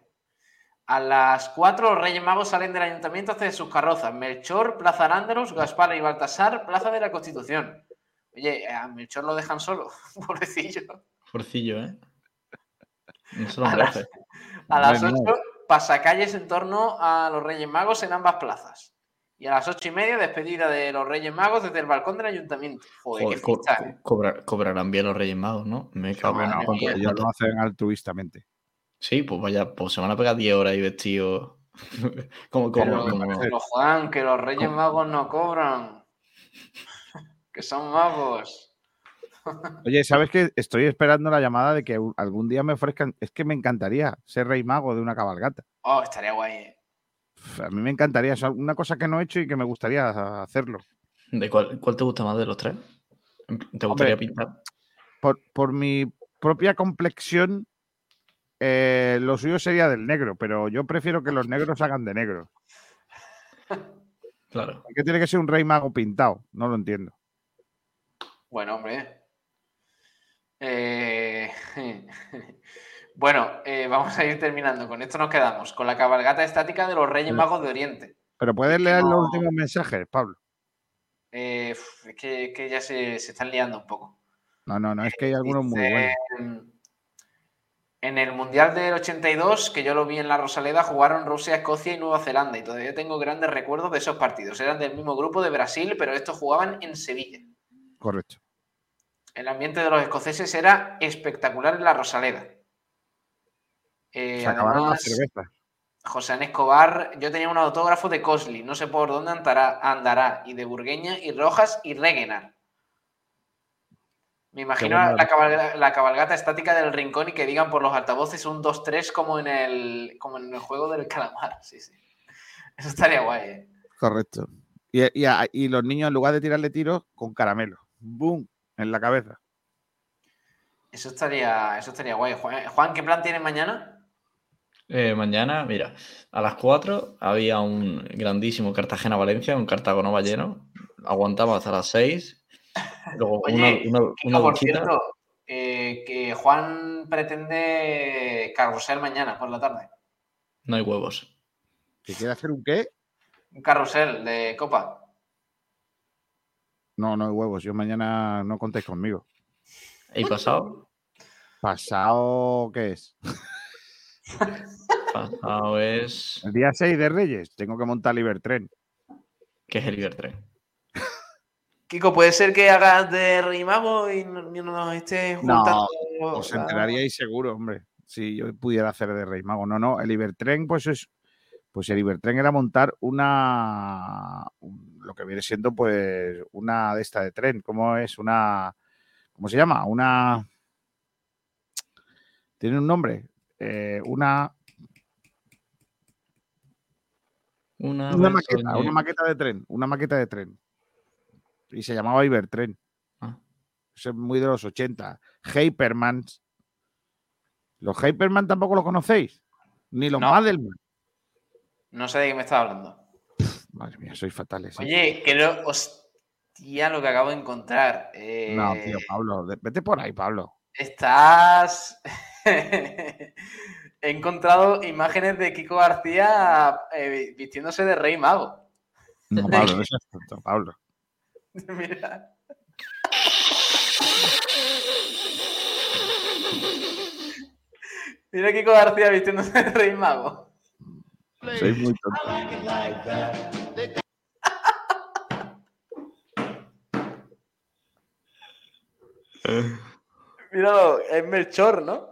A las 4 los Reyes Magos salen del ayuntamiento hacia sus carrozas. Melchor, Plaza Arándalos, Gaspar y Baltasar, Plaza de la Constitución. Oye, a Melchor lo dejan solo, pobrecillo. Forcillo, ¿eh? No se lo A las, a las Bueno. 8 pasacalles en torno a los Reyes Magos en ambas plazas. Y a las ocho y media despedida de los Reyes Magos desde el balcón del ayuntamiento. Joder, Joder, qué co- fiesta, co- ¿eh? cobrar- cobrarán bien los Reyes Magos, ¿no? Me cago en ellos lo hacen altruistamente. Sí, pues vaya, pues se van a pegar 10 horas ahí vestidos. como, como, Pero, como- pero, Juan, que los Reyes ¿Cómo? Magos no cobran. que son magos. Oye, ¿sabes qué? Estoy esperando la llamada de que algún día me ofrezcan. Es que me encantaría ser rey mago de una cabalgata. Oh, estaría guay. ¿eh? A mí me encantaría. Es una cosa que no he hecho y que me gustaría hacerlo. ¿De cuál, cuál te gusta más de los tres? ¿Te gustaría pintar? Por, por mi propia complexión, eh, lo suyo sería del negro, pero yo prefiero que los negros hagan de negro. Claro. ¿Por qué tiene que ser un rey mago pintado? No lo entiendo. Bueno, hombre. Eh, bueno, eh, vamos a ir terminando. Con esto nos quedamos. Con la cabalgata estática de los Reyes Magos de Oriente. Pero puedes leer no- los últimos mensajes, Pablo. Eh, es que, ya se, se están liando un poco. No, no, no, es que hay algunos muy buenos. En el Mundial del 82, que yo lo vi en la Rosaleda, jugaron Rusia, Escocia y Nueva Zelanda. Y todavía tengo grandes recuerdos de esos partidos. Eran del mismo grupo de Brasil, pero estos jugaban en Sevilla. Correcto. El ambiente de los escoceses era espectacular en la Rosaleda. Eh, Se acabaron las además, cervezas. José Ana Escobar, yo tenía un autógrafo de Cosley, no sé por dónde andará, andará, y de Burgueña, y Rojas, y Regenar. Me imagino la, cabalga- la cabalgata estática del rincón y que digan por los altavoces un 2-3 como en el como en el juego del calamar. Sí, sí. Eso estaría guay, ¿eh? Correcto. Y, y los niños, en lugar de tirarle tiros, con caramelo. ¡Boom! En la cabeza. Eso estaría, eso estaría guay. Juan, Juan, ¿qué plan tienes mañana? Eh, mañana, mira, a las 4 había un grandísimo Cartagena-Valencia, un Cartago lleno. Aguantamos hasta las 6. Luego Oye, una, una, Kiko, una por cierto, eh, que Juan pretende carrusel mañana por la tarde. No hay huevos. ¿Que quiere hacer un qué? Un carrusel de copa. No, no hay huevos. Yo mañana no contéis conmigo. ¿Y pasado? ¿Pasado qué es? Pasado es. El día 6 de Reyes. Tengo que montar Libertren. ¿Qué es el Ibertren? Kiko, ¿puede ser que hagas de Rey Mago y no, no nos estés No, juntando? Os la- enteraríais seguro, hombre. Si yo pudiera hacer de Rey Mago. No, no. El Libertren, pues es. Pues el Ibertren era montar una, un- lo que viene siendo pues una de esta de tren, ¿cómo es? Una, ¿cómo se llama? Una, tiene un nombre, eh, una, Una, maqueta, soñé- una maqueta de tren, una maqueta de tren. Y se llamaba Ibertren. Ah. Eso es muy de los 80. Hypermans. Los Hyperman tampoco los conocéis. Ni los No. Madelman. No sé de qué me estás hablando. Madre mía, sois fatales. ¿eh? Oye, que lo. Hostia, lo que acabo de encontrar. Eh, No, tío, Pablo. Vete por ahí, Pablo. Estás. He encontrado imágenes de Kiko García eh, vistiéndose de rey mago. No, Pablo, no seas tonto, Pablo. Mira. Mira Kiko García vistiéndose de rey mago. Sois muy tontos. Míralo, es Melchor, ¿no?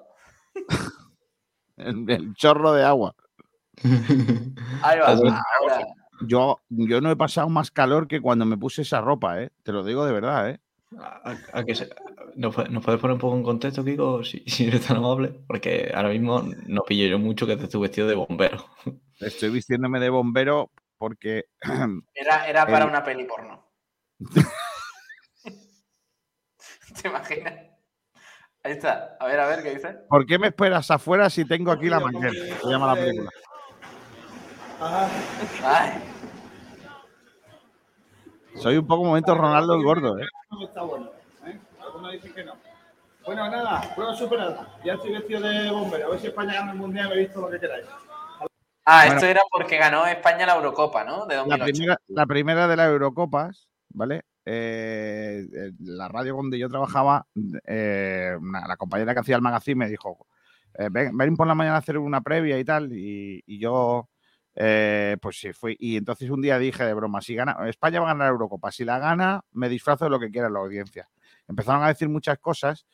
El, el chorro de agua. Ahí va. Ahora. Yo, yo no he pasado más calor que cuando me puse esa ropa, ¿eh? Te lo digo de verdad, ¿eh? ¿A- a que se- ¿Nos, puede- nos puedes poner un poco en contexto, Kiko, si, si eres tan amable? Porque ahora mismo no pillo yo mucho que te estoy vestido de bombero. Estoy vistiéndome de bombero porque Era, era para una peli porno. ¿Te imaginas? Ahí está. A ver, a ver, ¿qué dice? ¿Por qué me esperas afuera si tengo aquí la manguera? Se llama la película. Ay, Soy un poco momento Ronaldo el gordo, ¿eh? No está bueno, ¿eh? Algunos dicen que no. Bueno, nada, prueba superada. Ya estoy vestido de bombero. A ver si España gana el mundial, he visto lo que queráis. Ah, Bueno. esto era porque ganó España la Eurocopa, ¿no? De La 2008. primera, la primera de las Eurocopas, ¿vale? Eh, eh, la radio donde yo trabajaba, eh, la compañera que hacía el magazine me dijo, ven, ven por la mañana a hacer una previa y tal, y, yo, pues sí, fui. Y entonces un día dije de broma, si gana, España va a ganar la Eurocopa, si la gana, me disfrazo de lo que quiera la audiencia. Empezaron a decir muchas cosas.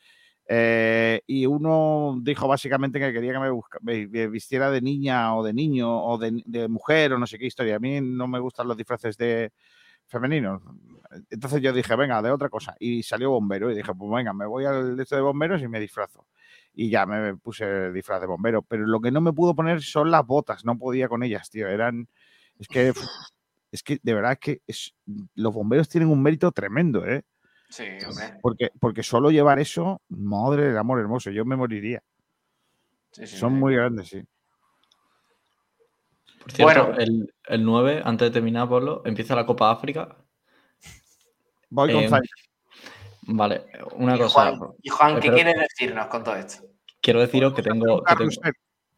y uno dijo básicamente que quería que me, busca- me vistiera de niña o de niño o de, de mujer o no sé qué historia. A mí no me gustan los disfraces de femeninos. Entonces yo dije, venga, de otra cosa. Y salió bombero y dije, pues venga, me voy al de esto de bomberos y me disfrazo. Y ya me puse el disfraz de bombero. Pero lo que no me pudo poner son las botas. No podía con ellas, tío. Eran. Es que. Es que de verdad es que es- los bomberos tienen un mérito tremendo, ¿eh? Sí, hombre. Porque, porque solo llevar eso, madre del amor hermoso, yo me moriría. Sí, sí, Son sí. muy grandes, sí. Por cierto, Bueno. el, el 9, antes de terminar, Pablo, empieza la Copa África. Voy con Eh, Zaire. Vale, una Y cosa. Juan, y Juan, ¿qué quieres decirnos con todo esto? Quiero deciros que tengo, que tengo-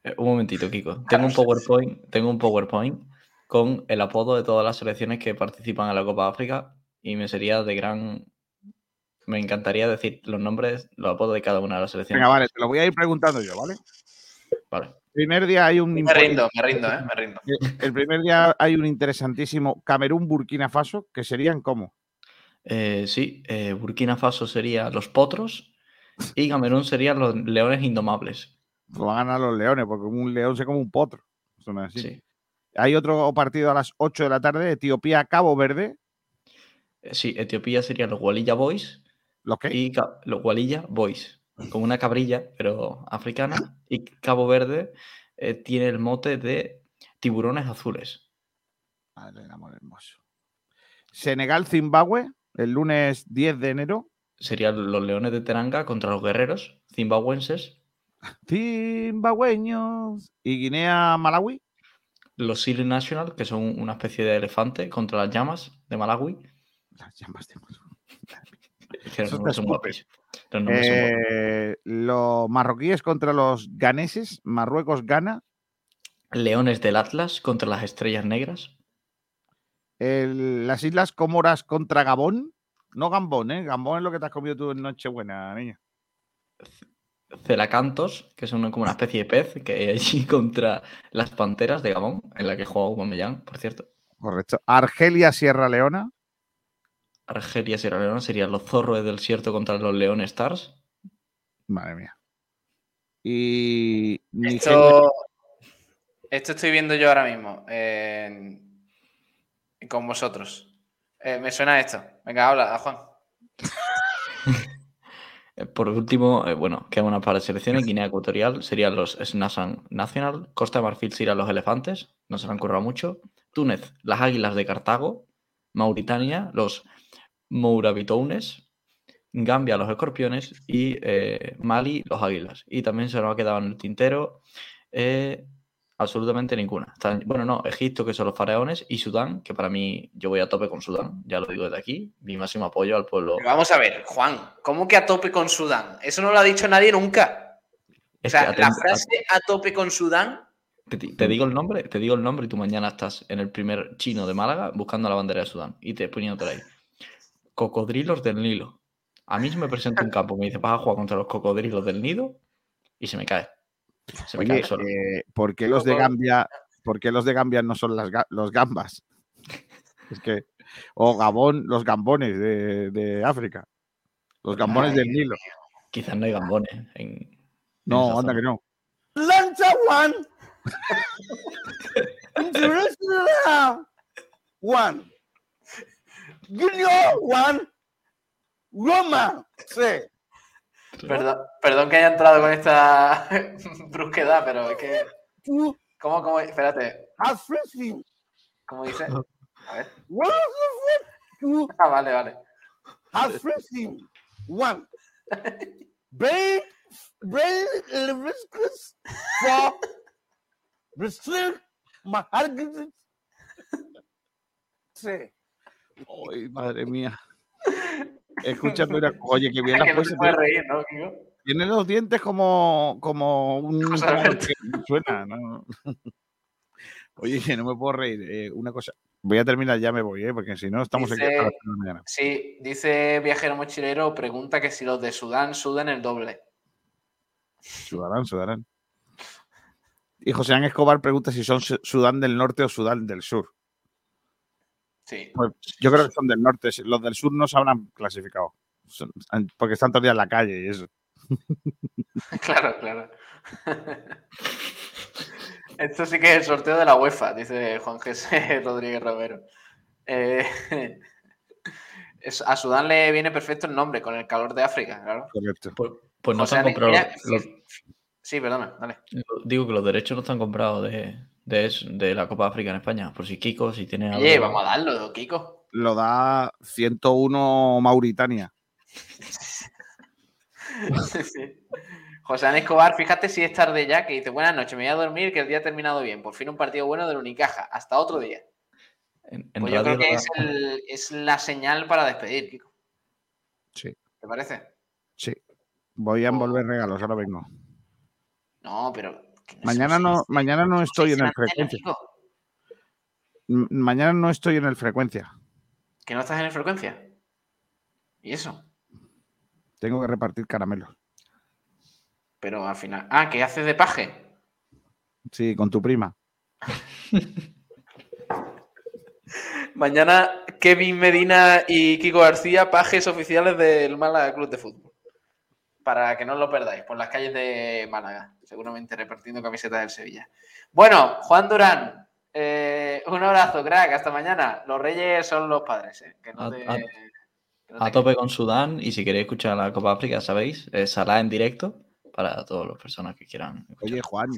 eh, un momentito, Kiko. Tengo un PowerPoint, tengo un PowerPoint con el apodo de todas las selecciones que participan en la Copa África y me sería de gran. Me encantaría decir los nombres, los apodos de cada una de las selecciones. Venga, vale, te lo voy a ir preguntando yo, ¿vale? Vale. Primer día hay un. Me rindo, me rindo, ¿eh? Me rindo. El primer día hay un interesantísimo Camerún-Burkina Faso, que serían como. Eh, sí, eh, Burkina Faso sería los potros y Camerún serían los leones indomables. Pues van a ganar los leones, porque un león se come un potro. Así. Sí. Hay otro partido a las 8 de la tarde, Etiopía-Cabo Verde. Eh, sí, Etiopía serían los Walilla Boys ¿Los qué? y los Walilla Boys, como una cabrilla, pero africana. Y Cabo Verde eh, tiene el mote de tiburones azules. Madre del amor hermoso. Senegal-Zimbabue, el lunes 10 de enero. Serían los leones de Teranga contra los guerreros zimbabuenses. Zimbabueños. Y Guinea-Malawi. Los Siri National, que son una especie de elefante contra las llamas de Malawi. Las llamas de Malawi. Los Eso nombres te son escupe. guapos. Los nombres son guapos. Eh, los marroquíes contra los ganeses. Marruecos-Gana. Leones del Atlas contra las estrellas negras. El- las Islas Comoras contra Gabón. No Gambón, ¿eh? Gambón es lo que te has comido tú en Nochebuena, niña. Celacantos, que son como una especie de pez que hay allí contra las panteras de Gabón, en la que juega Aubameyang, por cierto. Correcto. Argelia, Sierra Leona. Argelia, Sierra Leona serían los zorros del desierto contra los León Stars. Madre mía. Y Esto, Esto estoy viendo yo ahora mismo. eh, con vosotros. Eh, me suena esto. Venga, habla, Juan. Eh, Por último, eh, bueno, quedan unas para selecciones. Guinea Ecuatorial serían los Snasan National. Costa de Marfil serían los elefantes. No se le han currado mucho. Túnez, las águilas de Cartago. Mauritania, los Mourabitounes. Gambia, los escorpiones. Y eh, Mali, los águilas. Y también se nos ha quedado en el tintero eh, absolutamente ninguna. Están- bueno, no, Egipto, que son los faraones. Y Sudán, que para mí yo voy a tope con Sudán. Ya lo digo desde aquí. Mi máximo apoyo al pueblo. Pero vamos a ver, Juan, ¿cómo que a tope con Sudán? Eso no lo ha dicho nadie nunca. O sea, la frase a tope con Sudán, Te, te digo el nombre, te digo el nombre y tú mañana estás en el primer chino de Málaga buscando la bandera de Sudán y te poniéndote ahí. Cocodrilos del Nilo. A mí se me presenta un campo, me dice, vas a jugar contra los cocodrilos del Nido y se me cae. Se me cae Oye, suelo. eh, ¿por qué los de Gambia, por qué los de Gambia no son las, los gambas? Es que, o Gabón, los gambones de, de África. Los gambones Ay, del Nilo. Quizás no hay gambones en. No, esa anda zona. que no. Lanza One. One. Junior One. Roma. Sí. perdón, perdón que haya entrado con esta brusquedad, pero es que. ¿Cómo, cómo? Espérate. ¿cómo dice? A ver. Ah, vale, vale. One. Brain, brain, risks for restrict my argument. Sí. Ay, madre mía. Escúchame una Oye, que bien que la no se puedes puede reír, ¿no, Kiko? Tiene los dientes como, como un que suena, ¿no? Oye, que no me puedo reír. Eh, una cosa. Voy a terminar, ya me voy, ¿eh? porque si no estamos aquí Dice- las de la mañana. Sí, dice Viajero Mochilero, pregunta que si los de Sudán sudan el doble. Sudarán, Sudarán. Y José Ángel Escobar pregunta si son Su- Sudán del Norte o Sudán del Sur. Sí. Pues yo creo que son del norte. Los del sur no se habrán clasificado. Porque están todavía en la calle y eso. Claro, claro. Esto sí que es el sorteo de la UEFA, dice Juan José Rodríguez Romero. Eh, es- a Sudán le viene perfecto el nombre, con el calor de África, claro. Correcto. Pues, pues no se han comprado. los- Sí, perdona, dale. digo que los derechos no están comprados de, de, eso- de la Copa África en España. Por si Kiko, si tiene Oye, algo- vamos a darlo, Kiko. Lo da 101 Mauritania. Sí. José Escobar, fíjate si es tarde ya, que dice, buenas noches, me voy a dormir, que el día ha terminado bien. Por fin un partido bueno del Unicaja. Hasta otro día. En, en Pues yo creo que es, el- es la señal para despedir, Kiko. Sí, ¿Te parece? sí. Voy a envolver regalos, ahora vengo. No, pero... Mañana no, mañana no estoy en el frecuencia. Mañana no estoy en el frecuencia. ¿Que no estás en el frecuencia? ¿Y eso? Tengo que repartir caramelos. Pero al final... Ah, ¿que haces de paje? Sí, con tu prima. Mañana Kevin Medina y Kiko García, pajes oficiales del Málaga Club de Fútbol. Para que no os lo perdáis, por las calles de Málaga, seguramente repartiendo camisetas del Sevilla. Bueno, Juan Durán, eh, un abrazo, crack, hasta mañana. Los reyes son los padres, eh, que no A- te- a- que no te A tope con Sudán y si queréis escuchar la Copa África, sabéis, es Salah en directo para todas las personas que quieran. Oye, Juan,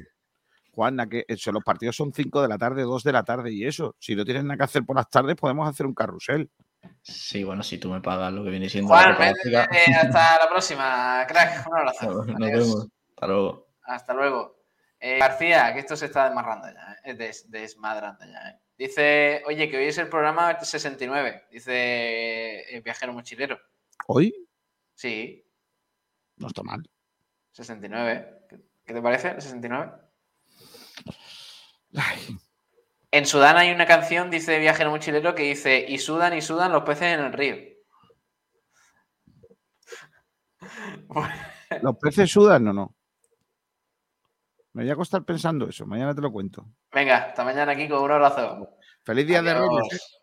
Juan, ¿a qué? Eso, los partidos son 5 de la tarde, 2 de la tarde y eso. Si no tienes nada que hacer por las tardes, podemos hacer un carrusel. Sí, bueno, si tú me pagas lo que viene siendo Juan, la eh, hasta la próxima, crack. Un abrazo. Nos Adiós. vemos. Hasta luego. Hasta luego. Eh, García, que esto se está desmarrando ya, eh, des- desmadrando ya. eh. Dice, oye, que hoy es el programa 69, dice el viajero mochilero. ¿Hoy? Sí, No está mal. 69. ¿Qué, qué te parece? ¿El 69? En Sudán hay una canción, dice Viajero Mochilero, que dice, y sudan y sudan los peces en el río. ¿Los peces sudan o no? Me voy a acostar pensando eso. Mañana te lo cuento. Venga, hasta mañana, Kiko. Un abrazo. Feliz día de. Reyes.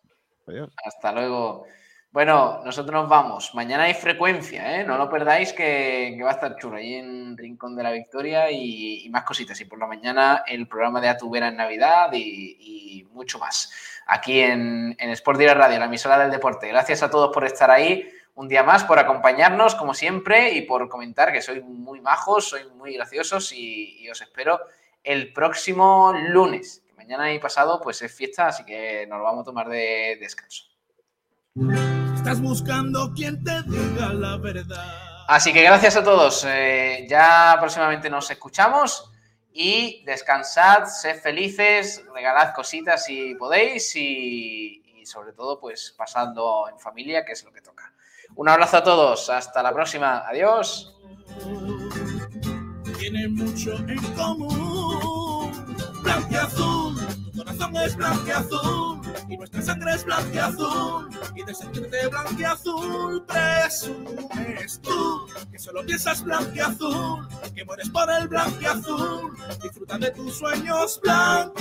¿eh? Hasta luego. Bueno, nosotros nos vamos. Mañana hay frecuencia, ¿eh? No lo perdáis que, va a estar chulo ahí en Rincón de la Victoria y, más cositas. Y por la mañana el programa de Atubera en Navidad y, mucho más. Aquí en, en Sport Direct Radio, la emisora del deporte. Gracias a todos por estar ahí. Un día más, por acompañarnos, como siempre, y por comentar que sois muy majos, sois muy graciosos y, y os espero el próximo lunes. Mañana y pasado, pues es fiesta, así que nos lo vamos a tomar de descanso. Estás buscando quien te diga la verdad. Así que gracias a todos. Eh, ya próximamente nos escuchamos y descansad, sed felices, regalad cositas si podéis y, y sobre todo pues pasando en familia, que es lo que toca. Un abrazo a todos, hasta la próxima, adiós. Tienen mucho en común corazón es blanco y nuestra sangre es blanca y de sentirte blanco y azul presumes tú que solo piensas blanco y azul que mueres por el blanco azul disfruta de tus sueños blanco.